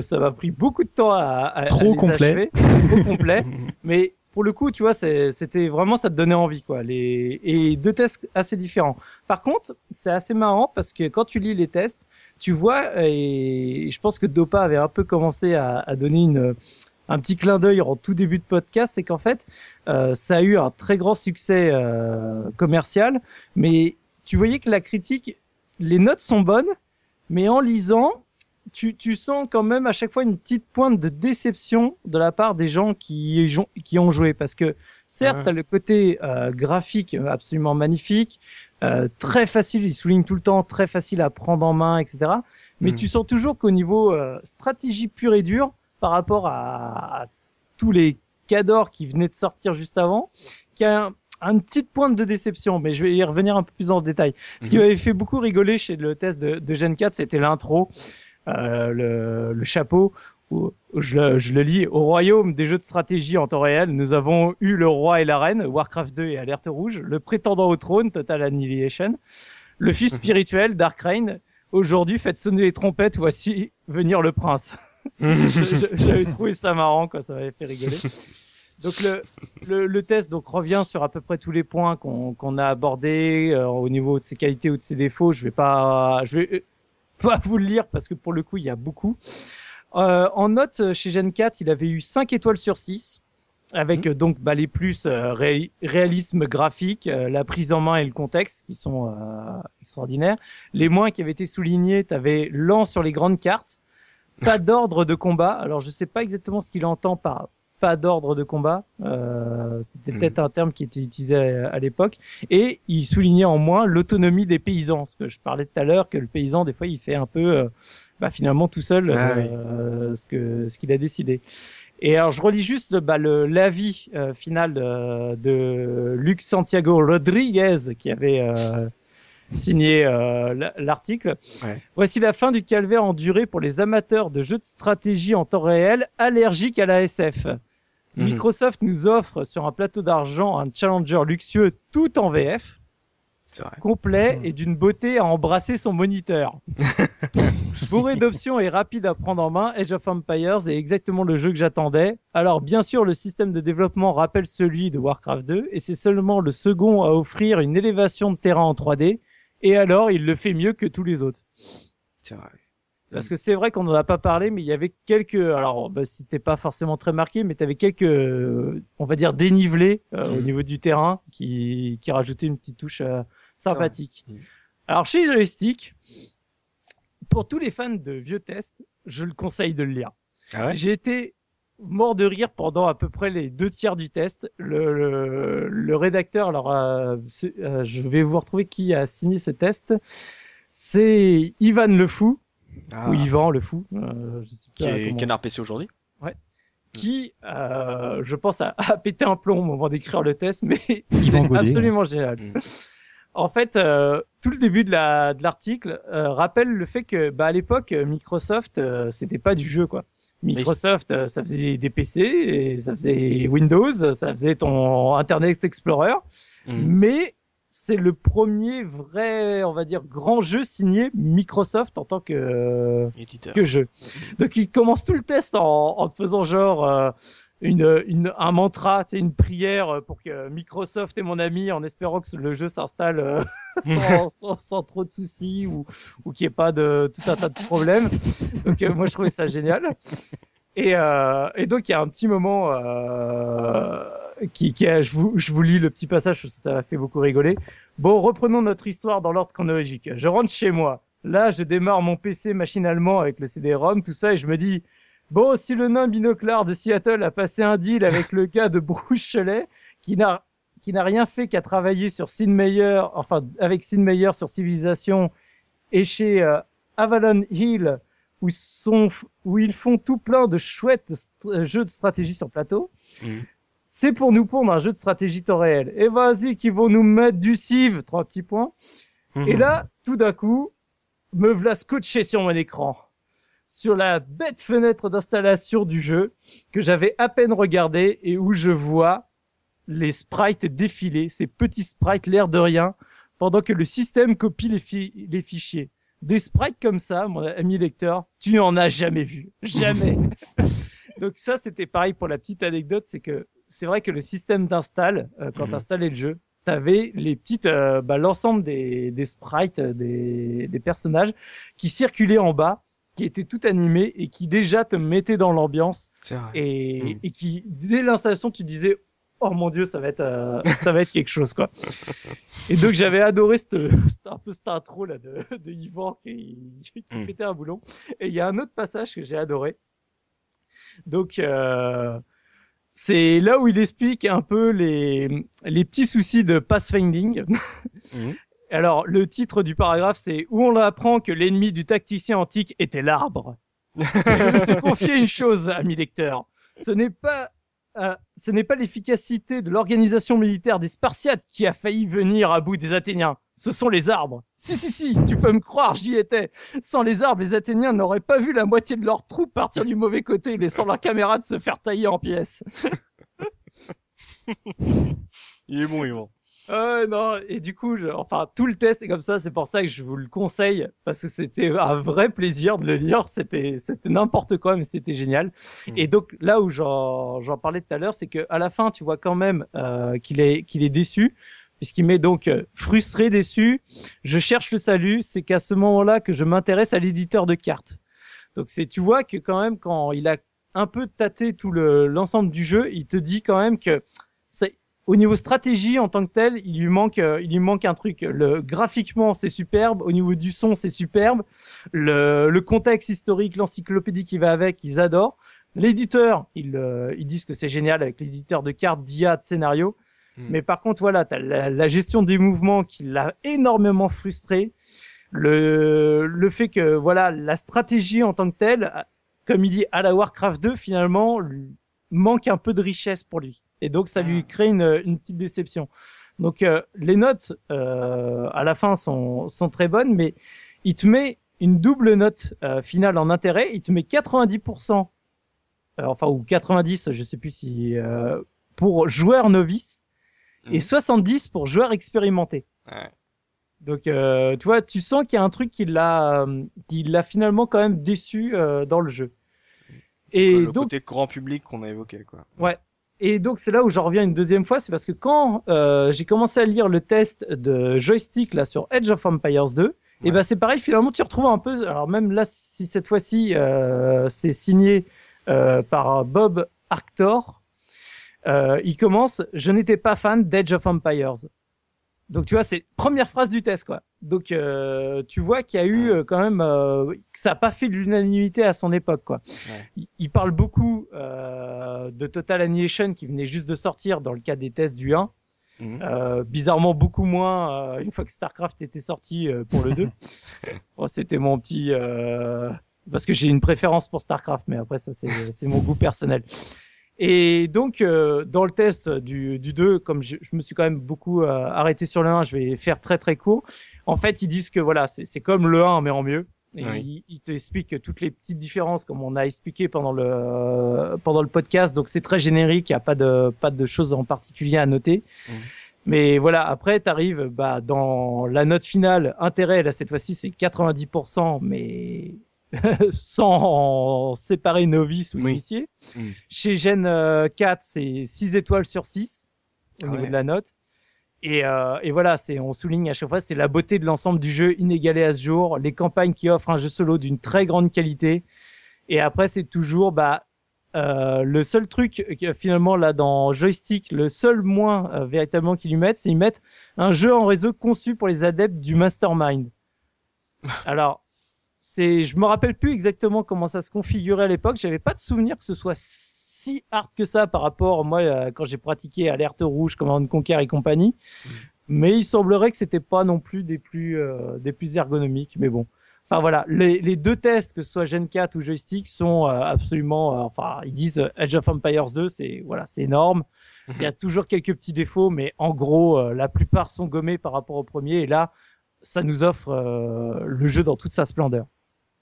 [SPEAKER 2] ça m'a pris beaucoup de temps à, à
[SPEAKER 4] trop complet,
[SPEAKER 2] trop complet. mais pour le coup, tu vois, c'était vraiment ça te donnait envie, quoi. Les et deux tests assez différents. Par contre, c'est assez marrant parce que quand tu lis les tests, tu vois, et je pense que Dopa avait un peu commencé à, donner une un petit clin d'œil en tout début de podcast, c'est qu'en fait, euh, ça a eu un très grand succès euh, commercial, mais tu voyais que la critique, les notes sont bonnes, mais en lisant, tu, tu, sens quand même à chaque fois une petite pointe de déception de la part des gens qui, qui ont joué. Parce que certes, tu as le côté euh, graphique absolument magnifique, euh, très facile, il souligne tout le temps, très facile à prendre en main, etc. Mais hmm. tu sens toujours qu'au niveau euh, stratégie pure et dure, par rapport à, tous les cadors qui venaient de sortir juste avant, qu'il y a un, une petite pointe de déception, mais je vais y revenir un peu plus en détail. Ce qui hmm. m'avait fait beaucoup rigoler chez le test de, de Gen 4, c'était l'intro. Euh, le, le, chapeau où je le, je le, lis au royaume des jeux de stratégie en temps réel. Nous avons eu le roi et la reine, Warcraft 2 et Alerte Rouge, le prétendant au trône, Total Annihilation, le fils spirituel, Dark Reign. Aujourd'hui, faites sonner les trompettes, voici venir le prince. J'avais trouvé ça marrant, quoi, ça m'avait fait rigoler. Donc le, le, test donc revient sur à peu près tous les points qu'on a abordés euh, au niveau de ses qualités ou de ses défauts. Je vais pas, je vais pas vous le lire parce que pour le coup il y a beaucoup. Euh, en note chez Gen 4, il avait eu 5 étoiles sur 6 avec mmh. donc bah, les plus euh, réalisme graphique, euh, la prise en main et le contexte qui sont extraordinaires. Les moins qui avaient été soulignés, tu avais lent sur les grandes cartes, pas d'ordre de combat. Alors je sais pas exactement ce qu'il entend par pas d'ordre de combat. Euh, C'était hmm. peut-être un terme qui était utilisé à, l'époque. Et il soulignait en moins l'autonomie des paysans. Ce que je parlais tout à l'heure, que le paysan, des fois, il fait un peu, euh, bah, finalement, tout seul ah euh, ce que ce qu'il a décidé. Et alors, je relis juste bah, l'avis euh, final de, de, Luc Santiago Rodriguez, qui avait signé euh, l'article. Voici la fin du calvaire enduré pour les amateurs de jeux de stratégie en temps réel allergiques à la SF. Mhm. Microsoft nous offre sur un plateau d'argent un challenger luxueux tout en VF, complet mhm. et d'une beauté à embrasser son moniteur. Bourré d'options et rapide à prendre en main, Age of Empires est exactement le jeu que j'attendais. Alors bien sûr, le système de développement rappelle celui de Warcraft 2 et c'est seulement le second à offrir une élévation de terrain en 3D et alors, il le fait mieux que tous les autres. Parce que c'est vrai qu'on n'en a pas parlé, mais il y avait quelques. Alors, bah, c'était pas forcément très marqué, mais tu avais quelques, on va dire, dénivelés euh, au mm. niveau du terrain qui, qui rajoutaient une petite touche euh, sympathique. Mm. Alors, chez Joystick, pour tous les fans de vieux tests, je le conseille de le lire. Ah J'ai été mort de rire pendant à peu près les deux tiers du test. Le, le, rédacteur, alors euh, euh, je vais vous retrouver qui a signé ce test. C'est Ivan Le Fou, ah. ou Ivan Le Fou.
[SPEAKER 1] Euh, qui est Canard PC aujourd'hui.
[SPEAKER 2] Ouais. Qui, je pense, a, pété un plomb au moment d'écrire le test, mais
[SPEAKER 3] c'est
[SPEAKER 2] absolument génial. Mm. En fait, tout le début de l'article rappelle le fait que, bah, à l'époque, Microsoft, c'était pas du jeu, quoi. Microsoft, euh, ça faisait des PC, et ça faisait Windows, ça faisait ton Internet Explorer, mm. mais c'est le premier vrai, on va dire, grand jeu signé Microsoft en tant que, que jeu. Donc il commence tout le test en, en te faisant genre, euh, une, une, un mantra, une prière pour que Microsoft est mon ami en espérant que le jeu s'installe euh, sans, sans, sans, trop de soucis ou, ou qu'il n'y ait pas de tout un tas de problèmes. Donc euh, moi je trouvais ça génial. Et, euh, et donc il y a un petit moment euh, qui, qui a, je, vous, je vous lis le petit passage, ça m'a fait beaucoup rigoler. Bon, reprenons notre histoire dans l'ordre chronologique. Je rentre chez moi. Là, je démarre mon PC machinalement avec le CD-ROM, tout ça, et je me dis, Bon, si le nain binoclard de Seattle a passé un deal avec le gars de Bruce qui n'a qui n'a rien fait qu'à travailler sur Sid Meier, enfin avec Sid Meier sur Civilisation et chez euh, Avalon Hill où, sont, où ils font tout plein de chouettes jeux de stratégie sur plateau. Mhm. C'est pour nous pondre un jeu de stratégie temps réel. Et vas-y, qui vont nous mettre du Civ, trois petits points. Et mhm. là, tout d'un coup, me voilà scotché sur mon écran sur la bête fenêtre d'installation du jeu que j'avais à peine regardé et où je vois les sprites défiler, ces petits sprites l'air de rien, pendant que le système copie les, les fichiers. Des sprites comme ça, mon ami lecteur, tu en as jamais vu. Jamais. Donc ça, c'était pareil pour la petite anecdote, c'est que c'est vrai que le système d'install, euh, quand mmh. tu le jeu, t'avais les petites, euh, bah, l'ensemble des, des sprites, des, des personnages qui circulaient en bas qui était tout animé et qui déjà te mettait dans l'ambiance et, mm. et qui dès l'installation tu disais oh mon dieu ça va être euh, ça va être quelque chose quoi et donc j'avais adoré cette, un peu cette intro là de, de Yvan qui, qui mm. pétait un boulon et il y a un autre passage que j'ai adoré donc euh, c'est là où il explique un peu les, les petits soucis de pathfinding mm. Alors, le titre du paragraphe, c'est Où on apprend que l'ennemi du tacticien antique était l'arbre. Je vais te confier une chose, ami lecteur. Ce n'est pas, euh, ce n'est pas l'efficacité de l'organisation militaire des Spartiates qui a failli venir à bout des Athéniens. Ce sont les arbres. Si, si, si, tu peux me croire, j'y étais. Sans les arbres, les Athéniens n'auraient pas vu la moitié de leurs troupes partir du mauvais côté, laissant leurs camarades se faire tailler en pièces.
[SPEAKER 1] il est bon, bon.
[SPEAKER 2] Euh, non, et du coup, enfin, tout le test est comme ça, c'est pour ça que je vous le conseille, parce que c'était un vrai plaisir de le lire, c'était, c'était n'importe quoi, mais c'était génial. Hmm. Et donc, là où j'en, j'en parlais tout à l'heure, c'est que à la fin, tu vois quand même euh, qu'il est, qu'il est déçu, puisqu'il met donc euh, frustré, déçu, je cherche le salut, c'est qu'à ce moment-là que je m'intéresse à l'éditeur de cartes. Donc c'est, tu vois que quand même, quand il a un peu tâté tout le, l'ensemble du jeu, il te dit quand même que au niveau stratégie en tant que tel, il lui manque, euh, il lui manque un truc. Le graphiquement, c'est superbe. Au niveau du son, c'est superbe. Le, le contexte historique, l'encyclopédie qui va avec, ils adorent. L'éditeur, ils, euh, ils disent que c'est génial avec l'éditeur de cartes, d'IA, de scénario. Hmm. Mais par contre, voilà, la, la gestion des mouvements qui l'a énormément frustré. Le, le fait que, voilà, la stratégie en tant que telle, comme il dit à la Warcraft 2, finalement, manque un peu de richesse pour lui. Et donc, ça lui ah. crée une, une petite déception. Donc, euh, les notes euh, à la fin sont, sont très bonnes, mais il te met une double note euh, finale en intérêt. Il te met 90%, euh, enfin, ou 90, je sais plus si, pour joueur novice, et 70 mhm. pour joueur expérimenté. Ouais. Donc, tu vois, tu sens qu'il y a un truc qui l'a, qui l'a finalement quand même déçu dans le jeu.
[SPEAKER 1] Et le donc, côté grand public qu'on a évoqué, quoi.
[SPEAKER 2] Ouais. Et donc c'est là où j'en reviens une deuxième fois, c'est parce que quand euh, j'ai commencé à lire le test de joystick là sur Edge of Empires 2, et ben c'est pareil finalement tu retrouves un peu, alors même là si cette fois-ci euh, c'est signé euh, par Bob Arctor, euh, il commence, je n'étais pas fan d'Edge of Empires. Donc tu vois, c'est première phrase du test quoi. Donc euh, tu vois qu'il y a eu euh, quand même euh, que ça n'a pas fait de l'unanimité à son époque quoi. Il, parle beaucoup euh, de Total Annihilation qui venait juste de sortir dans le cas des tests du 1. Mhm. bizarrement beaucoup moins une fois que Starcraft était sorti pour le 2. bon, C'était mon petit parce que j'ai une préférence pour Starcraft, mais après ça c'est mon goût personnel. Et donc, euh, dans le test du, du 2, comme je, je, me suis quand même beaucoup euh, arrêté sur le 1, je vais faire très très court. En fait, ils disent que voilà, c'est comme le 1, mais en mieux. Et ils, ils t'expliquent toutes les petites différences, comme on a expliqué pendant le pendant le podcast. Donc, c'est très générique, il n'y a pas de pas de choses en particulier à noter. Mmh. Mais voilà, après, tu arrives bah, dans la note finale. Intérêt, là, cette fois-ci, c'est 90%, mais sans séparer novice ou initié. Mm. Chez Gen 4, euh, c'est 6 étoiles sur 6 au ah niveau de la note. Et, euh, et voilà, c'est on souligne à chaque fois, c'est la beauté de l'ensemble du jeu inégalé à ce jour, les campagnes qui offrent un jeu solo d'une très grande qualité. Et après, c'est toujours bah euh, le seul truc finalement là dans joystick, le seul moins euh, véritablement qu'ils lui mettent, c'est ils mettent un jeu en réseau conçu pour les adeptes du mastermind. Alors c'est, je me rappelle plus exactement comment ça se configurait à l'époque. J'avais pas de souvenir que ce soit si hard que ça par rapport moi euh, quand j'ai pratiqué Alerte Rouge, Command Conquer et compagnie. Mm. Mais il semblerait que c'était pas non plus des plus euh, des plus ergonomiques. Mais bon. Enfin voilà, les, les, deux tests, que ce soit Gen 4 ou joystick, sont euh, absolument. enfin, ils disent Edge of Empires 2, c'est voilà, c'est énorme. Il y a toujours quelques petits défauts, mais en gros, la plupart sont gommés par rapport au premier. Et là, ça nous offre le jeu dans toute sa splendeur.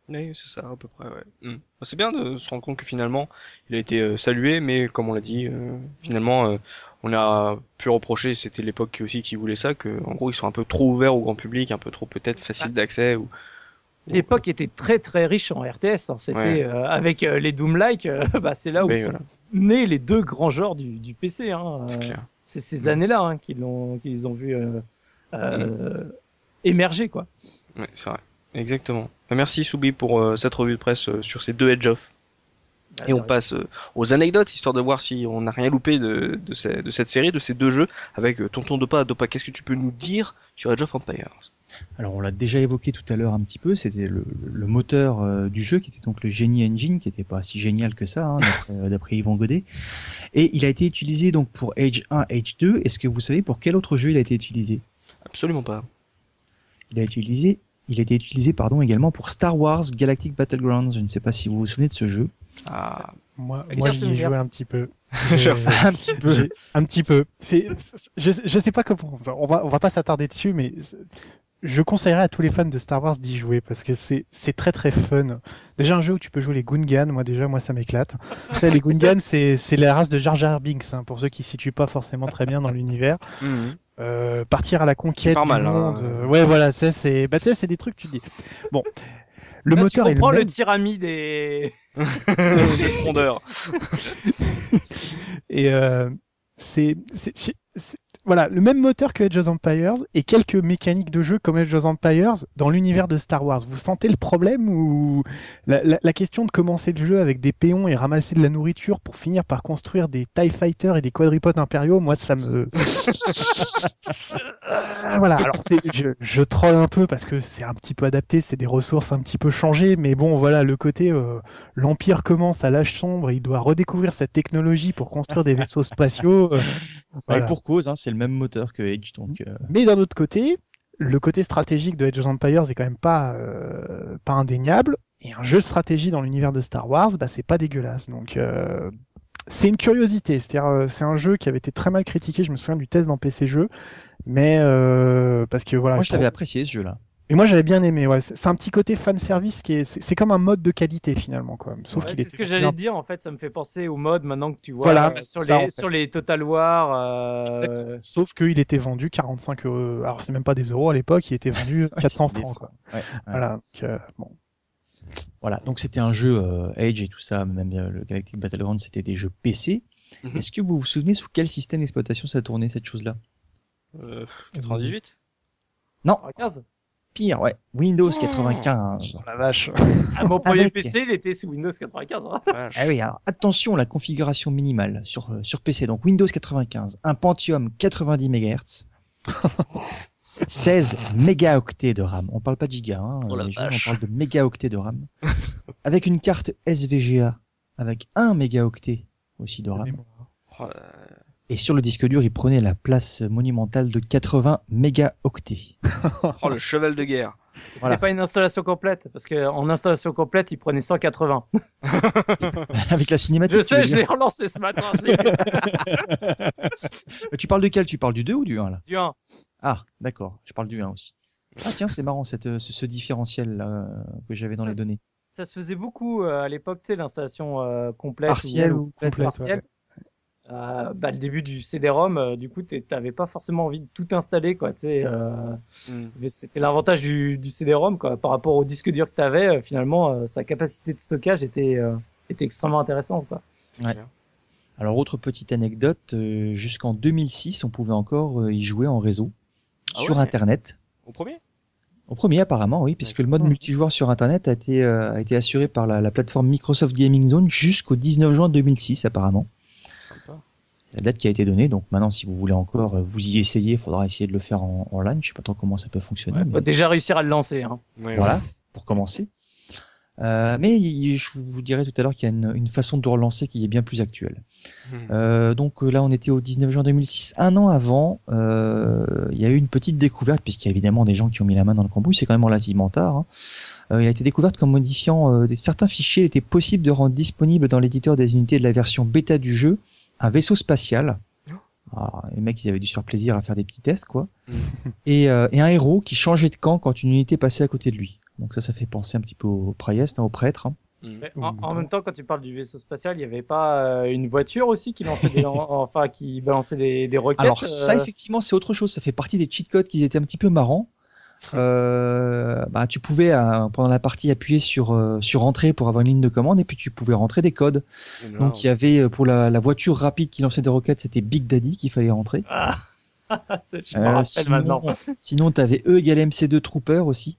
[SPEAKER 1] Oui, c'est ça, à peu près, ouais. Hmm. C'est bien de se rendre compte que finalement, il a été euh, salué, mais comme on l'a dit, euh, finalement, euh, on a pu reprocher, c'était l'époque aussi qui voulait ça, que en gros, ils sont un peu trop ouverts au grand public, un peu trop peut-être facile ah. d'accès. Ou,
[SPEAKER 2] L'époque était très très riche en RTS. Hein. C'était avec les Doom-like, bah, c'est là où sont nés les deux grands genres du, du PC. Hein. C'est ces hmm. années-là hein, qu'ils qu'ils ont vu hmm. émerger, quoi.
[SPEAKER 1] Ouais, c'est vrai. Exactement. Bah, merci Soubi pour euh, cette revue de presse euh, sur ces deux Edge of. Bah, et on passe euh, aux anecdotes, histoire de voir si on n'a rien loupé de, de, cette série, de ces deux jeux, avec Tonton Dopa. Dopa, qu'est-ce que tu peux nous dire sur Edge of Empires?
[SPEAKER 3] Alors on l'a déjà évoqué tout à l'heure un petit peu, c'était le, moteur du jeu qui était donc le Genie Engine, qui n'était pas si génial que ça, hein, d'après Yvon Godet. Et il a été utilisé donc pour Age 1, Age 2. Est-ce que vous savez pour quel autre jeu il a été utilisé?
[SPEAKER 1] Absolument pas.
[SPEAKER 3] Il a été utilisé il a été utilisé pardon, également pour Star Wars Galactic Battlegrounds. Je ne sais pas si vous vous souvenez de ce jeu.
[SPEAKER 4] Ah, moi, moi j'y ai joué un petit peu.
[SPEAKER 3] un petit peu.
[SPEAKER 4] Un petit peu. C'est, je, je sais pas comment. On va, on va pas s'attarder dessus, mais je conseillerais à tous les fans de Star Wars d'y jouer parce que c'est c'est très très fun. Déjà un jeu où tu peux jouer les Gungans, moi déjà moi ça m'éclate. les Gungans c'est c'est la race de Jar Jar Binks hein, pour ceux qui se situent pas forcément très bien dans l'univers.
[SPEAKER 1] Mhm.
[SPEAKER 4] Euh, partir à la conquête
[SPEAKER 1] pas
[SPEAKER 4] du
[SPEAKER 1] mal, hein.
[SPEAKER 4] monde. euh, Ouais voilà, ça c'est bah tu sais c'est des trucs que tu dis. Bon. Le
[SPEAKER 2] Là,
[SPEAKER 4] moteur
[SPEAKER 2] tu
[SPEAKER 4] est
[SPEAKER 2] comprends
[SPEAKER 4] le
[SPEAKER 2] le
[SPEAKER 4] même.
[SPEAKER 2] tyramide des.
[SPEAKER 1] Les frondeurs.
[SPEAKER 4] Et euh, c'est c'est- c'est- c'est- voilà le même moteur que Age of Empires et quelques mécaniques de jeu comme Age of Empires dans l'univers de Star Wars. Vous sentez le problème ou la, la- la question de commencer le jeu avec des péons et ramasser de la nourriture pour finir par construire des Tie Fighters et des quadripodes impériaux, moi ça me Euh, voilà. Alors c'est- je, je troll un peu parce que c'est un petit peu adapté, c'est des ressources un petit peu changées, mais bon voilà le côté euh, l'Empire commence à l'âge sombre, il doit redécouvrir cette technologie pour construire des vaisseaux spatiaux. euh, voilà.
[SPEAKER 3] Et pour cause, hein, c'est le même moteur que Edge, donc. euh,
[SPEAKER 4] Mais d'un autre côté, le côté stratégique de Age of Empires est quand même pas euh, pas indéniable. Et un jeu de stratégie dans l'univers de Star Wars, bah c'est pas dégueulasse. Donc euh, c'est une curiosité. C'est-à-dire c'est un jeu qui avait été très mal critiqué. Je me souviens du test dans PC jeu, mais parce que voilà.
[SPEAKER 3] Moi,
[SPEAKER 4] je trouve-
[SPEAKER 3] apprécié ce jeu-là.
[SPEAKER 4] Et moi j'avais bien aimé. Ouais, c'est un petit côté fan service qui est c'est c'est comme un mode de qualité finalement quoi. Sauf
[SPEAKER 2] Ouais,
[SPEAKER 4] qu'il
[SPEAKER 2] c'est
[SPEAKER 4] est
[SPEAKER 2] ce que j'allais te dire en fait, ça me fait penser au mode maintenant que tu vois
[SPEAKER 4] Voilà,
[SPEAKER 2] euh,
[SPEAKER 4] bah,
[SPEAKER 2] sur,
[SPEAKER 4] ça,
[SPEAKER 2] les,
[SPEAKER 4] en fait.
[SPEAKER 2] sur les Total War. euh.
[SPEAKER 4] Sauf qu'il était vendu 45 euros. Alors c'est même pas des euros à l'époque, il était vendu 400
[SPEAKER 3] c'était des
[SPEAKER 4] francs quoi.
[SPEAKER 3] Ouais, ouais.
[SPEAKER 4] Voilà. Donc, euh, bon.
[SPEAKER 3] Voilà, donc c'était un jeu euh, Age et tout ça, même euh, le Galactic Battleground, c'était des jeux PC.
[SPEAKER 1] Mhm.
[SPEAKER 3] Est-ce que vous vous souvenez sous quel système d'exploitation ça tournait cette chose-là?
[SPEAKER 1] Euh, 98
[SPEAKER 3] Non,
[SPEAKER 2] 15.
[SPEAKER 3] Pire, ouais, Windows 95.
[SPEAKER 4] Oh la vache.
[SPEAKER 2] Ah, mon premier
[SPEAKER 3] Avec-
[SPEAKER 2] PC, il était sous Windows 95. hein.
[SPEAKER 3] Ah oui, alors attention à la configuration minimale sur, euh, sur PC, donc Windows 95, un Pentium 90 MHz, 16 mégaoctets de RAM. On parle pas de giga, hein,
[SPEAKER 1] Oh la
[SPEAKER 3] gens, on parle de mégaoctets de RAM. avec une carte SVGA avec 1 mégaoctet aussi de RAM.
[SPEAKER 1] Oh,
[SPEAKER 3] Et sur le disque dur, il prenait la place monumentale de 80 mégaoctets.
[SPEAKER 1] oh, le cheval de guerre.
[SPEAKER 2] C'était
[SPEAKER 3] Voilà.
[SPEAKER 2] pas une installation complète, parce qu'en installation complète, il prenait 180.
[SPEAKER 3] avec la cinématique.
[SPEAKER 2] Je sais, je l'ai relancé ce matin.
[SPEAKER 3] Tu parles de quel? Tu parles du 2 ou du 1 là?
[SPEAKER 2] Du 1.
[SPEAKER 3] Ah, d'accord, je parle du 1 aussi. Ah tiens, c'est marrant cette, euh, ce, ce différentiel là, euh, que j'avais dans
[SPEAKER 2] Ça,
[SPEAKER 3] les données.
[SPEAKER 2] Ça se faisait beaucoup euh, à l'époque, tu sais, l'installation euh, complète
[SPEAKER 3] Partielle
[SPEAKER 2] ou,
[SPEAKER 3] ou
[SPEAKER 2] complète,
[SPEAKER 4] complète,
[SPEAKER 2] partielle. Euh, bah, le début du CD-ROM, euh, du coup, t'avais pas forcément envie de tout installer, quoi. Tu euh, c'était l'avantage du, du CD-ROM, quoi. Par rapport au disque dur que t'avais, euh, finalement, euh, sa capacité de stockage était, euh, était extrêmement intéressante, quoi.
[SPEAKER 3] Ouais. Alors autre petite anecdote, euh, jusqu'en 2006, on pouvait encore euh, y jouer en réseau
[SPEAKER 1] Ah
[SPEAKER 3] sur
[SPEAKER 1] ouais
[SPEAKER 3] Internet.
[SPEAKER 1] Au premier?
[SPEAKER 3] Au premier apparemment, oui, puisque le mode multijoueur sur Internet a été, euh, a été assuré par la, la plateforme Microsoft Gaming Zone jusqu'au 19 juin 2006 apparemment.
[SPEAKER 1] Sympa.
[SPEAKER 3] La date qui a été donnée, donc maintenant si vous voulez encore euh, vous y essayer, il faudra essayer de le faire en, en LAN. Je sais pas trop comment ça peut fonctionner. mais
[SPEAKER 2] Faut déjà réussir à le lancer, hein.
[SPEAKER 1] Ouais,
[SPEAKER 3] Voilà, pour commencer. Euh, mais je vous dirais tout à l'heure qu'il y a une, une façon de relancer qui est bien plus actuelle.
[SPEAKER 1] ouais. Hmm.
[SPEAKER 3] Euh, donc là, on était au 19 juin 2006. Un an avant, euh, il y a eu une petite découverte, puisqu'il y a évidemment des gens qui ont mis la main dans le cambouis, c'est quand même relativement tard. hein. Euh, il a été découvert qu'en modifiant euh, des, certains fichiers, il était possible de rendre disponible dans l'éditeur des unités de la version bêta du jeu un vaisseau spatial. Alors, les mecs, ils avaient dû se faire plaisir à faire des petits tests, quoi. Et, euh, et un héros qui changeait de camp quand une unité passait à côté de lui. Donc ça, ça fait penser un petit peu au Priest, hein, au prêtre. hein.
[SPEAKER 2] Mais
[SPEAKER 4] Ou
[SPEAKER 2] en, même temps, quand tu parles du vaisseau spatial, il n'y avait pas euh, une voiture aussi qui lançait des, enfin, qui balançait des, des roquettes.
[SPEAKER 3] Alors ça,
[SPEAKER 2] euh,
[SPEAKER 3] effectivement, c'est autre chose. Ça fait partie des cheat codes qui étaient un petit peu marrants. Euh, bah, tu pouvais euh, pendant la partie appuyer sur euh, sur entrée pour avoir une ligne de commande et puis tu pouvais rentrer des codes. Donc il y avait pour la, la voiture rapide qui lançait des roquettes, c'était Big Daddy qu'il fallait rentrer.
[SPEAKER 2] Ah, je me rappelle
[SPEAKER 3] sinon,
[SPEAKER 2] maintenant.
[SPEAKER 3] sinon tu avais E égale MC2 Trooper aussi.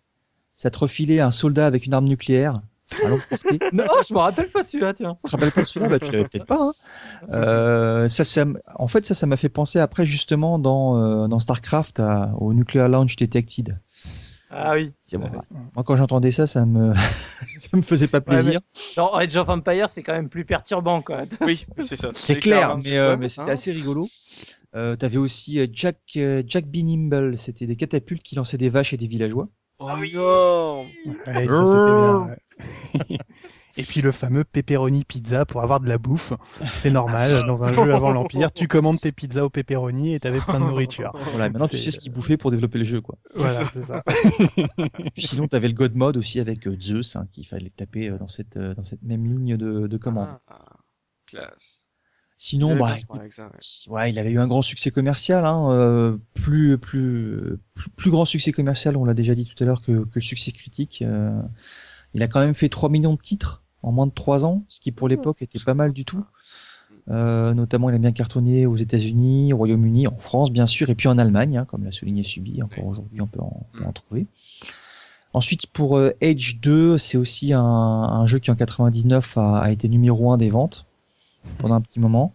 [SPEAKER 3] Ça te refilait un soldat avec une arme nucléaire.
[SPEAKER 2] Non, je me rappelle pas celui-là, tiens.
[SPEAKER 3] Tu te rappelles pas celui-là? Bah, Tu l'avais peut-être pas. Hein. Euh, ça, ça, m- en fait, ça, ça m'a fait penser après justement dans, euh, dans Starcraft à- au Nuclear Launch Detected.
[SPEAKER 2] Ah oui.
[SPEAKER 3] C'est bon, Moi, quand j'entendais ça, ça me, ça me faisait pas
[SPEAKER 2] Ouais,
[SPEAKER 3] plaisir.
[SPEAKER 2] Dans Age of Empire, c'est quand même plus perturbant, quoi.
[SPEAKER 1] Oui, c'est ça.
[SPEAKER 3] c'est clair, mais, euh, mais c'était
[SPEAKER 1] hein
[SPEAKER 3] assez rigolo. Euh, T'avais aussi euh, Jack, euh, Jack B. Nimble, c'était des catapultes qui lançaient des vaches et des villageois.
[SPEAKER 1] Oh non
[SPEAKER 4] Ouais, ça, c'était bien, ouais. Et puis le fameux pepperoni pizza pour avoir de la bouffe. C'est normal, dans un jeu avant l'Empire, tu commandes tes pizzas au pepperoni et t'avais plein de nourriture.
[SPEAKER 3] Voilà, maintenant tu sais ce qu'il bouffait pour développer le jeu, quoi.
[SPEAKER 4] Voilà, c'est ça.
[SPEAKER 3] Puis sinon, t'avais le God Mode aussi avec euh, Zeus, hein, qu'il fallait taper euh, dans cette, euh, dans cette même ligne de, de commande.
[SPEAKER 1] Ah, classe.
[SPEAKER 3] Sinon, bah, ouais. il avait eu un grand succès commercial, hein, euh, plus, plus, plus, plus, grand succès commercial, on l'a déjà dit tout à l'heure, que, que succès critique. Euh, il a quand même fait 3 millions de titres en moins de 3 ans, ce qui pour l'époque était pas mal du tout. Euh, notamment, il a bien cartonné aux États-Unis, au Royaume-Uni, en France bien sûr, et puis en Allemagne, hein, comme l'a souligné Subi. Encore aujourd'hui, on peut en, peut en trouver. Ensuite, pour euh, Age 2, c'est aussi un, un, jeu qui en 99 a, a été numéro 1 des ventes pendant un petit moment.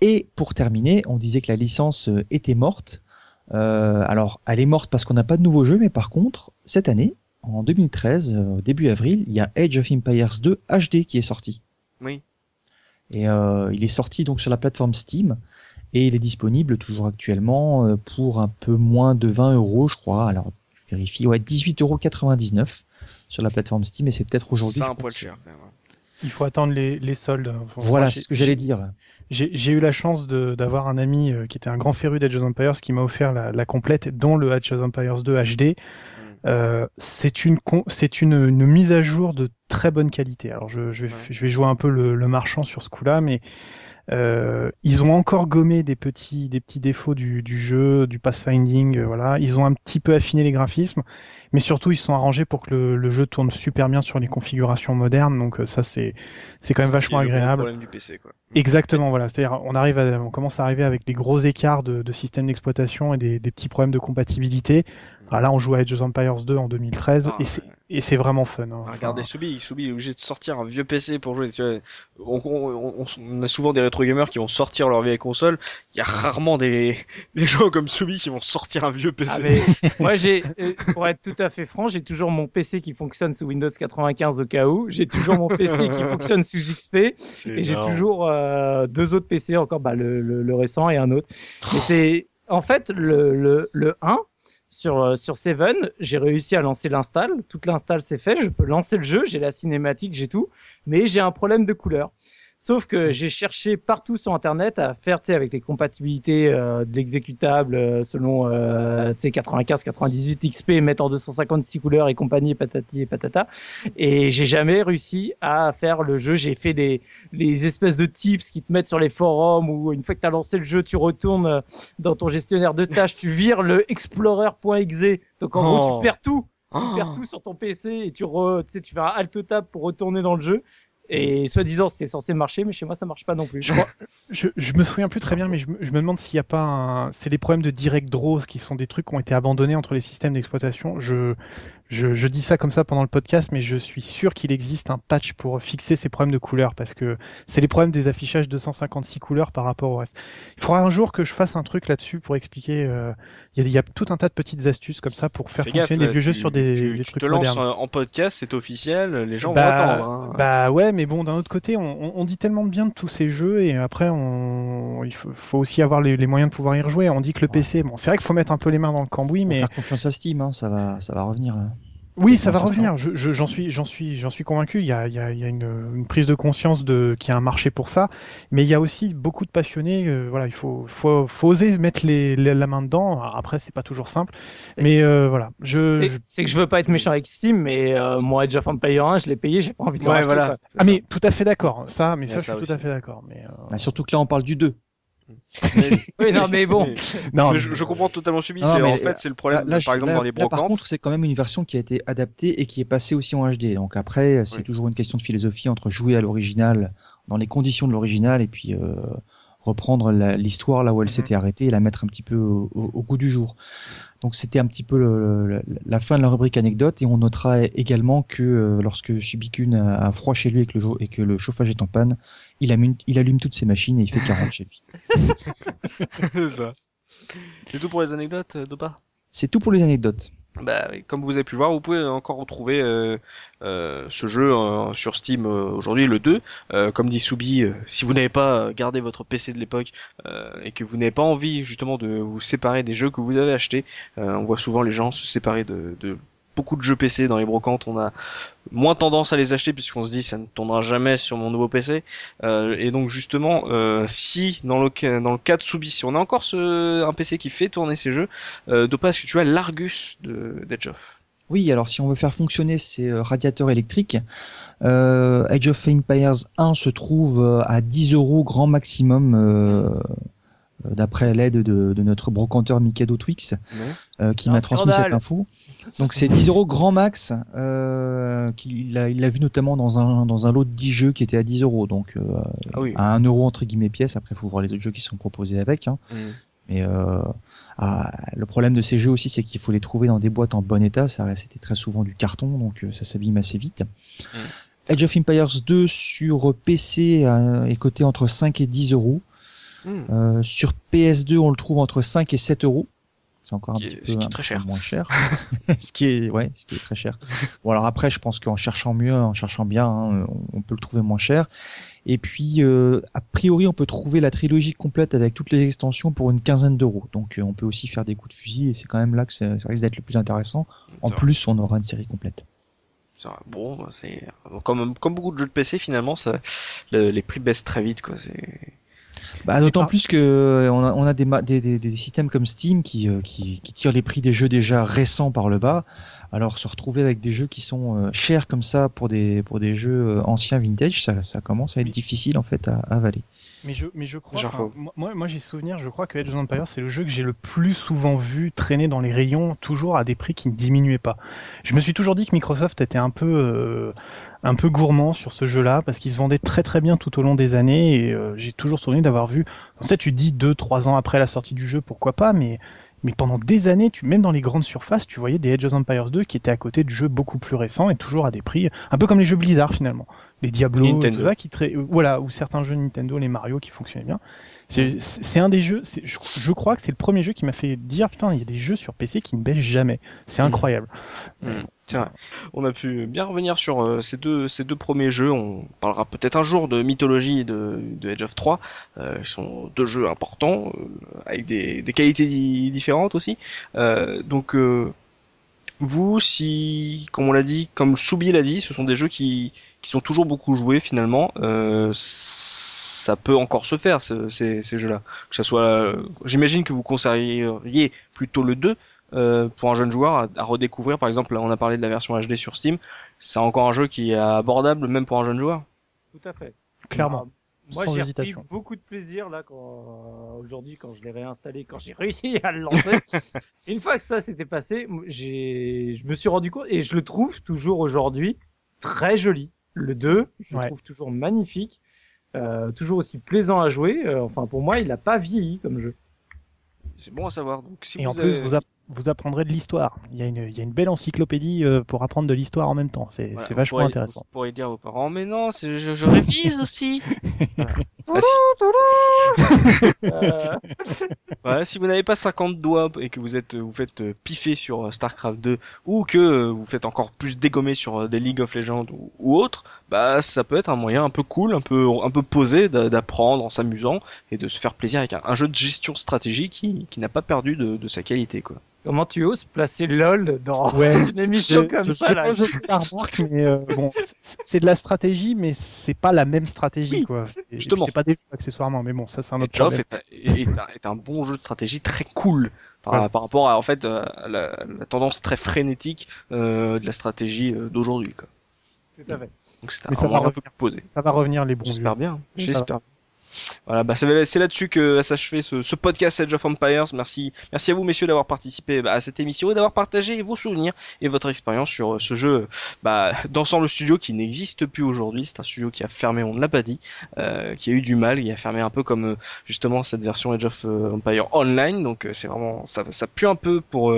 [SPEAKER 3] Et pour terminer, on disait que la licence euh, était morte. Euh, alors, elle est morte parce qu'on n'a pas de nouveau jeu, mais par contre, cette année, en 2013, euh, début avril, il y a Age of Empires 2 HD qui est sorti.
[SPEAKER 1] Oui.
[SPEAKER 3] Et euh, il est sorti donc sur la plateforme Steam et il est disponible toujours actuellement euh, pour un peu moins de 20 euros, je crois. Alors, je vérifie, ouais, 18,99 euros sur la plateforme Steam et c'est peut-être aujourd'hui.
[SPEAKER 1] C'est un poil cher. Quand même.
[SPEAKER 4] Il faut attendre les, les soldes.
[SPEAKER 3] Enfin, voilà, c'est ce que j'allais dire.
[SPEAKER 4] J'ai eu la chance d'avoir un ami qui était un grand féru d'Age of Empires qui m'a offert la, la, complète, dont le Age of Empires 2 HD. Mm. Euh, c'est une, c'est une, une, mise à jour de très bonne qualité. Alors je, je, vais, ouais. je vais jouer un peu le, le marchand sur ce coup-là, mais euh, ils ont encore gommé des petits, des petits défauts du, du jeu, du pathfinding. Euh, voilà, ils ont un petit peu affiné les graphismes mais surtout ils sont arrangés pour que le, le, jeu tourne super bien sur les configurations modernes donc euh, ça c'est c'est quand même vachement agréable
[SPEAKER 1] du PC, quoi.
[SPEAKER 4] exactement voilà c'est-à-dire on arrive à, on commence à arriver avec des gros écarts de, de système d'exploitation et des, des, petits problèmes de compatibilité alors là on joue à Age of Empires 2 en 2013 ah, et c'est et c'est vraiment fun. Hein.
[SPEAKER 1] Regardez Soubi, Soubi est obligé de sortir un vieux PC pour jouer. On, on, on, a souvent des rétro gamers qui vont sortir leur vieille console. Il y a rarement des, des gens comme Soubi qui vont sortir un vieux PC. Ah,
[SPEAKER 2] mais, moi, j'ai, euh, pour être tout à fait franc, j'ai toujours mon PC qui fonctionne sous Windows 95 au cas où. J'ai toujours mon PC qui fonctionne sous XP. Et j'ai toujours euh, deux autres PC encore, bah, le, le, le récent et un autre. Mais c'est, en fait, le, le, le 1, sur, euh, sur Seven, j'ai réussi à lancer l'install. Toute l'install c'est fait, je peux lancer le jeu, j'ai la cinématique, j'ai tout, mais j'ai un problème de couleur. Sauf que j'ai cherché partout sur Internet à faire, tu sais, avec les compatibilités euh, de l'exécutable euh, selon, euh, tu sais, 95, 98 XP, mettre en 256 couleurs et compagnie, patati et patata. Et j'ai jamais réussi à faire le jeu. J'ai fait des, les espèces de tips qui te mettent sur les forums où une fois que tu as lancé le jeu, tu retournes dans ton gestionnaire de tâches, tu vires le explorer.exe. Donc en oh. gros, tu perds tout. Tu oh. perds tout sur ton PC et tu, re, tu sais, tu fais un alt tab pour retourner dans le jeu. Et soi-disant, c'était censé marcher, mais chez moi, ça marche pas non plus.
[SPEAKER 4] Je, me souviens plus très bien, mais je, me, je me demande s'il n'y a pas un... C'est des problèmes de direct draw, qui sont des trucs qui ont été abandonnés entre les systèmes d'exploitation. Je, je, je, dis ça comme ça pendant le podcast, mais je suis sûr qu'il existe un patch pour fixer ces problèmes de couleurs, parce que c'est les problèmes des affichages 256 couleurs par rapport au reste. Il faudra un jour que je fasse un truc là-dessus pour expliquer. Euh, il y, a, y, a tout un tas de petites astuces comme ça pour faire Fais fonctionner gaffe, des vieux jeux sur des,
[SPEAKER 1] tu,
[SPEAKER 4] des
[SPEAKER 1] tu
[SPEAKER 4] trucs
[SPEAKER 1] te lances
[SPEAKER 4] modernes.
[SPEAKER 1] en podcast, c'est officiel, les gens
[SPEAKER 4] bah,
[SPEAKER 1] vont attendre. Hein.
[SPEAKER 4] Bah ouais, mais bon, d'un autre côté, on, on, dit tellement de bien de tous ces jeux et après, on, il faut, faut aussi avoir les, les, moyens de pouvoir y rejouer. On dit que le ouais. PC, bon, c'est vrai qu'il faut mettre un peu les mains dans le cambouis, mais
[SPEAKER 3] faire confiance à Steam, hein, ça va, ça va revenir. Hein.
[SPEAKER 4] Oui, ça va revenir. Je, je, j'en suis, j'en suis, j'en suis convaincu. Il y a, il y a, il y a une, une, prise de conscience de qu'il y a un marché pour ça, mais il y a aussi beaucoup de passionnés. Euh, voilà, il faut, faut, faut oser mettre les, les, la main dedans. Après, c'est pas toujours simple, mais euh, voilà. Je,
[SPEAKER 2] c'est, je... que je veux pas être méchant avec Steam, mais euh, moi, Age of Empires 1, je l'ai payé, j'ai pas envie de le
[SPEAKER 4] ouais,
[SPEAKER 2] racheter,
[SPEAKER 4] voilà. Ah, mais tout à fait d'accord. Ça, mais ça, ça, je suis
[SPEAKER 1] aussi.
[SPEAKER 4] tout à fait d'accord. Mais,
[SPEAKER 3] bah, surtout que là, on parle du 2.
[SPEAKER 2] Mais... oui, non, mais bon.
[SPEAKER 1] non, je, je, comprends totalement subi. Non, en fait, c'est le problème, là, là, par exemple,
[SPEAKER 3] là,
[SPEAKER 1] dans les brocantes.
[SPEAKER 3] par contre, c'est quand même une version qui a été adaptée et qui est passée aussi en HD. Donc après, c'est oui. toujours une question de philosophie entre jouer à l'original, dans les conditions de l'original, et puis euh, reprendre l'histoire là où elle mm -hmm. s'était arrêtée et la mettre un petit peu au, au, au goût du jour. Donc c'était un petit peu le, le, la fin de la rubrique anecdote et on notera également que euh, lorsque Subikun a, a, froid chez lui et que, le, et que le chauffage est en panne, il allume, il allume toutes ses machines et il fait 40 chez lui.
[SPEAKER 1] C'est ça. C'est tout pour les anecdotes, Dopa?
[SPEAKER 3] C'est tout pour les anecdotes.
[SPEAKER 1] Bah, comme vous avez pu voir, vous pouvez encore retrouver euh, euh, ce jeu euh, sur Steam aujourd'hui, le 2. comme dit Soubi, si vous n'avez pas gardé votre PC de l'époque et que vous n'avez pas envie justement de vous séparer des jeux que vous avez achetés, on voit souvent les gens se séparer de beaucoup de jeux PC dans les brocantes, on a moins tendance à les acheter puisqu'on se dit ça ne tournera jamais sur mon nouveau PC. Euh, et donc justement, euh, si dans le dans le cas de Soubi, si on a encore ce, un PC qui fait tourner ces jeux, euh, pas est-ce que tu as l'Argus de of?
[SPEAKER 3] Oui, alors si on veut faire fonctionner ces euh, radiateurs électriques, euh, Age of Empires 1 se trouve à 10 euros grand maximum. Euh, euh, d'après l'aide de, notre brocanteur Mikado Twix, euh, qui m'a transmis cette info. Donc c'est 10 euros grand max. Euh, il l'a vu notamment dans un, dans un lot de 10 jeux qui était à 10 euros. Donc ah à 1 euro entre guillemets pièce. Après, il faut voir les autres jeux qui sont proposés avec. Hein. Mm. Mais ah, le problème de ces jeux aussi, c'est qu'il faut les trouver dans des boîtes en bon état. Ça c'était très souvent du carton, donc ça s'abîme assez vite. Mm. Age of Empires 2 sur PC est coté entre 5 et 10 euros. Hmm. Euh, sur PS2, on le trouve entre 5 et 7 euros. C'est encore un petit peu,
[SPEAKER 1] très cher.
[SPEAKER 3] moins cher. ce qui est, ouais, ce qui est très cher. Bon, alors après, je pense qu'en cherchant mieux, en cherchant bien, hein, on peut le trouver moins cher. Et puis, euh, a priori, on peut trouver la trilogie complète avec toutes les extensions pour une quinzaine d'euros. Donc, euh, on peut aussi faire des coups de fusil et c'est quand même là que ça, risque d'être le plus intéressant. En plus, on aura une série complète.
[SPEAKER 1] Bon, c'est comme, comme beaucoup de jeux de PC, finalement, ça, les prix baissent très vite, quoi. C'est
[SPEAKER 3] bah, D'autant plus que euh, on a, on a des, des, des, systèmes comme Steam qui, euh, qui, qui, tirent les prix des jeux déjà récents par le bas. Alors se retrouver avec des jeux qui sont euh, chers comme ça pour des, pour des jeux anciens vintage, ça, ça commence à être difficile en fait à, à avaler.
[SPEAKER 4] Mais je, mais je crois, moi, moi j'ai souvenir, je crois que Age of Empires c'est le jeu que j'ai le plus souvent vu traîner dans les rayons, toujours à des prix qui ne diminuaient pas. Je me suis toujours dit que Microsoft était un peu un peu gourmand sur ce jeu-là parce qu'il se vendait très très bien tout au long des années et euh, j'ai toujours souvenir d'avoir vu. En fait, tu dis deux trois ans après la sortie du jeu, pourquoi pas, mais mais pendant des années, tu, même dans les grandes surfaces, tu voyais des Age of Empires 2 qui étaient à côté de jeux beaucoup plus récents et toujours à des prix un peu comme les jeux Blizzard finalement, les Diablo, tout ça qui voilà, ou certains jeux Nintendo, les Mario qui fonctionnaient bien. C'est un des jeux, je, crois que c'est le premier jeu qui m'a fait dire putain, il y a des jeux sur PC qui ne baissent jamais. C'est mm. incroyable.
[SPEAKER 1] Mm. Vrai. On a pu bien revenir sur euh, ces deux ces deux premiers jeux. On parlera peut-être un jour de mythologie de, de Age of 3. Euh, ils sont deux jeux importants euh, avec des, des qualités différentes aussi. Euh, donc vous, si, comme on l'a dit, comme Soubi l'a dit, ce sont des jeux qui, qui sont toujours beaucoup joués finalement. Euh, ça peut encore se faire ces, ces jeux-là. Que ça soit, j'imagine que vous conseilleriez plutôt le 2 euh, pour un jeune joueur à, redécouvrir. Par exemple, on a parlé de la version HD sur Steam. C'est encore un jeu qui est abordable même pour un jeune joueur.
[SPEAKER 2] Tout à fait.
[SPEAKER 4] Clairement.
[SPEAKER 2] Moi, j'ai pris beaucoup de plaisir là quand aujourd'hui quand je l'ai réinstallé, quand j'ai réussi à le lancer. Une fois que ça s'était passé, j'ai, je me suis rendu compte et je le trouve toujours aujourd'hui très joli. Le 2, je le trouve toujours magnifique, euh, toujours aussi plaisant à jouer. Euh, enfin, pour moi, il n'a pas vieilli comme jeu.
[SPEAKER 1] C'est bon à savoir. Donc, si
[SPEAKER 4] et
[SPEAKER 1] en
[SPEAKER 4] plus, vous, vous apprendrez de l'histoire. Il, y a une, il y a une belle encyclopédie euh, pour apprendre de l'histoire en même temps. C'est vachement intéressant. Vous
[SPEAKER 1] pourriez dire aux parents, mais non, je, je révise aussi. voilà, si vous n'avez pas 50 doigts et que vous êtes, vous faites euh, piffer sur euh, Starcraft 2 ou que vous faites encore plus dégommer sur des League of Legends ou, ou autres, bah ça peut être un moyen un peu cool, un peu un peu posé d'apprendre en s'amusant et de se faire plaisir avec un, jeu de gestion stratégique qui, qui n'a pas perdu de, de sa qualité quoi.
[SPEAKER 2] Comment tu oses placer LOL dans une émission comme ça là
[SPEAKER 4] je remarque, mais euh, bon, c'est de la stratégie, mais c'est pas la même stratégie, quoi.
[SPEAKER 1] Justement.
[SPEAKER 4] C'est pas des accessoirement, mais bon, ça c'est un autre problème.
[SPEAKER 1] Est, est, un, bon jeu de stratégie très cool par, par rapport à en fait euh, la, la, tendance très frénétique euh, de la stratégie euh, d'aujourd'hui, quoi.
[SPEAKER 2] Tout à fait.
[SPEAKER 1] Donc c'est un, ça, va revenir,
[SPEAKER 4] ça va revenir les bons.
[SPEAKER 1] J'espère bien. J'espère. Voilà, bah c'est là-dessus que s'achevait ce, ce podcast Edge of Empires. Merci, merci à vous messieurs d'avoir participé bah, à cette émission et d'avoir partagé vos souvenirs et votre expérience sur euh, ce jeu bah, d'ensemble studio qui n'existe plus aujourd'hui. C'est un studio qui a fermé, on ne l'a pas dit, euh, qui a eu du mal, qui a fermé un peu comme euh, justement cette version Edge of euh, Empire Online. Donc c'est vraiment ça, ça pue un peu pour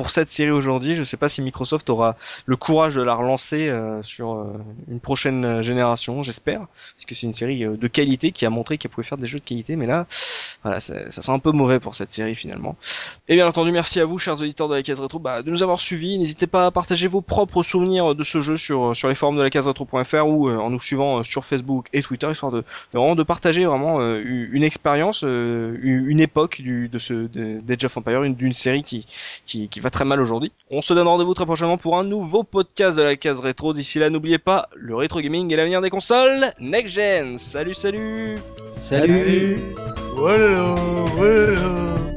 [SPEAKER 1] pour cette série aujourd'hui. Je ne sais pas si Microsoft aura le courage de la relancer euh, sur euh, une prochaine génération, j'espère, parce que c'est une série euh, de qualité qui a montré qu'elle pouvait faire des jeux de qualité, mais là, voilà, ça sent un peu mauvais pour cette série finalement. Et bien entendu, merci à vous, chers auditeurs de la case rétro, bah, de nous avoir suivis. N'hésitez pas à partager vos propres souvenirs de ce jeu sur sur les forums de la case rétro.fr ou euh, en nous suivant sur Facebook et Twitter, histoire de, de vraiment de partager vraiment euh, une expérience, une époque du, de ce d'Age of Empire, d'une série qui, qui qui va très mal aujourd'hui. On se donne rendez-vous très prochainement pour un nouveau podcast de la case rétro. D'ici là, n'oubliez pas, le rétro gaming est l'avenir des consoles next gen. Salut, salut.
[SPEAKER 2] Salut. Voilà, voilà.